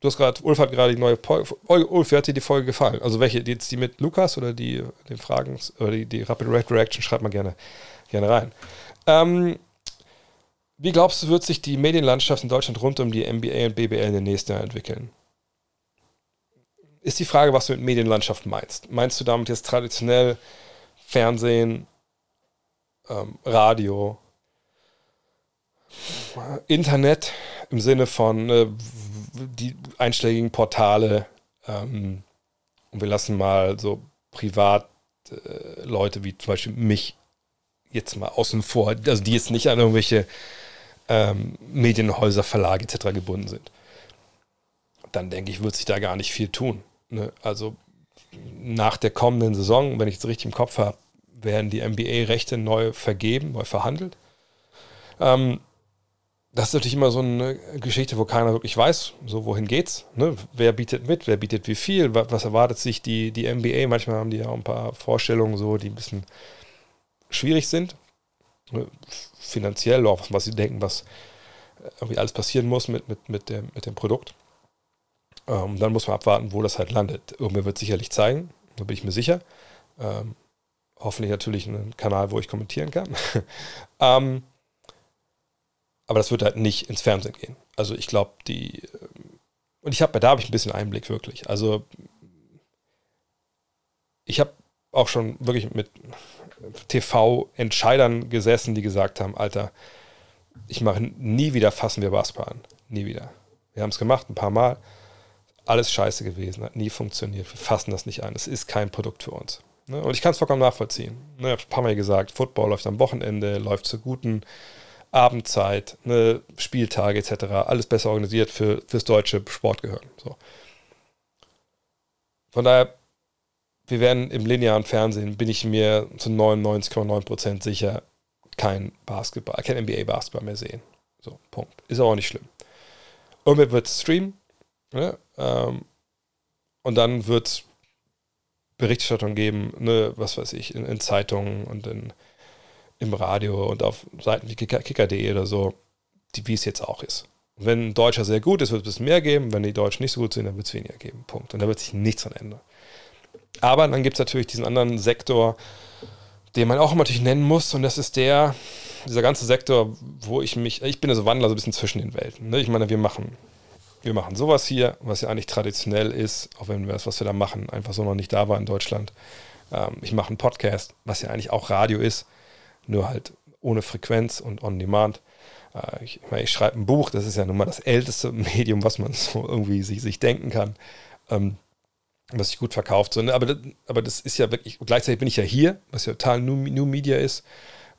du hast gerade, Ulf hat gerade die neue Folge. Ulf, wie hat dir die Folge gefallen? Also welche? Jetzt die mit Lukas oder die den Fragen oder die, die Rapid Red Reaction? Schreibt mal gerne, gerne rein. Ähm, wie glaubst du, wird sich die Medienlandschaft in Deutschland rund um die NBA und BBL in den nächsten Jahren entwickeln? Ist die Frage, was du mit Medienlandschaft meinst. Meinst du damit jetzt traditionell Fernsehen, ähm, Radio, Internet im Sinne von äh, die einschlägigen Portale ähm, und wir lassen mal so privat äh, Leute wie zum Beispiel mich jetzt mal außen vor, also die jetzt nicht an irgendwelche ähm, Medienhäuser, Verlage etc. gebunden sind. Dann denke ich, wird sich da gar nicht viel tun. Ne? Also nach der kommenden Saison, wenn ich es richtig im Kopf habe, werden die NBA-Rechte neu vergeben, neu verhandelt. Ähm, das ist natürlich immer so eine Geschichte, wo keiner wirklich weiß, so wohin geht's. Ne? Wer bietet mit, wer bietet wie viel, was erwartet sich die, die NBA. Manchmal haben die ja auch ein paar Vorstellungen, so, die ein bisschen schwierig sind. Ne? Finanziell, auch was sie denken, was irgendwie alles passieren muss mit, mit, mit, dem, mit dem Produkt. Ähm, dann muss man abwarten, wo das halt landet. Irgendwer wird sicherlich zeigen, da bin ich mir sicher. Ähm, hoffentlich natürlich einen Kanal, wo ich kommentieren kann. ähm, aber das wird halt nicht ins Fernsehen gehen. Also ich glaube, die. Ähm, und ich habe, da habe ich ein bisschen Einblick wirklich. Also ich habe auch schon wirklich mit TV-Entscheidern gesessen, die gesagt haben, Alter, ich mache nie wieder fassen wir Basketball an. Nie wieder. Wir haben es gemacht, ein paar Mal. Alles scheiße gewesen, hat nie funktioniert. Wir fassen das nicht an. Es ist kein Produkt für uns. Ne? Und ich kann es vollkommen nachvollziehen. Ne, ich habe ein paar Mal gesagt, Football läuft am Wochenende, läuft zu guten Abendzeit, ne, Spieltage etc., alles besser organisiert für, fürs deutsche Sportgehirn. So. von daher, wir werden im linearen Fernsehen, bin ich mir zu 99,9% sicher, kein Basketball, kein NBA-Basketball mehr sehen. So, Punkt. Ist auch nicht schlimm. Irgendwer wird streamen, ne? ähm, und dann wird es Berichterstattung geben, ne, was weiß ich, in, in Zeitungen und in, im Radio und auf Seiten wie kicker.de oder so, die, wie es jetzt auch ist. Wenn ein Deutscher sehr gut ist, wird es ein bisschen mehr geben. Wenn die Deutschen nicht so gut sind, dann wird es weniger geben. Punkt. Und da wird sich nichts dran ändern. Aber dann gibt es natürlich diesen anderen Sektor, den man auch natürlich nennen muss. Und das ist der, dieser ganze Sektor, wo ich mich, ich bin also Wandler so ein bisschen zwischen den Welten. Ne? Ich meine, wir machen, wir machen sowas hier, was ja eigentlich traditionell ist, auch wenn wir das, was wir da machen, einfach so noch nicht da war in Deutschland. Ähm, ich mache einen Podcast, was ja eigentlich auch Radio ist, nur halt ohne Frequenz und on demand. Äh, ich, ich schreibe ein Buch, das ist ja nun mal das älteste Medium, was man so irgendwie sich, sich denken kann, ähm, was sich gut verkauft. So, ne? aber, das, aber das ist ja wirklich, gleichzeitig bin ich ja hier, was ja total New, New Media ist.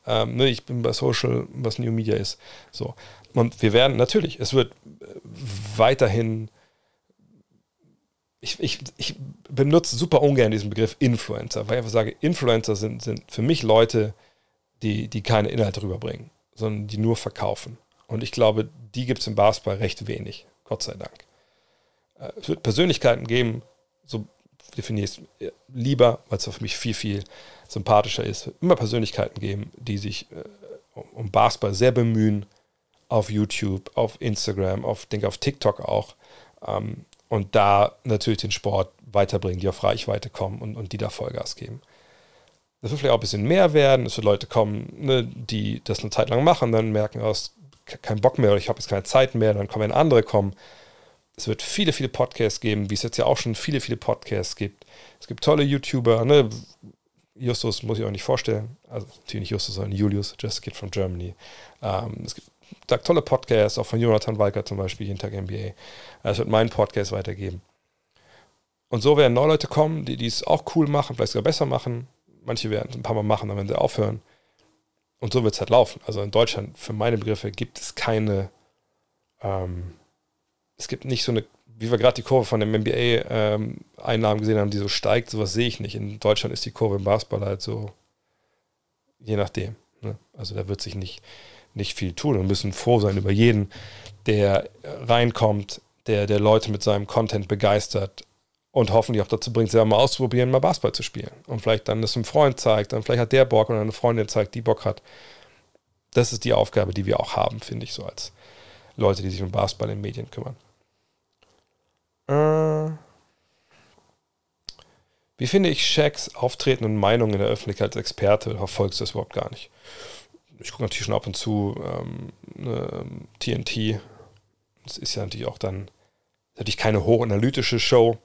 Ähm, ne? Ich bin bei Social, was New Media ist. So. Und wir werden natürlich, es wird äh, weiterhin ich, ich, ich, benutze super ungern diesen Begriff Influencer, weil ich einfach sage, Influencer sind, sind für mich Leute, die, die keine Inhalte rüberbringen sondern die nur verkaufen. Und ich glaube, die gibt es im Basketball recht wenig, Gott sei Dank. Äh, es wird Persönlichkeiten geben, so definiere ich es lieber, weil es für mich viel, viel sympathischer ist. Es wird immer Persönlichkeiten geben, die sich äh, um Basketball sehr bemühen, auf YouTube, auf Instagram, auf, denke auf TikTok auch. Ähm, und da natürlich den Sport weiterbringen, die auf Reichweite kommen und, und die da Vollgas geben. Das wird vielleicht auch ein bisschen mehr werden. Es wird Leute kommen, ne, die das eine Zeit lang machen, dann merken, oh, kein Bock mehr oder ich habe jetzt keine Zeit mehr, dann kommen andere kommen. Es wird viele, viele Podcasts geben, wie es jetzt ja auch schon viele, viele Podcasts gibt. Es gibt tolle YouTuber, ne? Justus muss ich auch nicht vorstellen. Also natürlich nicht Justus, sondern Julius, Just a Kid from Germany. Ähm, es gibt da tolle Podcasts, auch von Jonathan Walker zum Beispiel, jeden Tag NBA. Es wird meinen Podcast weitergeben. Und so werden neue Leute kommen, die es auch cool machen, vielleicht sogar besser machen. Manche werden es ein paar Mal machen, dann werden sie aufhören. Und so wird es halt laufen. Also in Deutschland, für meine Begriffe, gibt es keine, ähm, es gibt nicht so eine, wie wir gerade die Kurve von dem NBA-Einnahmen ähm, gesehen haben, die so steigt, sowas sehe ich nicht. In Deutschland ist die Kurve im Basketball halt so, je nachdem. Ne? Also da wird sich nicht, nicht viel tun. Wir müssen froh sein über jeden, der reinkommt, der, der Leute mit seinem Content begeistert, und hoffentlich auch dazu bringt, selber mal auszuprobieren, mal Basketball zu spielen. Und vielleicht dann das einem Freund zeigt, dann vielleicht hat der Bock oder eine Freundin zeigt, die Bock hat. Das ist die Aufgabe, die wir auch haben, finde ich, so als Leute, die sich um Basketball in Medien kümmern. Äh, wie finde ich Shaqs Auftreten und Meinungen in der Öffentlichkeit als Experte? Verfolgst du das überhaupt gar nicht? Ich gucke natürlich schon ab und zu ähm, ne, TNT. Das ist ja natürlich auch dann natürlich keine hochanalytische Show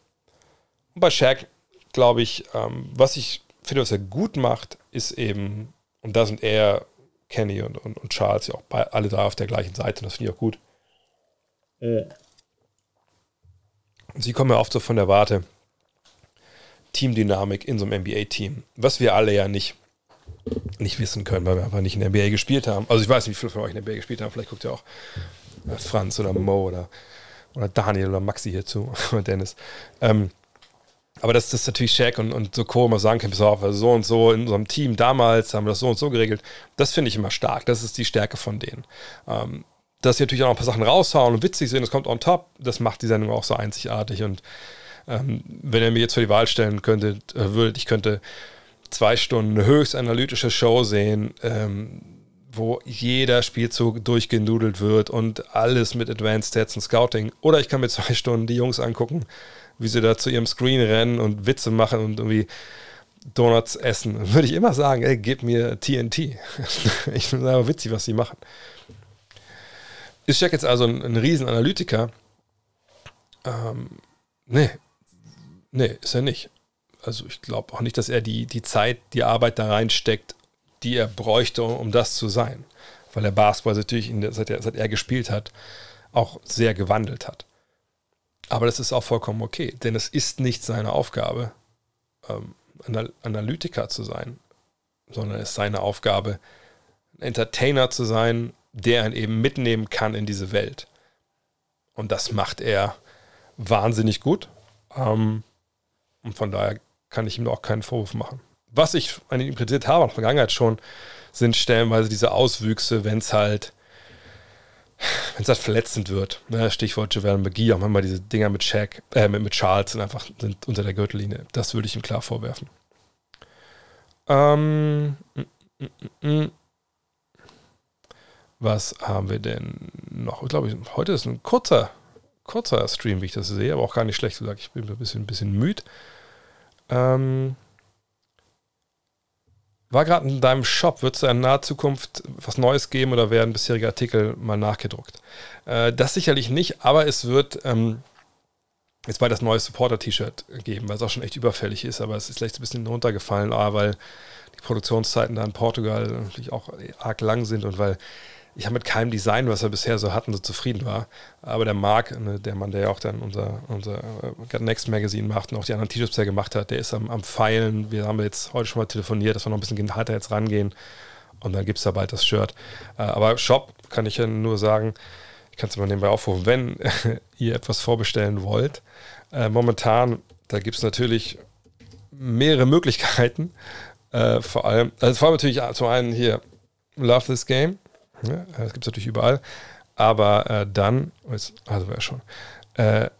und bei Shaq, glaube ich, ähm, was ich finde, was er gut macht, ist eben, und da sind er, Kenny und, und, und Charles ja auch bei, alle da auf der gleichen Seite, und das finde ich auch gut. Ja. Sie kommen ja oft so von der Warte, Teamdynamik in so einem NBA-Team, was wir alle ja nicht, nicht wissen können, weil wir einfach nicht in der NBA gespielt haben. Also ich weiß nicht, wie viele von euch in der NBA gespielt haben, vielleicht guckt ihr auch äh, Franz oder Mo oder, oder Daniel oder Maxi hierzu oder Dennis. Ähm, aber dass das natürlich Shaq und, und so Co. immer sagen können, auf, also so und so in unserem Team damals haben wir das so und so geregelt, das finde ich immer stark. Das ist die Stärke von denen. Ähm, dass sie natürlich auch ein paar Sachen raushauen und witzig sind, das kommt on top, das macht die Sendung auch so einzigartig. Und ähm, wenn ihr mir jetzt vor die Wahl stellen könntet, äh, würdet, ich könnte zwei Stunden eine höchst analytische Show sehen, ähm, wo jeder Spielzug durchgenudelt wird und alles mit Advanced Stats und Scouting. Oder ich kann mir zwei Stunden die Jungs angucken, wie sie da zu ihrem Screen rennen und Witze machen und irgendwie Donuts essen, würde ich immer sagen, ey, gib mir TNT. ich finde es aber witzig, was sie machen. Ist Jack jetzt also ein, ein Riesenanalytiker? Ähm, nee. Nee, ist er nicht. Also ich glaube auch nicht, dass er die, die Zeit, die Arbeit da reinsteckt, die er bräuchte, um das zu sein. Weil der Basketball natürlich, der, seit, er, seit er gespielt hat, auch sehr gewandelt hat. Aber das ist auch vollkommen okay, denn es ist nicht seine Aufgabe, ähm, Analytiker zu sein, sondern es ist seine Aufgabe, ein Entertainer zu sein, der ihn eben mitnehmen kann in diese Welt. Und das macht er wahnsinnig gut. Ähm, Und von daher kann ich ihm auch keinen Vorwurf machen. Was ich an ihm kritisiert habe in der Vergangenheit schon, sind stellenweise diese Auswüchse, wenn es halt, wenn es halt verletzend wird. Ne? Stichwort Javel McGee, auch manchmal diese Dinger mit Shaq, äh, mit, mit Charles sind einfach sind unter der Gürtellinie. Das würde ich ihm klar vorwerfen. Ähm, mm, mm, mm, was haben wir denn noch? Ich glaube, heute ist ein kurzer, kurzer Stream, wie ich das sehe, aber auch gar nicht schlecht gesagt. Ich bin ein bisschen, ein bisschen müde. Ähm, war gerade in deinem Shop, wird es in naher Zukunft was Neues geben oder werden bisherige Artikel mal nachgedruckt? Äh, das sicherlich nicht, aber es wird ähm, jetzt bald das neue Supporter-T-Shirt geben, weil es auch schon echt überfällig ist, aber es ist vielleicht ein bisschen runtergefallen, ah, weil die Produktionszeiten da in Portugal natürlich auch arg lang sind und weil ich habe mit keinem Design, was wir bisher so hatten, so zufrieden war. Aber der Marc, ne, der Mann, der ja auch dann unser, unser uh, Next Magazine macht und auch die anderen T-Shirts bisher gemacht hat, der ist am, am Feilen. Wir haben jetzt heute schon mal telefoniert, dass wir noch ein bisschen harter jetzt rangehen. Und dann gibt es da bald das Shirt. Uh, aber Shop kann ich ja nur sagen, ich kann es mal nebenbei aufrufen, wenn ihr etwas vorbestellen wollt. Uh, momentan, da gibt es natürlich mehrere Möglichkeiten. vor allem, also vor allem natürlich zum einen hier Love This Game ja, das gibt es natürlich überall. Aber äh, dann, jetzt, also ja schon, äh,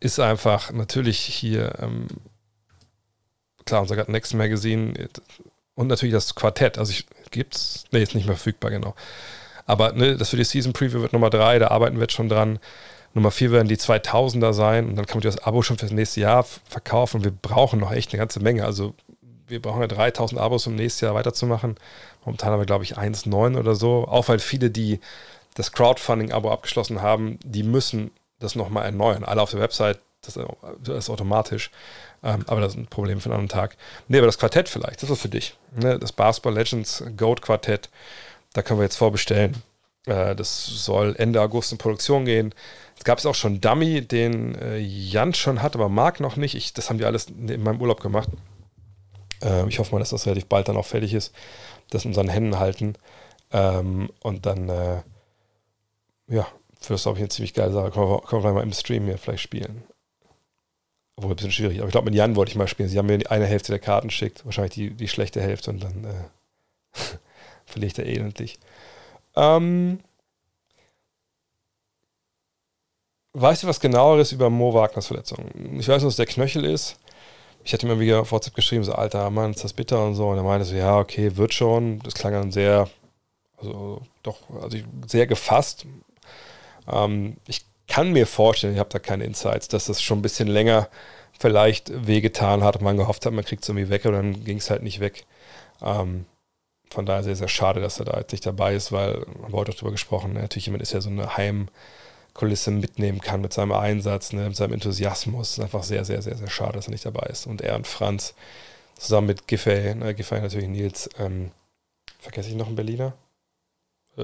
ist einfach natürlich hier, ähm, klar, unser Next Magazine und natürlich das Quartett. Also ich gibt's, ne, ist nicht mehr verfügbar, genau. Aber ne, das für die Season Preview wird Nummer drei, da arbeiten wir jetzt schon dran. Nummer vier werden die 2000er sein und dann kann man das Abo schon für das nächste Jahr verkaufen. Wir brauchen noch echt eine ganze Menge. Also wir brauchen ja 3000 Abos, um nächstes Jahr weiterzumachen. Momentan haben wir, glaube ich, 1,9 oder so. Auch weil viele, die das Crowdfunding-Abo abgeschlossen haben, die müssen das nochmal erneuern. Alle auf der Website, das ist automatisch. Ähm, aber das ist ein Problem für einen anderen Tag. Nee, aber das Quartett vielleicht, das ist für dich. Ne? Das Basketball Legends Goat Quartett, da können wir jetzt vorbestellen. Äh, das soll Ende August in Produktion gehen. Es gab es auch schon Dummy, den äh, Jan schon hat, aber Marc noch nicht. Ich, das haben die alles in meinem Urlaub gemacht. Äh, ich hoffe mal, dass das relativ bald dann auch fertig ist das in unseren Händen halten. Ähm, und dann, äh, ja, für das, glaube ich, eine ziemlich geile Sache. Können wir, können wir mal im Stream hier vielleicht spielen. Obwohl ein bisschen schwierig. Aber ich glaube, mit Jan wollte ich mal spielen. Sie haben mir eine Hälfte der Karten geschickt, wahrscheinlich die, die schlechte Hälfte und dann äh, verliere ich da elendlich. Ähm, weißt du was genaueres über Mo Wagners Verletzung? Ich weiß nur, dass der Knöchel ist ich hatte mir wieder auf WhatsApp geschrieben, so, alter Mann, ist das bitter und so. Und er meinte so, ja, okay, wird schon. Das klang dann sehr, also doch, also sehr gefasst. Ähm, ich kann mir vorstellen, ich habe da keine Insights, dass das schon ein bisschen länger vielleicht wehgetan hat und man gehofft hat, man kriegt es irgendwie weg und dann ging es halt nicht weg. Ähm, von daher sehr, sehr schade, dass er da jetzt nicht dabei ist, weil, man wurde auch darüber gesprochen, ne? natürlich jemand ist ja so eine Heim- Kulisse mitnehmen kann mit seinem Einsatz, ne, mit seinem Enthusiasmus. Es ist einfach sehr, sehr, sehr, sehr schade, dass er nicht dabei ist. Und er und Franz zusammen mit Giffey, ne, Giffey natürlich Nils, ähm, vergesse ich noch einen Berliner? Äh,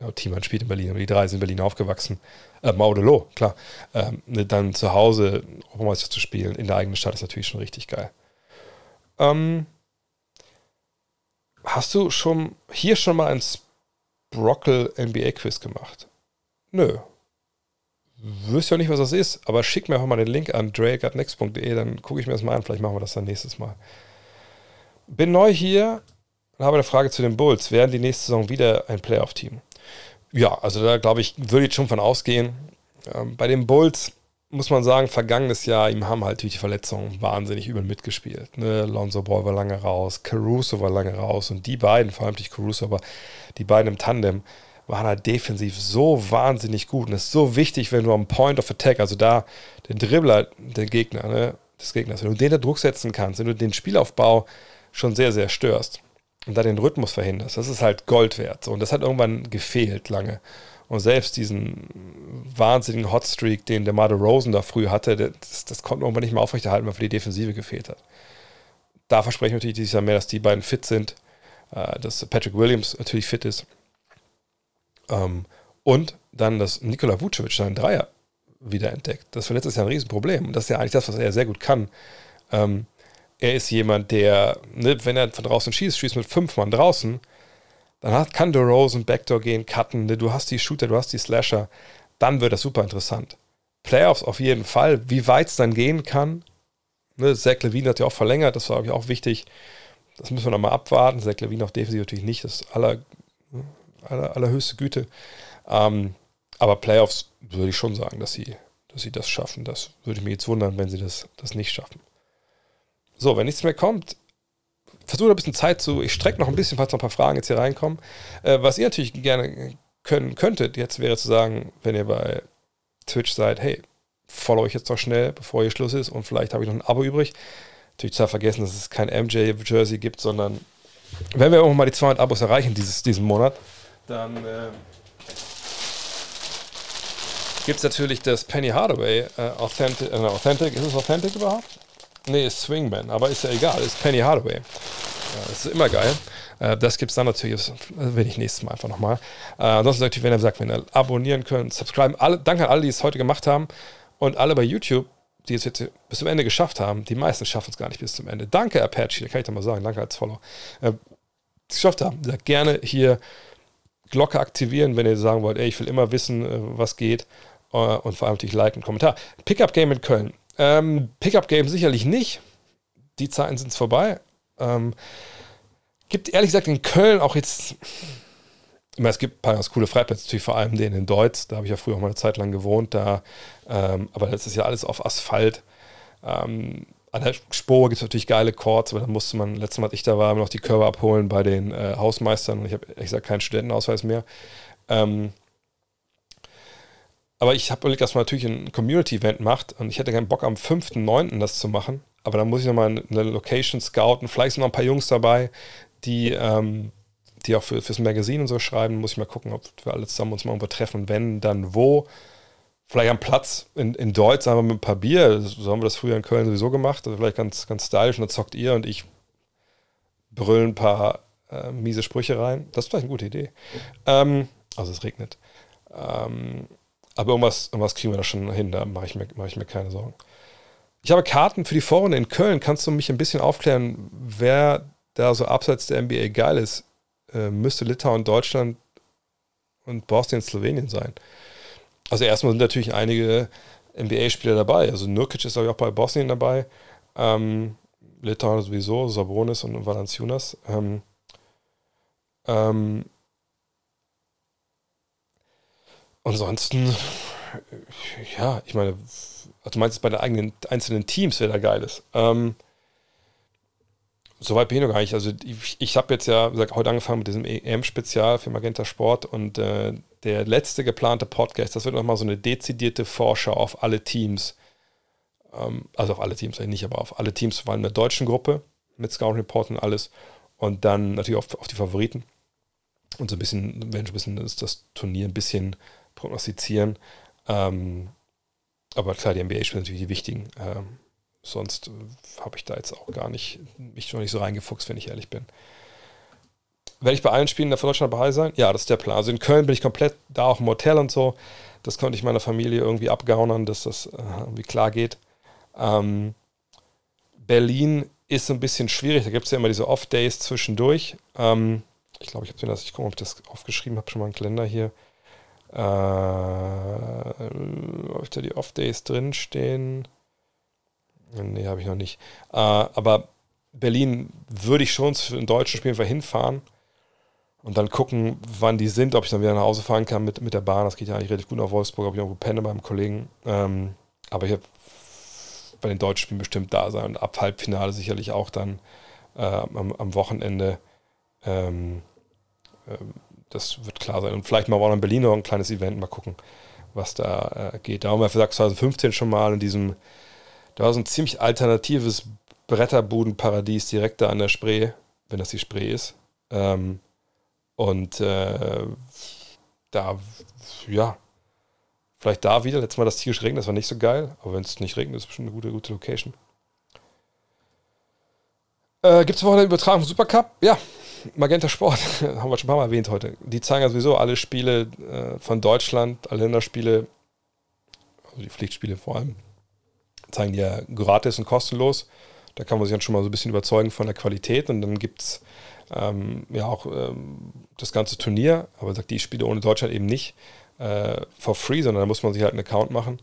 ja, Thiemann spielt in Berlin, aber die drei sind in Berlin aufgewachsen. Äh, Maudelo, klar. Ähm, ne, dann zu Hause Europameister zu spielen in der eigenen Stadt ist natürlich schon richtig geil. Ähm, hast du schon hier schon mal ein Sprockle NBA Quiz gemacht? Nö. Wüsste ja nicht, was das ist, aber schick mir einfach mal den Link an drake.next.de, dann gucke ich mir das mal an. Vielleicht machen wir das dann nächstes Mal. Bin neu hier und habe eine Frage zu den Bulls. Werden die nächste Saison wieder ein Playoff-Team? Ja, also da glaube ich, würde ich schon von ausgehen. Ähm, bei den Bulls muss man sagen, vergangenes Jahr, ihm haben halt durch die Verletzungen wahnsinnig übel mitgespielt. Ne? Lonzo Ball war lange raus, Caruso war lange raus und die beiden, vor allem nicht Caruso, aber die beiden im Tandem, waren halt defensiv so wahnsinnig gut. Und es ist so wichtig, wenn du am Point of Attack, also da den Dribbler, den Gegner, ne, des Gegners, wenn du den da Druck setzen kannst, wenn du den Spielaufbau schon sehr, sehr störst und da den Rhythmus verhinderst, das ist halt Gold wert. So. Und das hat irgendwann gefehlt lange. Und selbst diesen wahnsinnigen Hotstreak, den der Marder Rosen da früh hatte, das, das konnte man irgendwann nicht mehr aufrechterhalten, weil für die Defensive gefehlt hat. Da verspreche ich natürlich dieses Jahr mehr, dass die beiden fit sind, äh, dass Patrick Williams natürlich fit ist ähm, und dann, dass Nikola Vucevic seinen Dreier wiederentdeckt. Das war letztes Jahr ein Riesenproblem. Und das ist ja eigentlich das, was er sehr gut kann. Ähm, er ist jemand, der, ne, wenn er von draußen schießt, schießt mit fünf Mann draußen, dann hat, kann DeRozan Backdoor gehen, cutten, ne, du hast die Shooter, du hast die Slasher, dann wird das super interessant. Playoffs auf jeden Fall. Wie weit es dann gehen kann, ne, Zach Levine hat ja auch verlängert, das war, glaube ich, auch wichtig. Das müssen wir nochmal abwarten. Zach Levine auf defensiv natürlich nicht, das aller, aller, allerhöchste Güte. Ähm, aber Playoffs würde ich schon sagen, dass sie, dass sie das schaffen. Das würde mich jetzt wundern, wenn sie das, das nicht schaffen. So, wenn nichts mehr kommt, versuche ein bisschen Zeit zu. Ich strecke noch ein bisschen, falls noch ein paar Fragen jetzt hier reinkommen. Äh, was ihr natürlich gerne können könntet, jetzt wäre zu sagen, wenn ihr bei Twitch seid, hey, follow ich jetzt noch schnell, bevor hier Schluss ist und vielleicht habe ich noch ein Abo übrig. Natürlich zu vergessen, dass es kein MJ-Jersey gibt, sondern wenn wir irgendwann mal die 200 Abos erreichen dieses, diesen Monat, dann äh, gibt es natürlich das Penny Hardaway äh, Authentic, äh, Authentic, ist es Authentic überhaupt? Nee, ist Swingman, aber ist ja egal, ist Penny Hardaway. Ja, das ist immer geil. Äh, das gibt es dann natürlich, das will ich nächstes Mal einfach nochmal. Äh, ansonsten natürlich, wenn ihr sagt, wenn ihr abonnieren könnt, subscriben. Alle, danke an alle, die es heute gemacht haben und alle bei YouTube, die es jetzt bis zum Ende geschafft haben. Die meisten schaffen es gar nicht bis zum Ende. Danke, Apache, da kann ich doch mal sagen. Danke als Follow. Äh, geschafft haben. Sagt gerne hier Glocke aktivieren, wenn ihr sagen wollt, ey, ich will immer wissen, äh, was geht. Äh, und vor allem natürlich liken, Kommentar. Pickup Game in Köln. Ähm, Pickup Game sicherlich nicht. Die Zeiten sind vorbei. Ähm, gibt ehrlich gesagt in Köln auch jetzt. Ich meine, es gibt ein paar ganz coole Freiplätze, natürlich vor allem den in Deutsch. Da habe ich ja früher auch mal eine Zeit lang gewohnt. Da, ähm, aber das ist ja alles auf Asphalt. Ähm, an der Spur gibt es natürlich geile Chords, aber dann musste man, letztes Mal, als ich da war, noch die Körper abholen bei den äh, Hausmeistern. Und ich habe ehrlich gesagt keinen Studentenausweis mehr. Ähm, aber ich habe überlegt, dass man natürlich ein Community-Event macht und ich hätte keinen Bock am 5.9. das zu machen. Aber dann muss ich nochmal eine Location scouten. Vielleicht sind noch ein paar Jungs dabei, die, ähm, die auch für, fürs Magazin und so schreiben. Muss ich mal gucken, ob wir alle zusammen uns mal irgendwo treffen. Wenn, dann wo. Vielleicht am Platz in, in Deutsch, sagen wir mit ein paar Bier. So haben wir das früher in Köln sowieso gemacht. Also vielleicht ganz, ganz stylisch. Und dann zockt ihr und ich brüllen ein paar äh, miese Sprüche rein. Das ist vielleicht eine gute Idee. Ähm, also es regnet. Ähm, aber irgendwas, irgendwas kriegen wir da schon hin, da mache ich, mir, mach ich mir keine Sorgen. Ich habe Karten für die Vorrunde in Köln. Kannst du mich ein bisschen aufklären, wer da so abseits der NBA geil ist? Äh, müsste Litauen, Deutschland und Bosnien, Slowenien sein. Also erstmal sind natürlich einige NBA-Spieler dabei. Also Nurkic ist, glaube ich, auch bei Bosnien dabei. Ähm, Litauen sowieso, Sabonis und Valanciunas. Ähm, ähm, ansonsten, ja, ich meine, also du meinst bei den eigenen einzelnen Teams, wer da geil ist. Ähm, Soweit bin ich noch gar nicht. Also ich, ich habe jetzt ja gesagt, heute angefangen mit diesem EM-Spezial für Magenta Sport und äh, der letzte geplante Podcast, das wird nochmal so eine dezidierte Vorschau auf alle Teams. Ähm, also auf alle Teams eigentlich nicht, aber auf alle Teams, vor allem in der deutschen Gruppe mit Scout Report und alles. Und dann natürlich auf, auf die Favoriten. Und so ein bisschen, wenn schon ein bisschen das, das Turnier ein bisschen prognostizieren. Ähm, aber klar, die NBA spielen natürlich die wichtigen. Ähm, sonst habe ich da jetzt auch gar nicht, mich noch nicht so reingefuchst, wenn ich ehrlich bin. Werde ich bei allen Spielen von Deutschland dabei sein? Ja, das ist der Plan. Also in Köln bin ich komplett da auch im Hotel und so. Das konnte ich meiner Familie irgendwie abgaunern, dass das äh, irgendwie klar geht. Ähm, Berlin ist ein bisschen schwierig. Da gibt es ja immer diese Off-Days zwischendurch. Ähm, ich glaube, ich habe das, ich gucke, ob ich das aufgeschrieben habe, schon mal einen Kalender hier. Äh, habe ich da die Off-Days drinstehen? Nee, habe ich noch nicht. Äh, aber Berlin würde ich schon für ein deutschen Spiel hinfahren und dann gucken, wann die sind, ob ich dann wieder nach Hause fahren kann mit, mit der Bahn. Das geht ja eigentlich relativ gut nach Wolfsburg, ob ich irgendwo penne beim Kollegen. Ähm, aber ich habe bei den deutschen Spielen bestimmt da sein und ab Halbfinale sicherlich auch dann äh, am, am, Wochenende. Ähm, ähm, das wird klar sein. Und vielleicht mal auch in Berlin noch ein kleines Event, mal gucken, was da äh, geht. Da haben wir gesagt, 2015 schon mal in diesem, da war so ein ziemlich alternatives Bretterbudenparadies direkt da an der Spree, wenn das die Spree ist. Ähm, und äh, da, ja, vielleicht da wieder. Letztes Mal das tierisch regnet, das war nicht so geil, aber wenn es nicht regnet, ist es bestimmt eine gute, gute Location. Äh, Gibt es eine Übertragung vom Supercup? Ja, Magenta Sport, haben wir schon ein paar Mal erwähnt heute. Die zeigen ja sowieso alle Spiele äh, von Deutschland, alle Länderspiele, also die Pflichtspiele vor allem, zeigen die ja gratis und kostenlos. Da kann man sich dann schon mal so ein bisschen überzeugen von der Qualität und dann gibt es ähm, ja auch ähm, das ganze Turnier, aber sagt die Spiele ohne Deutschland eben nicht äh, for free, sondern da muss man sich halt einen Account machen.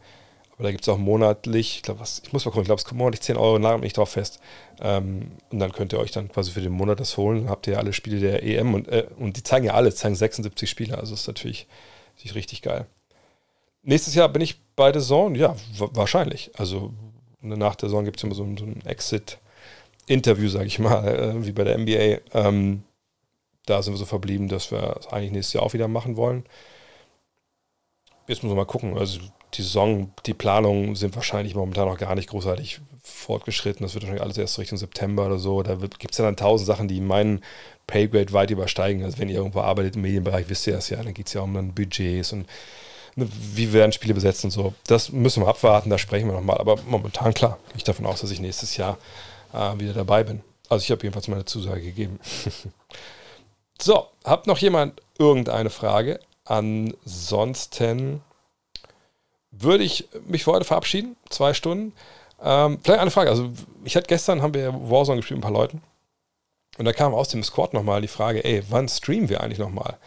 Aber da gibt es auch monatlich, ich glaube, ich muss mal gucken, ich glaube, es kommt monatlich 10 Euro, nagelt nicht drauf fest. Ähm, und dann könnt ihr euch dann quasi für den Monat das holen. Dann habt ihr ja alle Spiele der EM und, äh, und die zeigen ja alle, zeigen 76 Spiele. Also ist natürlich, natürlich richtig geil. Nächstes Jahr bin ich bei der Zone, ja, wahrscheinlich. Also nach der Saison gibt es immer so, so ein Exit-Interview, sage ich mal, äh, wie bei der NBA. Ähm, da sind wir so verblieben, dass wir es eigentlich nächstes Jahr auch wieder machen wollen. Jetzt müssen wir mal gucken. Also die Saison, die Planungen sind wahrscheinlich momentan noch gar nicht großartig fortgeschritten. Das wird wahrscheinlich alles erst Richtung September oder so. Da gibt es ja dann tausend Sachen, die meinen Paygrade weit übersteigen. Also wenn ihr irgendwo arbeitet im Medienbereich, wisst ihr das ja. Dann geht es ja um dann Budgets und ne, wie werden Spiele besetzt und so. Das müssen wir abwarten, da sprechen wir nochmal. Aber momentan, klar, gehe ich davon aus, dass ich nächstes Jahr äh, wieder dabei bin. Also ich habe jedenfalls meine Zusage gegeben. so, habt noch jemand irgendeine Frage? Ansonsten würde ich mich für heute verabschieden. Zwei Stunden. Ähm, vielleicht eine Frage. Also, ich hatte gestern, haben wir Warzone gespielt mit ein paar Leuten. Und da kam aus dem Squad nochmal die Frage, ey, wann streamen wir eigentlich nochmal? Und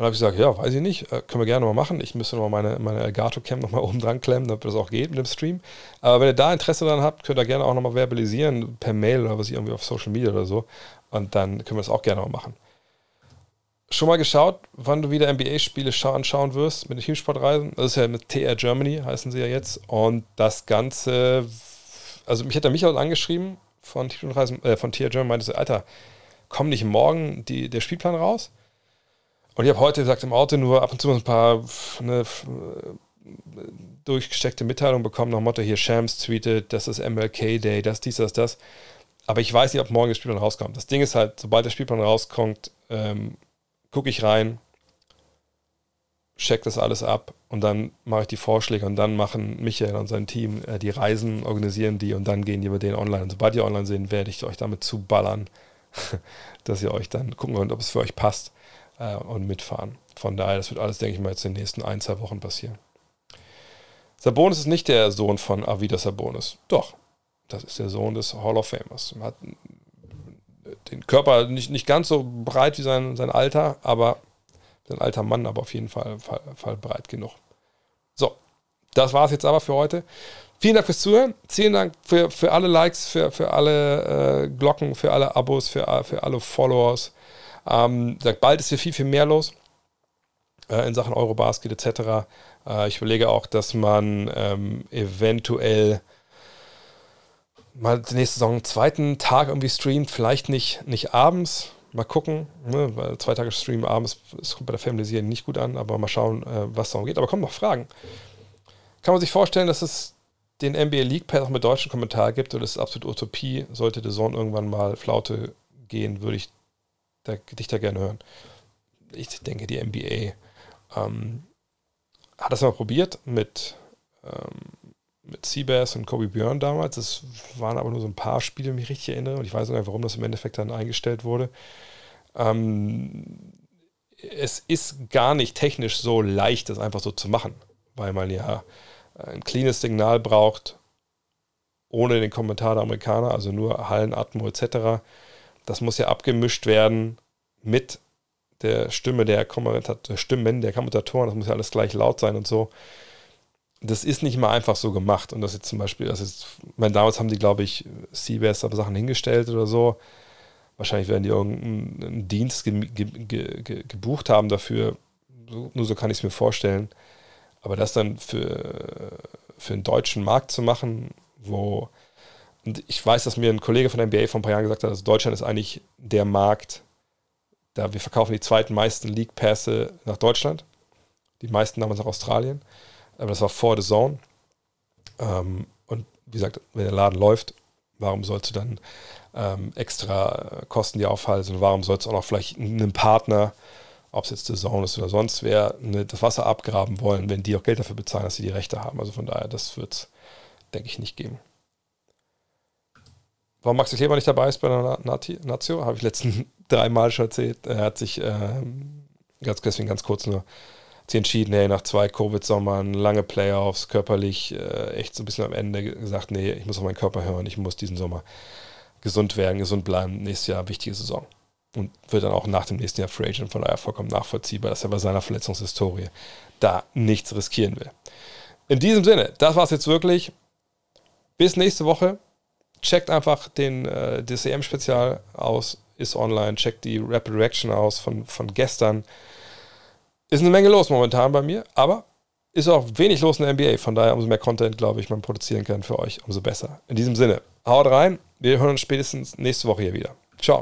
dann habe ich gesagt, ja, weiß ich nicht, äh, können wir gerne mal machen. Ich müsste nochmal meine, meine Elgato-Cam nochmal oben dran klemmen, damit das auch geht mit dem Stream. Aber wenn ihr da Interesse daran habt, könnt ihr gerne auch nochmal verbalisieren, per Mail oder was irgendwie auf Social Media oder so. Und dann können wir das auch gerne mal machen schon mal geschaut, wann du wieder NBA-Spiele anschauen wirst mit den Teamsportreisen? Das ist ja mit TR Germany, heißen sie ja jetzt. Und das Ganze, also mich hat der Michael angeschrieben von äh, von TR Germany, meinte so, Alter, komm nicht morgen die, der Spielplan raus? Und ich habe heute gesagt, im Auto nur ab und zu ein paar ne, durchgesteckte Mitteilungen bekommen, nach Motto, hier Shams tweetet, das ist MLK Day, das, dies, das, das. Aber ich weiß nicht, ob morgen der Spielplan rauskommt. Das Ding ist halt, sobald der Spielplan rauskommt, ähm, gucke ich rein, check das alles ab und dann mache ich die Vorschläge und dann machen Michael und sein Team äh, die Reisen, organisieren die und dann gehen die über den online. Und sobald ihr online sehen, werde ich euch damit zuballern, dass ihr euch dann gucken könnt, ob es für euch passt äh, und mitfahren. Von daher, das wird alles, denke ich mal, jetzt in den nächsten ein, zwei Wochen passieren. Sabonis ist nicht der Sohn von Avida Sabonis. Doch, das ist der Sohn des Hall of Famers. Hat den Körper nicht, nicht ganz so breit wie sein, sein Alter, aber sein alter Mann, aber auf jeden Fall, Fall, Fall breit genug. So, das war es jetzt aber für heute. Vielen Dank fürs Zuhören. Vielen Dank für, für alle Likes, für, für alle äh, Glocken, für alle Abos, für, für alle Followers. Ähm, bald ist hier viel, viel mehr los äh, in Sachen Eurobasket etc. Äh, ich überlege auch, dass man ähm, eventuell mal die nächste Saison einen zweiten Tag irgendwie streamt, vielleicht nicht, nicht abends. Mal gucken, ne, weil zwei Tage Stream abends, das kommt bei der Family nicht gut an, aber mal schauen, äh, was darum geht. Aber kommen noch Fragen. Kann man sich vorstellen, dass es den NBA League Pass auch mit deutschen Kommentar gibt oder ist es absolut Utopie? Sollte der Zone irgendwann mal Flaute gehen, würde ich da, dich da gerne hören. Ich denke, die NBA ähm, hat das mal probiert mit ähm, mit Seabass und Kobe Björn damals. Das waren aber nur so ein paar Spiele, wenn ich mich richtig erinnere. Und ich weiß nicht, warum das im Endeffekt dann eingestellt wurde. Ähm, es ist gar nicht technisch so leicht, das einfach so zu machen, weil man ja ein cleanes Signal braucht, ohne den Kommentar der Amerikaner, also nur Hallen, Atmo etc. Das muss ja abgemischt werden mit der Stimme der Stimmen der Kommentatoren, das muss ja alles gleich laut sein und so das ist nicht mal einfach so gemacht. Und das jetzt zum Beispiel, das ist, meine, damals haben die, glaube ich, CBS aber Sachen hingestellt oder so. Wahrscheinlich werden die irgendeinen Dienst ge ge ge gebucht haben dafür. So, nur so kann ich es mir vorstellen. Aber das dann für, für einen deutschen Markt zu machen, wo. Und ich weiß, dass mir ein Kollege von der NBA vor ein paar Jahren gesagt hat, also Deutschland ist eigentlich der Markt, da wir verkaufen die zweiten meisten League-Pässe nach Deutschland. Die meisten damals nach Australien aber das war vor The Zone. Ähm, und wie gesagt, wenn der Laden läuft, warum sollst du dann ähm, extra Kosten dir aufhalten? warum sollst du auch noch vielleicht einen Partner, ob es jetzt The Zone ist oder sonst wer, ne, das Wasser abgraben wollen, wenn die auch Geld dafür bezahlen, dass sie die Rechte haben? Also von daher, das wird es, denke ich, nicht geben. Warum Maxi Kleber nicht dabei ist bei der Nazio, habe ich letzten dreimal schon erzählt. Er hat sich ähm, ganz, deswegen ganz kurz nur entschieden, hey, nach zwei Covid-Sommern, lange Playoffs, körperlich äh, echt so ein bisschen am Ende gesagt, nee, ich muss auf meinen Körper hören, ich muss diesen Sommer gesund werden, gesund bleiben, nächstes Jahr wichtige Saison. Und wird dann auch nach dem nächsten Jahr Free Agent, von daher vollkommen nachvollziehbar, dass er bei seiner Verletzungshistorie da nichts riskieren will. In diesem Sinne, das war es jetzt wirklich. Bis nächste Woche. Checkt einfach den äh, DCM-Spezial aus, ist online. Checkt die Rapid Reaction aus von, von gestern. Ist eine Menge los momentan bei mir, aber ist auch wenig los in der NBA. Von daher, umso mehr Content, glaube ich, man produzieren kann für euch, umso besser. In diesem Sinne, haut rein. Wir hören uns spätestens nächste Woche hier wieder. Ciao.